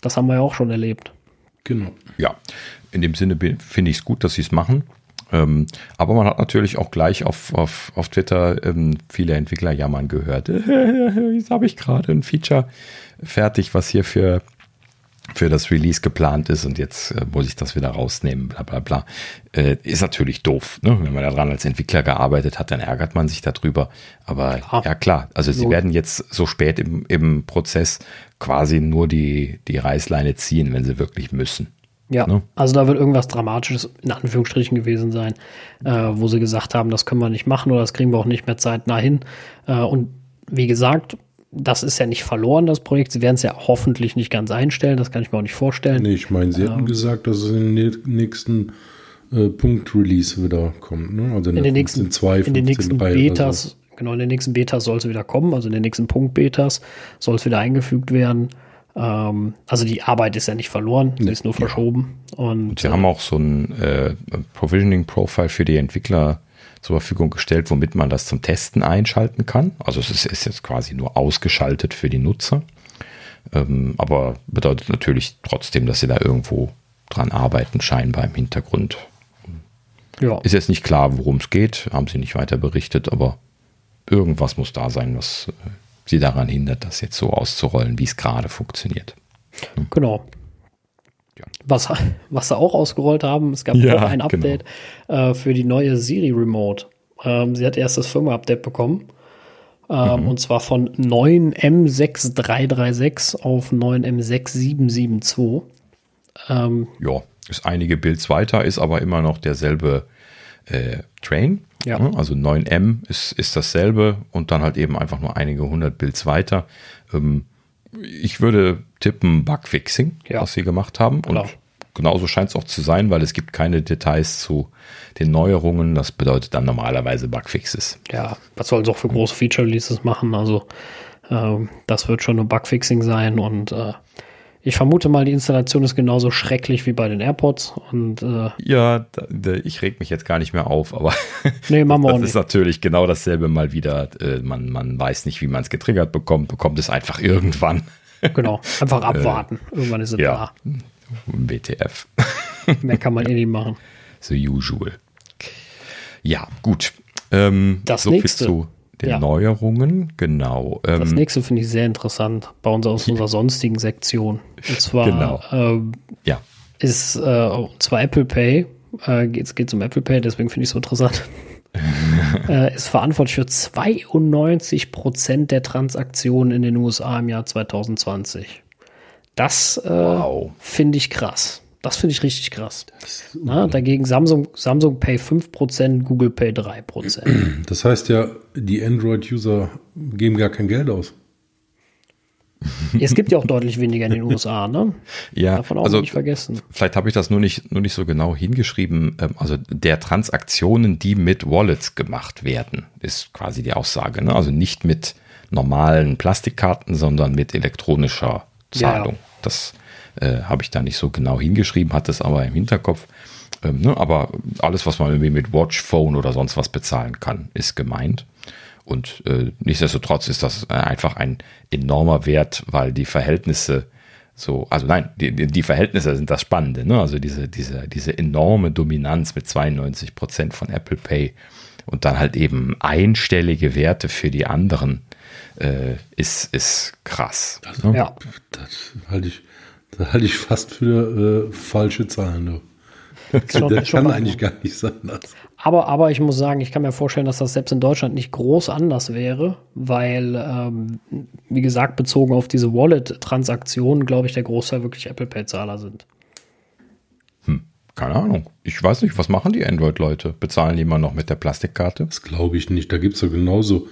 Das haben wir ja auch schon erlebt. Genau. Ja, in dem Sinne finde ich es gut, dass sie es machen. Ähm, aber man hat natürlich auch gleich auf, auf, auf Twitter ähm, viele Entwickler jammern gehört. Jetzt habe ich gerade ein Feature fertig, was hier für, für das Release geplant ist und jetzt äh, muss ich das wieder rausnehmen, bla bla bla. Äh, ist natürlich doof. Ne? Wenn man daran als Entwickler gearbeitet hat, dann ärgert man sich darüber. Aber klar. ja klar, also sie werden jetzt so spät im, im Prozess quasi nur die, die Reißleine ziehen, wenn sie wirklich müssen. Ja, ne? also da wird irgendwas Dramatisches in Anführungsstrichen gewesen sein, äh, wo sie gesagt haben, das können wir nicht machen oder das kriegen wir auch nicht mehr zeitnah hin. Äh, und wie gesagt, das ist ja nicht verloren, das Projekt. Sie werden es ja hoffentlich nicht ganz einstellen, das kann ich mir auch nicht vorstellen. Nee, ich meine, Sie ähm, hatten gesagt, dass es in den nächsten äh, Punkt-Release wieder kommt. Ne? Also in, in den nächsten, zwei, in den nächsten Betas, so. genau, in den nächsten Betas soll es wieder kommen, also in den nächsten Punkt-Betas soll es wieder eingefügt werden. Ähm, also die Arbeit ist ja nicht verloren, sie ist nur verschoben. Und, und sie äh, haben auch so ein äh, Provisioning-Profile für die Entwickler zur Verfügung gestellt, womit man das zum Testen einschalten kann. Also es ist, ist jetzt quasi nur ausgeschaltet für die Nutzer. Ähm, aber bedeutet natürlich trotzdem, dass sie da irgendwo dran arbeiten, scheinbar im Hintergrund. Ja. Ist jetzt nicht klar, worum es geht, haben sie nicht weiter berichtet, aber irgendwas muss da sein, was äh, sie daran hindert, das jetzt so auszurollen, wie es gerade funktioniert. Genau. Was, was sie auch ausgerollt haben, es gab ja, auch ein Update genau. äh, für die neue Siri Remote. Ähm, sie hat erst das Firmware-Update bekommen. Ähm, mhm. Und zwar von 9M6336 auf 9M6772. Ähm, ja, ist einige Builds weiter, ist aber immer noch derselbe äh, Train. Ja. Also 9M ist, ist dasselbe und dann halt eben einfach nur einige hundert Builds weiter. Ähm, ich würde tippen Bugfixing, ja. was sie gemacht haben. Klar. Und genauso scheint es auch zu sein, weil es gibt keine Details zu den Neuerungen. Das bedeutet dann normalerweise Bugfixes. Ja, was soll es auch für große Feature-Releases machen? Also äh, das wird schon ein Bugfixing sein und äh, ich vermute mal, die Installation ist genauso schrecklich wie bei den AirPods. Und, äh, ja, da, ich reg mich jetzt gar nicht mehr auf, aber nee, machen wir das auch nicht. ist natürlich genau dasselbe mal wieder. Äh, man, man weiß nicht, wie man es getriggert bekommt, bekommt es einfach irgendwann. Genau, einfach äh, abwarten. irgendwann ist es ja, da. WTF. Mehr kann man eh nicht machen. The usual. Ja, gut. Ähm, das so nächste. Viel zu den ja. Neuerungen, genau. Ähm, das nächste finde ich sehr interessant bei uns aus unserer sonstigen Sektion. Und zwar genau. ähm, ja. ist äh, und zwar Apple Pay. Äh, es geht um Apple Pay, deswegen finde ich es so interessant. äh, ist verantwortlich für 92 Prozent der Transaktionen in den USA im Jahr 2020. Das äh, wow. finde ich krass. Das finde ich richtig krass. Na, dagegen Samsung, Samsung Pay 5%, Google Pay 3%. Das heißt ja, die Android-User geben gar kein Geld aus. Es gibt ja auch deutlich weniger in den USA, ne? Ja, Davon auch also nicht vergessen. Vielleicht habe ich das nur nicht, nur nicht so genau hingeschrieben. Ähm, also der Transaktionen, die mit Wallets gemacht werden, ist quasi die Aussage. Ne? Also nicht mit normalen Plastikkarten, sondern mit elektronischer Zahlung. Ja. Das äh, habe ich da nicht so genau hingeschrieben, hatte es aber im Hinterkopf. Ähm, ne, aber alles, was man irgendwie mit Watch, Phone oder sonst was bezahlen kann, ist gemeint. Und äh, nichtsdestotrotz ist das einfach ein enormer Wert, weil die Verhältnisse so, also nein, die, die Verhältnisse sind das Spannende, ne? Also diese, diese, diese enorme Dominanz mit 92 Prozent von Apple Pay und dann halt eben einstellige Werte für die anderen äh, ist, ist krass. Das, ne? Ja. Das halte ich, das halte ich fast für äh, falsche Zahlen. Ne? Schon, das kann eigentlich gar nicht sein. Das. Aber, aber ich muss sagen, ich kann mir vorstellen, dass das selbst in Deutschland nicht groß anders wäre, weil, ähm, wie gesagt, bezogen auf diese Wallet-Transaktionen, glaube ich, der Großteil wirklich Apple Pay-Zahler sind. Hm, keine Ahnung. Ich weiß nicht, was machen die Android-Leute? Bezahlen die immer noch mit der Plastikkarte? Das glaube ich nicht. Da gibt es ja genauso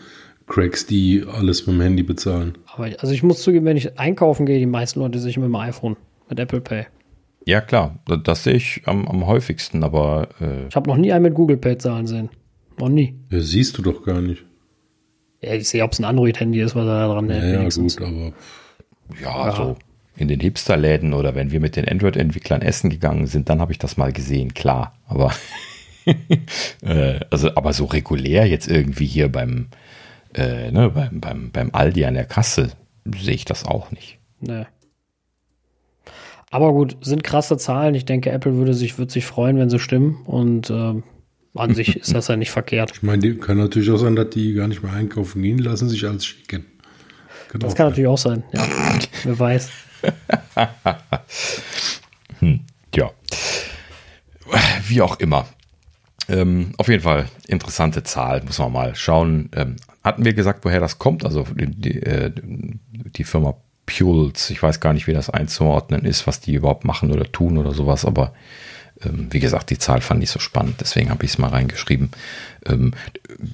Cracks, die alles mit dem Handy bezahlen. Aber also ich muss zugeben, wenn ich einkaufen gehe, die meisten Leute sich mit dem iPhone, mit Apple Pay. Ja, klar, das sehe ich am, am häufigsten, aber. Äh ich habe noch nie einen mit Google Pay zahlen sehen. Noch nie. Ja, siehst du doch gar nicht. Ja, ich sehe, ob es ein Android-Handy ist, was er da dran hält. Ja, ja gut, aber. Ja, ja, so in den Hipster-Läden oder wenn wir mit den Android-Entwicklern essen gegangen sind, dann habe ich das mal gesehen, klar. Aber. äh, also, aber so regulär jetzt irgendwie hier beim, äh, ne, beim, beim, beim Aldi an der Kasse sehe ich das auch nicht. Nee. Aber gut, sind krasse Zahlen. Ich denke, Apple würde sich, würde sich freuen, wenn sie stimmen. Und äh, an sich ist das ja nicht verkehrt. Ich meine, kann natürlich auch sein, dass die gar nicht mehr einkaufen gehen, lassen sich alles schicken. Kann das kann sein. natürlich auch sein, ja. Wer weiß. hm, ja. Wie auch immer. Ähm, auf jeden Fall interessante Zahl, muss man mal schauen. Ähm, hatten wir gesagt, woher das kommt? Also die, die, äh, die Firma Pules. Ich weiß gar nicht, wie das einzuordnen ist, was die überhaupt machen oder tun oder sowas, aber ähm, wie gesagt, die Zahl fand ich so spannend, deswegen habe ich es mal reingeschrieben. Ähm,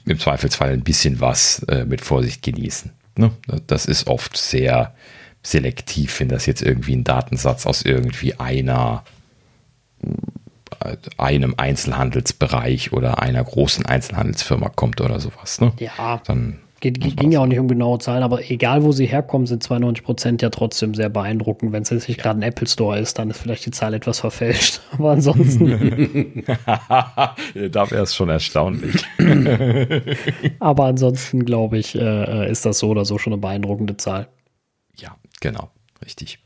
Im Zweifelsfall ein bisschen was äh, mit Vorsicht genießen. Ne? Das ist oft sehr selektiv, wenn das jetzt irgendwie ein Datensatz aus irgendwie einer einem Einzelhandelsbereich oder einer großen Einzelhandelsfirma kommt oder sowas. Ne? Ja. Dann Geht, ging ja auch nicht um genaue Zahlen, aber egal wo sie herkommen, sind 92 Prozent ja trotzdem sehr beeindruckend. Wenn es jetzt nicht gerade ein Apple Store ist, dann ist vielleicht die Zahl etwas verfälscht. Aber ansonsten. da wäre es schon erstaunlich. aber ansonsten, glaube ich, äh, ist das so oder so schon eine beeindruckende Zahl. Ja, genau. Richtig.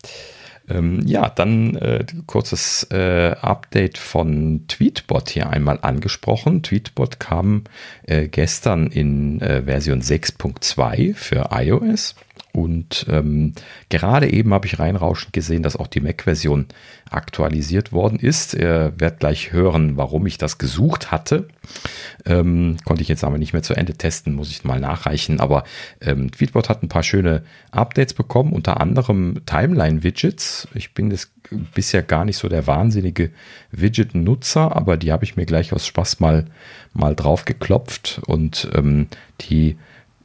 Ähm, ja, dann äh, kurzes äh, Update von Tweetbot hier einmal angesprochen. Tweetbot kam äh, gestern in äh, Version 6.2 für iOS. Und ähm, gerade eben habe ich reinrauschend gesehen, dass auch die Mac-Version aktualisiert worden ist. Ihr werdet gleich hören, warum ich das gesucht hatte. Ähm, konnte ich jetzt aber nicht mehr zu Ende testen, muss ich mal nachreichen. Aber ähm, Tweetbot hat ein paar schöne Updates bekommen, unter anderem Timeline-Widgets. Ich bin das bisher gar nicht so der wahnsinnige Widget-Nutzer, aber die habe ich mir gleich aus Spaß mal, mal drauf geklopft und ähm, die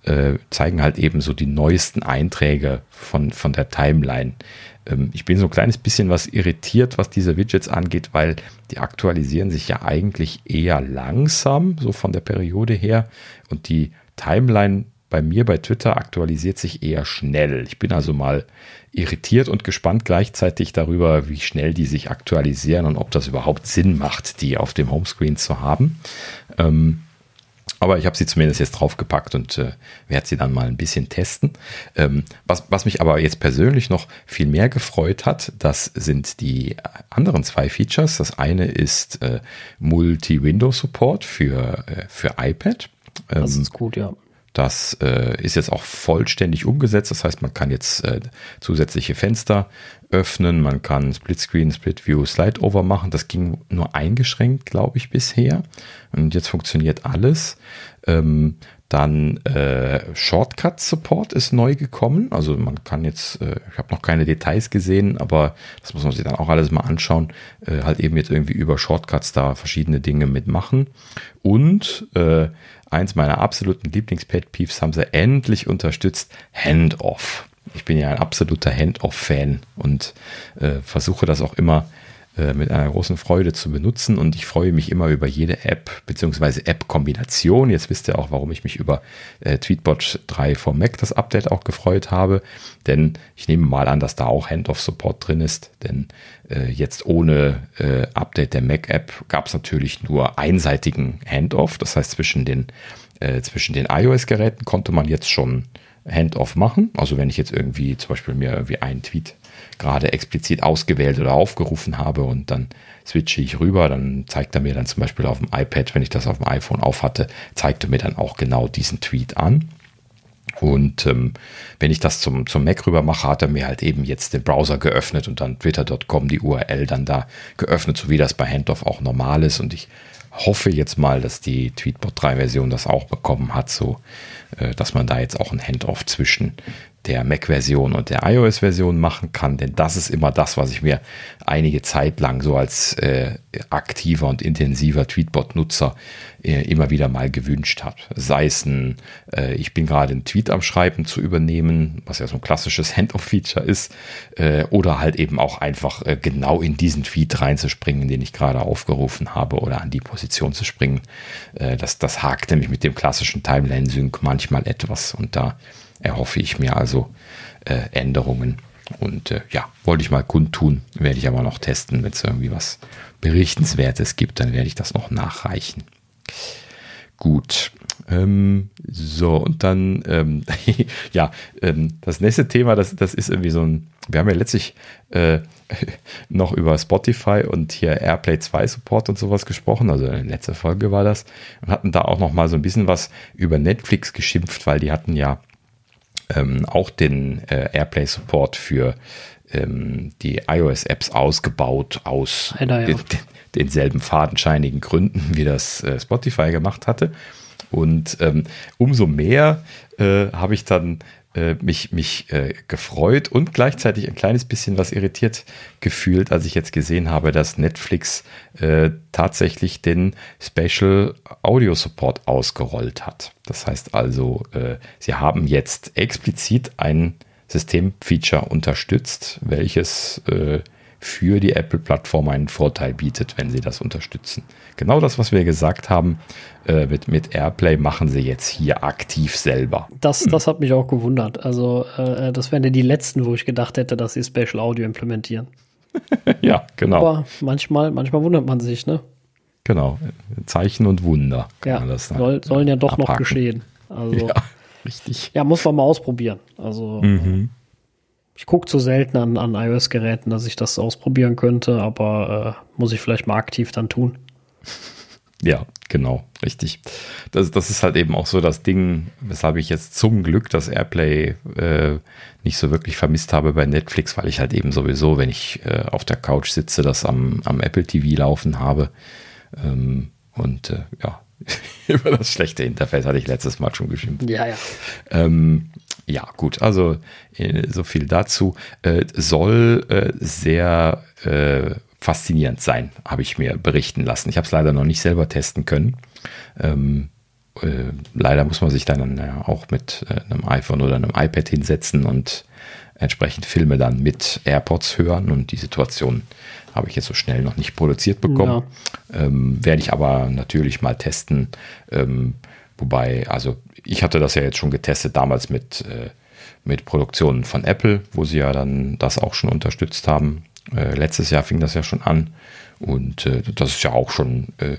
äh, zeigen halt eben so die neuesten Einträge von, von der Timeline. Ähm, ich bin so ein kleines bisschen was irritiert, was diese Widgets angeht, weil die aktualisieren sich ja eigentlich eher langsam, so von der Periode her. Und die Timeline bei mir bei Twitter aktualisiert sich eher schnell. Ich bin also mal irritiert und gespannt gleichzeitig darüber, wie schnell die sich aktualisieren und ob das überhaupt Sinn macht, die auf dem Homescreen zu haben. Ähm, aber ich habe sie zumindest jetzt draufgepackt und äh, werde sie dann mal ein bisschen testen. Ähm, was, was mich aber jetzt persönlich noch viel mehr gefreut hat, das sind die anderen zwei Features. Das eine ist äh, Multi-Window-Support für, äh, für iPad. Ähm, das ist gut, ja. Das äh, ist jetzt auch vollständig umgesetzt. Das heißt, man kann jetzt äh, zusätzliche Fenster öffnen, man kann Splitscreen, Split View, Slide machen. Das ging nur eingeschränkt, glaube ich, bisher. Und jetzt funktioniert alles. Ähm, dann äh, Shortcut Support ist neu gekommen. Also man kann jetzt, äh, ich habe noch keine Details gesehen, aber das muss man sich dann auch alles mal anschauen. Äh, halt eben jetzt irgendwie über Shortcuts da verschiedene Dinge mitmachen. Und äh, eins meiner absoluten Lieblings-Pet-Peeves haben sie endlich unterstützt, Handoff. Ich bin ja ein absoluter Handoff-Fan und äh, versuche das auch immer mit einer großen Freude zu benutzen und ich freue mich immer über jede App bzw. App-Kombination. Jetzt wisst ihr auch, warum ich mich über äh, Tweetbot 3 vom Mac das Update auch gefreut habe, denn ich nehme mal an, dass da auch Handoff-Support drin ist, denn äh, jetzt ohne äh, Update der Mac-App gab es natürlich nur einseitigen Handoff, das heißt zwischen den, äh, zwischen den iOS-Geräten konnte man jetzt schon Handoff machen. Also wenn ich jetzt irgendwie zum Beispiel mir irgendwie einen Tweet gerade explizit ausgewählt oder aufgerufen habe und dann switche ich rüber, dann zeigt er mir dann zum Beispiel auf dem iPad, wenn ich das auf dem iPhone auf hatte, zeigt er mir dann auch genau diesen Tweet an. Und ähm, wenn ich das zum, zum Mac rüber mache, hat er mir halt eben jetzt den Browser geöffnet und dann twitter.com die URL dann da geöffnet, so wie das bei Handoff auch normal ist. Und ich hoffe jetzt mal, dass die Tweetbot 3 Version das auch bekommen hat, so äh, dass man da jetzt auch ein Handoff zwischen der Mac-Version und der iOS-Version machen kann, denn das ist immer das, was ich mir einige Zeit lang so als äh, aktiver und intensiver Tweetbot-Nutzer äh, immer wieder mal gewünscht habe. Sei es ein, äh, ich bin gerade einen Tweet am Schreiben zu übernehmen, was ja so ein klassisches Handoff-Feature ist, äh, oder halt eben auch einfach äh, genau in diesen Tweet reinzuspringen, den ich gerade aufgerufen habe, oder an die Position zu springen. Äh, das, das hakt nämlich mit dem klassischen Timeline-Sync manchmal etwas und da erhoffe ich mir also äh, Änderungen. Und äh, ja, wollte ich mal kundtun, werde ich aber noch testen, wenn es irgendwie was Berichtenswertes gibt, dann werde ich das noch nachreichen. Gut. Ähm, so, und dann, ähm, ja, ähm, das nächste Thema, das, das ist irgendwie so ein, wir haben ja letztlich äh, noch über Spotify und hier Airplay 2 Support und sowas gesprochen, also in letzter Folge war das, und hatten da auch noch mal so ein bisschen was über Netflix geschimpft, weil die hatten ja ähm, auch den äh, AirPlay-Support für ähm, die iOS-Apps ausgebaut aus Leider, ja. den, denselben fadenscheinigen Gründen, wie das äh, Spotify gemacht hatte. Und ähm, umso mehr äh, habe ich dann äh, mich, mich äh, gefreut und gleichzeitig ein kleines bisschen was irritiert gefühlt, als ich jetzt gesehen habe, dass Netflix äh, tatsächlich den Special Audio Support ausgerollt hat. Das heißt also, äh, sie haben jetzt explizit ein Systemfeature unterstützt, welches äh, für die Apple-Plattform einen Vorteil bietet, wenn sie das unterstützen. Genau das, was wir gesagt haben, äh, mit, mit Airplay machen sie jetzt hier aktiv selber. Das, hm. das hat mich auch gewundert. Also, äh, das wären ja die letzten, wo ich gedacht hätte, dass sie Special Audio implementieren. ja, genau. Aber manchmal, manchmal wundert man sich, ne? Genau. Zeichen und Wunder. Ja, soll, sollen ja doch abhaken. noch geschehen. Also, ja, richtig. Ja, muss man mal ausprobieren. Also, mhm. Ich gucke zu selten an, an iOS-Geräten, dass ich das ausprobieren könnte, aber äh, muss ich vielleicht mal aktiv dann tun. Ja, genau, richtig. Das, das ist halt eben auch so das Ding, weshalb ich jetzt zum Glück das Airplay äh, nicht so wirklich vermisst habe bei Netflix, weil ich halt eben sowieso, wenn ich äh, auf der Couch sitze, das am, am Apple TV laufen habe. Ähm, und äh, ja, über das schlechte Interface hatte ich letztes Mal schon geschimpft. Ja, ja. Ähm, ja, gut, also äh, so viel dazu. Äh, soll äh, sehr äh, faszinierend sein, habe ich mir berichten lassen. Ich habe es leider noch nicht selber testen können. Ähm, äh, leider muss man sich dann ja, auch mit einem iPhone oder einem iPad hinsetzen und entsprechend Filme dann mit AirPods hören und die Situation habe ich jetzt so schnell noch nicht produziert bekommen. Ja. Ähm, werde ich aber natürlich mal testen. Ähm, wobei, also ich hatte das ja jetzt schon getestet damals mit, äh, mit Produktionen von Apple, wo sie ja dann das auch schon unterstützt haben. Äh, letztes Jahr fing das ja schon an und äh, das ist ja auch schon äh,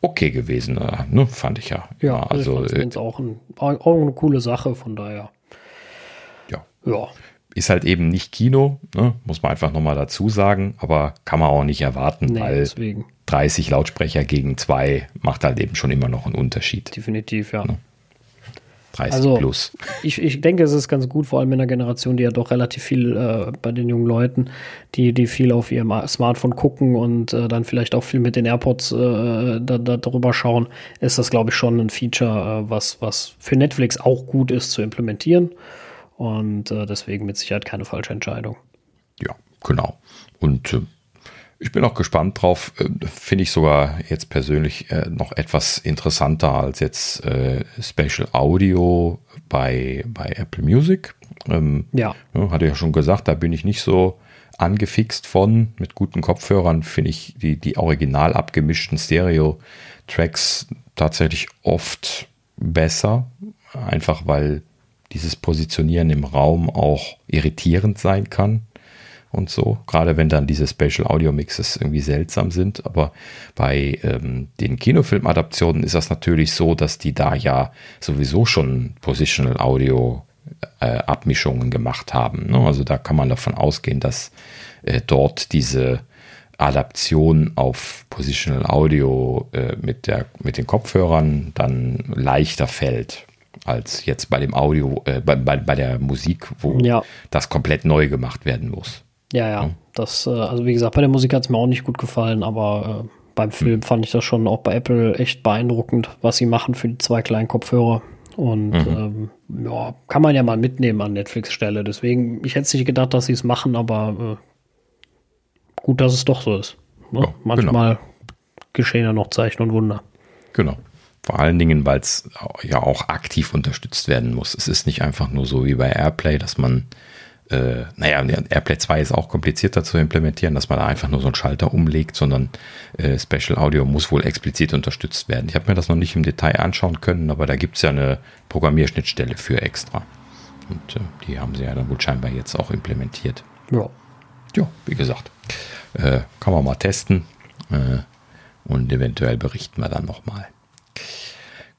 okay gewesen, äh, ne? fand ich ja. Ja, also, also ich auch, ein, auch eine coole Sache, von daher. Ja. Ja. Ist halt eben nicht Kino, ne? muss man einfach nochmal dazu sagen, aber kann man auch nicht erwarten, nee, weil deswegen. 30 Lautsprecher gegen zwei macht halt eben schon immer noch einen Unterschied. Definitiv, ja. Ne? 30 also, plus. Ich, ich denke, es ist ganz gut, vor allem in der Generation, die ja doch relativ viel äh, bei den jungen Leuten, die, die viel auf ihrem Smartphone gucken und äh, dann vielleicht auch viel mit den AirPods äh, da, da drüber schauen, ist das, glaube ich, schon ein Feature, äh, was, was für Netflix auch gut ist zu implementieren. Und äh, deswegen mit Sicherheit keine falsche Entscheidung. Ja, genau. Und äh, ich bin auch gespannt drauf. Äh, finde ich sogar jetzt persönlich äh, noch etwas interessanter als jetzt äh, Special Audio bei, bei Apple Music. Ähm, ja. Hatte ja schon gesagt, da bin ich nicht so angefixt von, mit guten Kopfhörern finde ich die, die original abgemischten Stereo-Tracks tatsächlich oft besser, einfach weil dieses Positionieren im Raum auch irritierend sein kann und so. Gerade wenn dann diese Spatial Audio Mixes irgendwie seltsam sind. Aber bei ähm, den Kinofilmadaptionen ist das natürlich so, dass die da ja sowieso schon Positional Audio äh, Abmischungen gemacht haben. Ne? Also da kann man davon ausgehen, dass äh, dort diese Adaption auf Positional Audio äh, mit, der, mit den Kopfhörern dann leichter fällt als jetzt bei dem Audio, äh, bei, bei, bei der Musik, wo ja. das komplett neu gemacht werden muss. Ja, ja. ja. Das, äh, also wie gesagt, bei der Musik hat es mir auch nicht gut gefallen, aber äh, beim Film mhm. fand ich das schon auch bei Apple echt beeindruckend, was sie machen für die zwei kleinen Kopfhörer. Und mhm. ähm, ja, kann man ja mal mitnehmen an Netflix-Stelle. Deswegen, ich hätte nicht gedacht, dass sie es machen, aber äh, gut, dass es doch so ist. Ne? Ja, Manchmal genau. geschehen ja noch Zeichen und Wunder. Genau. Vor allen Dingen, weil es ja auch aktiv unterstützt werden muss. Es ist nicht einfach nur so wie bei Airplay, dass man äh, naja, AirPlay 2 ist auch komplizierter zu implementieren, dass man da einfach nur so einen Schalter umlegt, sondern äh, Special Audio muss wohl explizit unterstützt werden. Ich habe mir das noch nicht im Detail anschauen können, aber da gibt es ja eine Programmierschnittstelle für extra. Und äh, die haben sie ja dann wohl scheinbar jetzt auch implementiert. Ja. Ja, wie gesagt, äh, kann man mal testen äh, und eventuell berichten wir dann nochmal.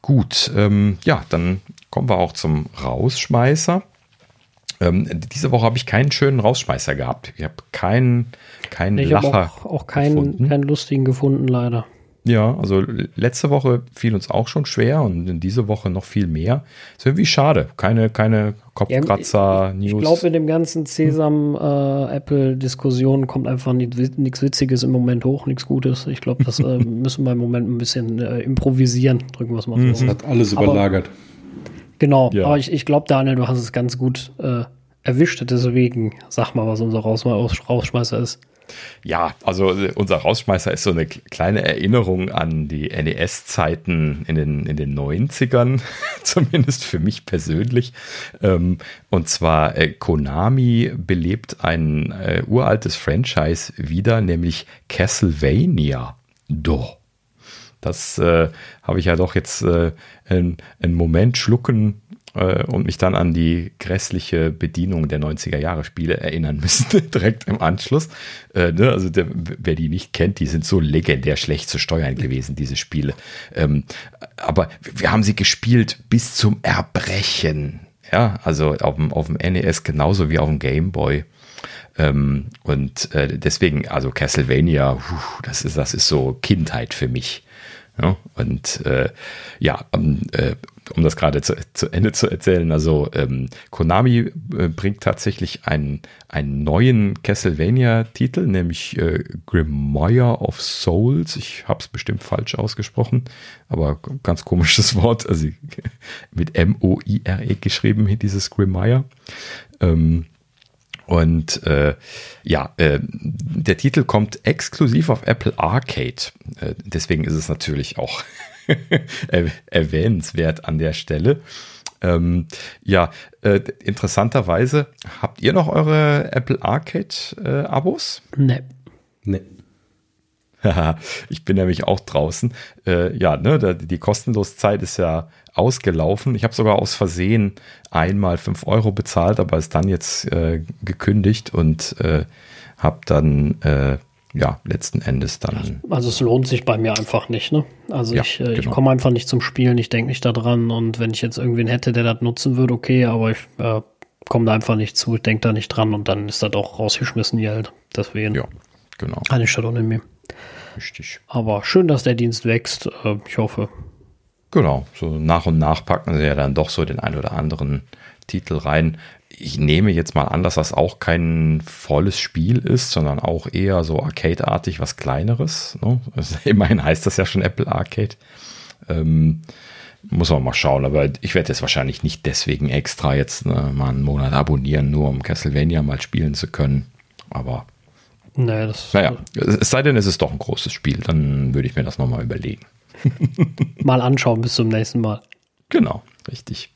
Gut, ähm, ja, dann kommen wir auch zum Rausschmeißer. Ähm, diese Woche habe ich keinen schönen Rausschmeißer gehabt. Ich habe keinen, keinen ich Lacher. Auch, auch keinen, keinen lustigen gefunden, leider. Ja, also letzte Woche fiel uns auch schon schwer und in diese Woche noch viel mehr. Ist irgendwie schade. Keine, keine Kopfkratzer, News. Ich, ich glaube, in dem ganzen Sesam-Apple-Diskussion äh, kommt einfach nichts Witziges im Moment hoch, nichts Gutes. Ich glaube, das äh, müssen wir im Moment ein bisschen äh, improvisieren, drücken wir es mal so. Das hat alles Aber, überlagert. Genau, ja. aber ich, ich glaube, Daniel, du hast es ganz gut äh, erwischt, deswegen sag mal, was unser Rausschmeißer ist. Ja, also äh, unser Rausschmeißer ist so eine kleine Erinnerung an die NES-Zeiten in den, in den 90ern, zumindest für mich persönlich. Ähm, und zwar äh, Konami belebt ein äh, uraltes Franchise wieder, nämlich Castlevania. Doch. Das äh, habe ich ja doch jetzt äh, einen, einen Moment schlucken äh, und mich dann an die grässliche Bedienung der 90er Jahre Spiele erinnern müssen, direkt im Anschluss. Äh, ne? Also der, wer die nicht kennt, die sind so legendär schlecht zu steuern gewesen, diese Spiele. Ähm, aber wir haben sie gespielt bis zum Erbrechen. Ja, also auf dem, auf dem NES genauso wie auf dem Game Boy. Ähm, und äh, deswegen, also Castlevania, puh, das ist, das ist so Kindheit für mich. Ja, und äh, ja, um, äh, um das gerade zu, zu, Ende zu erzählen, also ähm, Konami äh, bringt tatsächlich einen, einen neuen Castlevania-Titel, nämlich äh, Grimoire of Souls. Ich habe es bestimmt falsch ausgesprochen, aber ganz komisches Wort, also mit M-O-I-R-E geschrieben, dieses Grimoire. Ähm, und äh, ja, äh, der Titel kommt exklusiv auf Apple Arcade. Äh, deswegen ist es natürlich auch erwähnenswert an der Stelle. Ähm, ja, äh, interessanterweise, habt ihr noch eure Apple Arcade-Abos? Äh, nee. Nee. ich bin nämlich auch draußen. Äh, ja, ne, die Kostenloszeit ist ja ausgelaufen. Ich habe sogar aus Versehen einmal 5 Euro bezahlt, aber es dann jetzt äh, gekündigt und äh, habe dann äh, ja letzten Endes dann. Also es lohnt sich bei mir einfach nicht. Ne? Also ja, ich, äh, genau. ich komme einfach nicht zum Spielen, ich denke nicht daran und wenn ich jetzt irgendwen hätte, der das nutzen würde, okay, aber ich äh, komme da einfach nicht zu, ich denke da nicht dran und dann ist das auch rausgeschmissen Geld. Deswegen. Ja, genau. Eine Stadt ohne mir. Richtig. Aber schön, dass der Dienst wächst. Äh, ich hoffe, Genau, so nach und nach packen sie ja dann doch so den ein oder anderen Titel rein. Ich nehme jetzt mal an, dass das auch kein volles Spiel ist, sondern auch eher so Arcade-artig, was kleineres. Ne? Also immerhin heißt das ja schon Apple Arcade. Ähm, muss man mal schauen, aber ich werde jetzt wahrscheinlich nicht deswegen extra jetzt ne, mal einen Monat abonnieren, nur um Castlevania mal spielen zu können. Aber naja, das naja, es sei denn, es ist doch ein großes Spiel, dann würde ich mir das nochmal überlegen. mal anschauen bis zum nächsten Mal. Genau, richtig.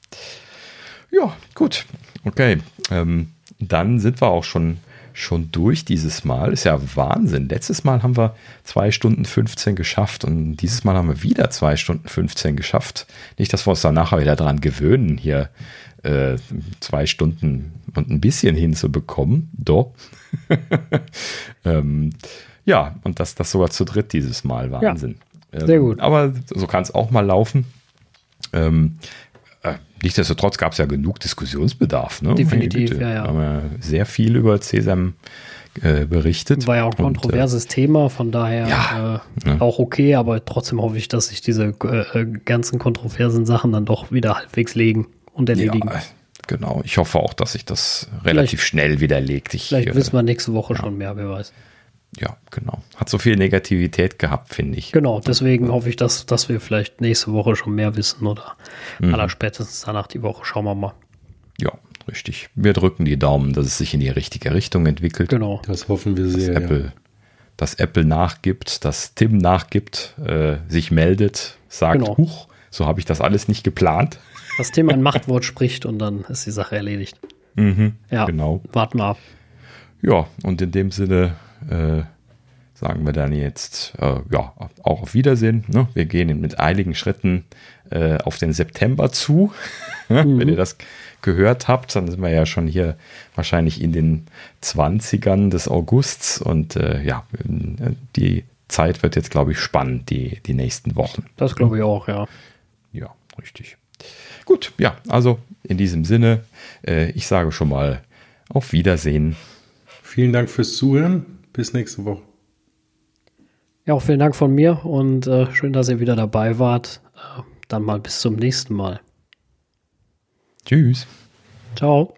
Ja, gut. Okay. Ähm, dann sind wir auch schon schon durch dieses Mal. Ist ja Wahnsinn. Letztes Mal haben wir zwei Stunden 15 geschafft und dieses Mal haben wir wieder zwei Stunden 15 geschafft. Nicht, dass wir uns dann nachher wieder dran gewöhnen, hier äh, zwei Stunden und ein bisschen hinzubekommen. Doch. ähm, ja, und das, das sogar zu dritt dieses Mal. Wahnsinn. Ja, sehr gut. Ähm, aber so kann es auch mal laufen. Ähm, äh, nichtsdestotrotz gab es ja genug Diskussionsbedarf. Ne? Definitiv, ja, ja. Haben wir sehr viel über CSM äh, berichtet. War ja auch ein kontroverses und, äh, Thema, von daher ja, ne? auch okay, aber trotzdem hoffe ich, dass sich diese ganzen kontroversen Sachen dann doch wieder halbwegs legen und erledigen. Ja, genau. Ich hoffe auch, dass sich das relativ vielleicht, schnell widerlegt. Ich, vielleicht wissen wir nächste Woche ja. schon mehr, wer weiß. Ja, genau. Hat so viel Negativität gehabt, finde ich. Genau, deswegen hoffe ich, dass, dass wir vielleicht nächste Woche schon mehr wissen oder mhm. aller spätestens danach die Woche. Schauen wir mal. Ja, richtig. Wir drücken die Daumen, dass es sich in die richtige Richtung entwickelt. Genau. Das hoffen wir sehr. Dass Apple, ja. dass Apple nachgibt, dass Tim nachgibt, äh, sich meldet, sagt, genau. huch, so habe ich das alles nicht geplant. Das Thema ein Machtwort spricht und dann ist die Sache erledigt. Mhm, ja, genau. Warten wir ab. Ja, und in dem Sinne äh, sagen wir dann jetzt äh, ja auch auf Wiedersehen. Ne? Wir gehen mit eiligen Schritten äh, auf den September zu. mhm. Wenn ihr das gehört habt, dann sind wir ja schon hier wahrscheinlich in den 20ern des Augusts und äh, ja, die Zeit wird jetzt, glaube ich, spannend, die, die nächsten Wochen. Das glaube ich auch, ja. Ja, richtig. Gut, ja, also in diesem Sinne, äh, ich sage schon mal auf Wiedersehen. Vielen Dank fürs Zuhören. Bis nächste Woche. Ja, auch vielen Dank von mir und äh, schön, dass ihr wieder dabei wart. Äh, dann mal bis zum nächsten Mal. Tschüss. Ciao.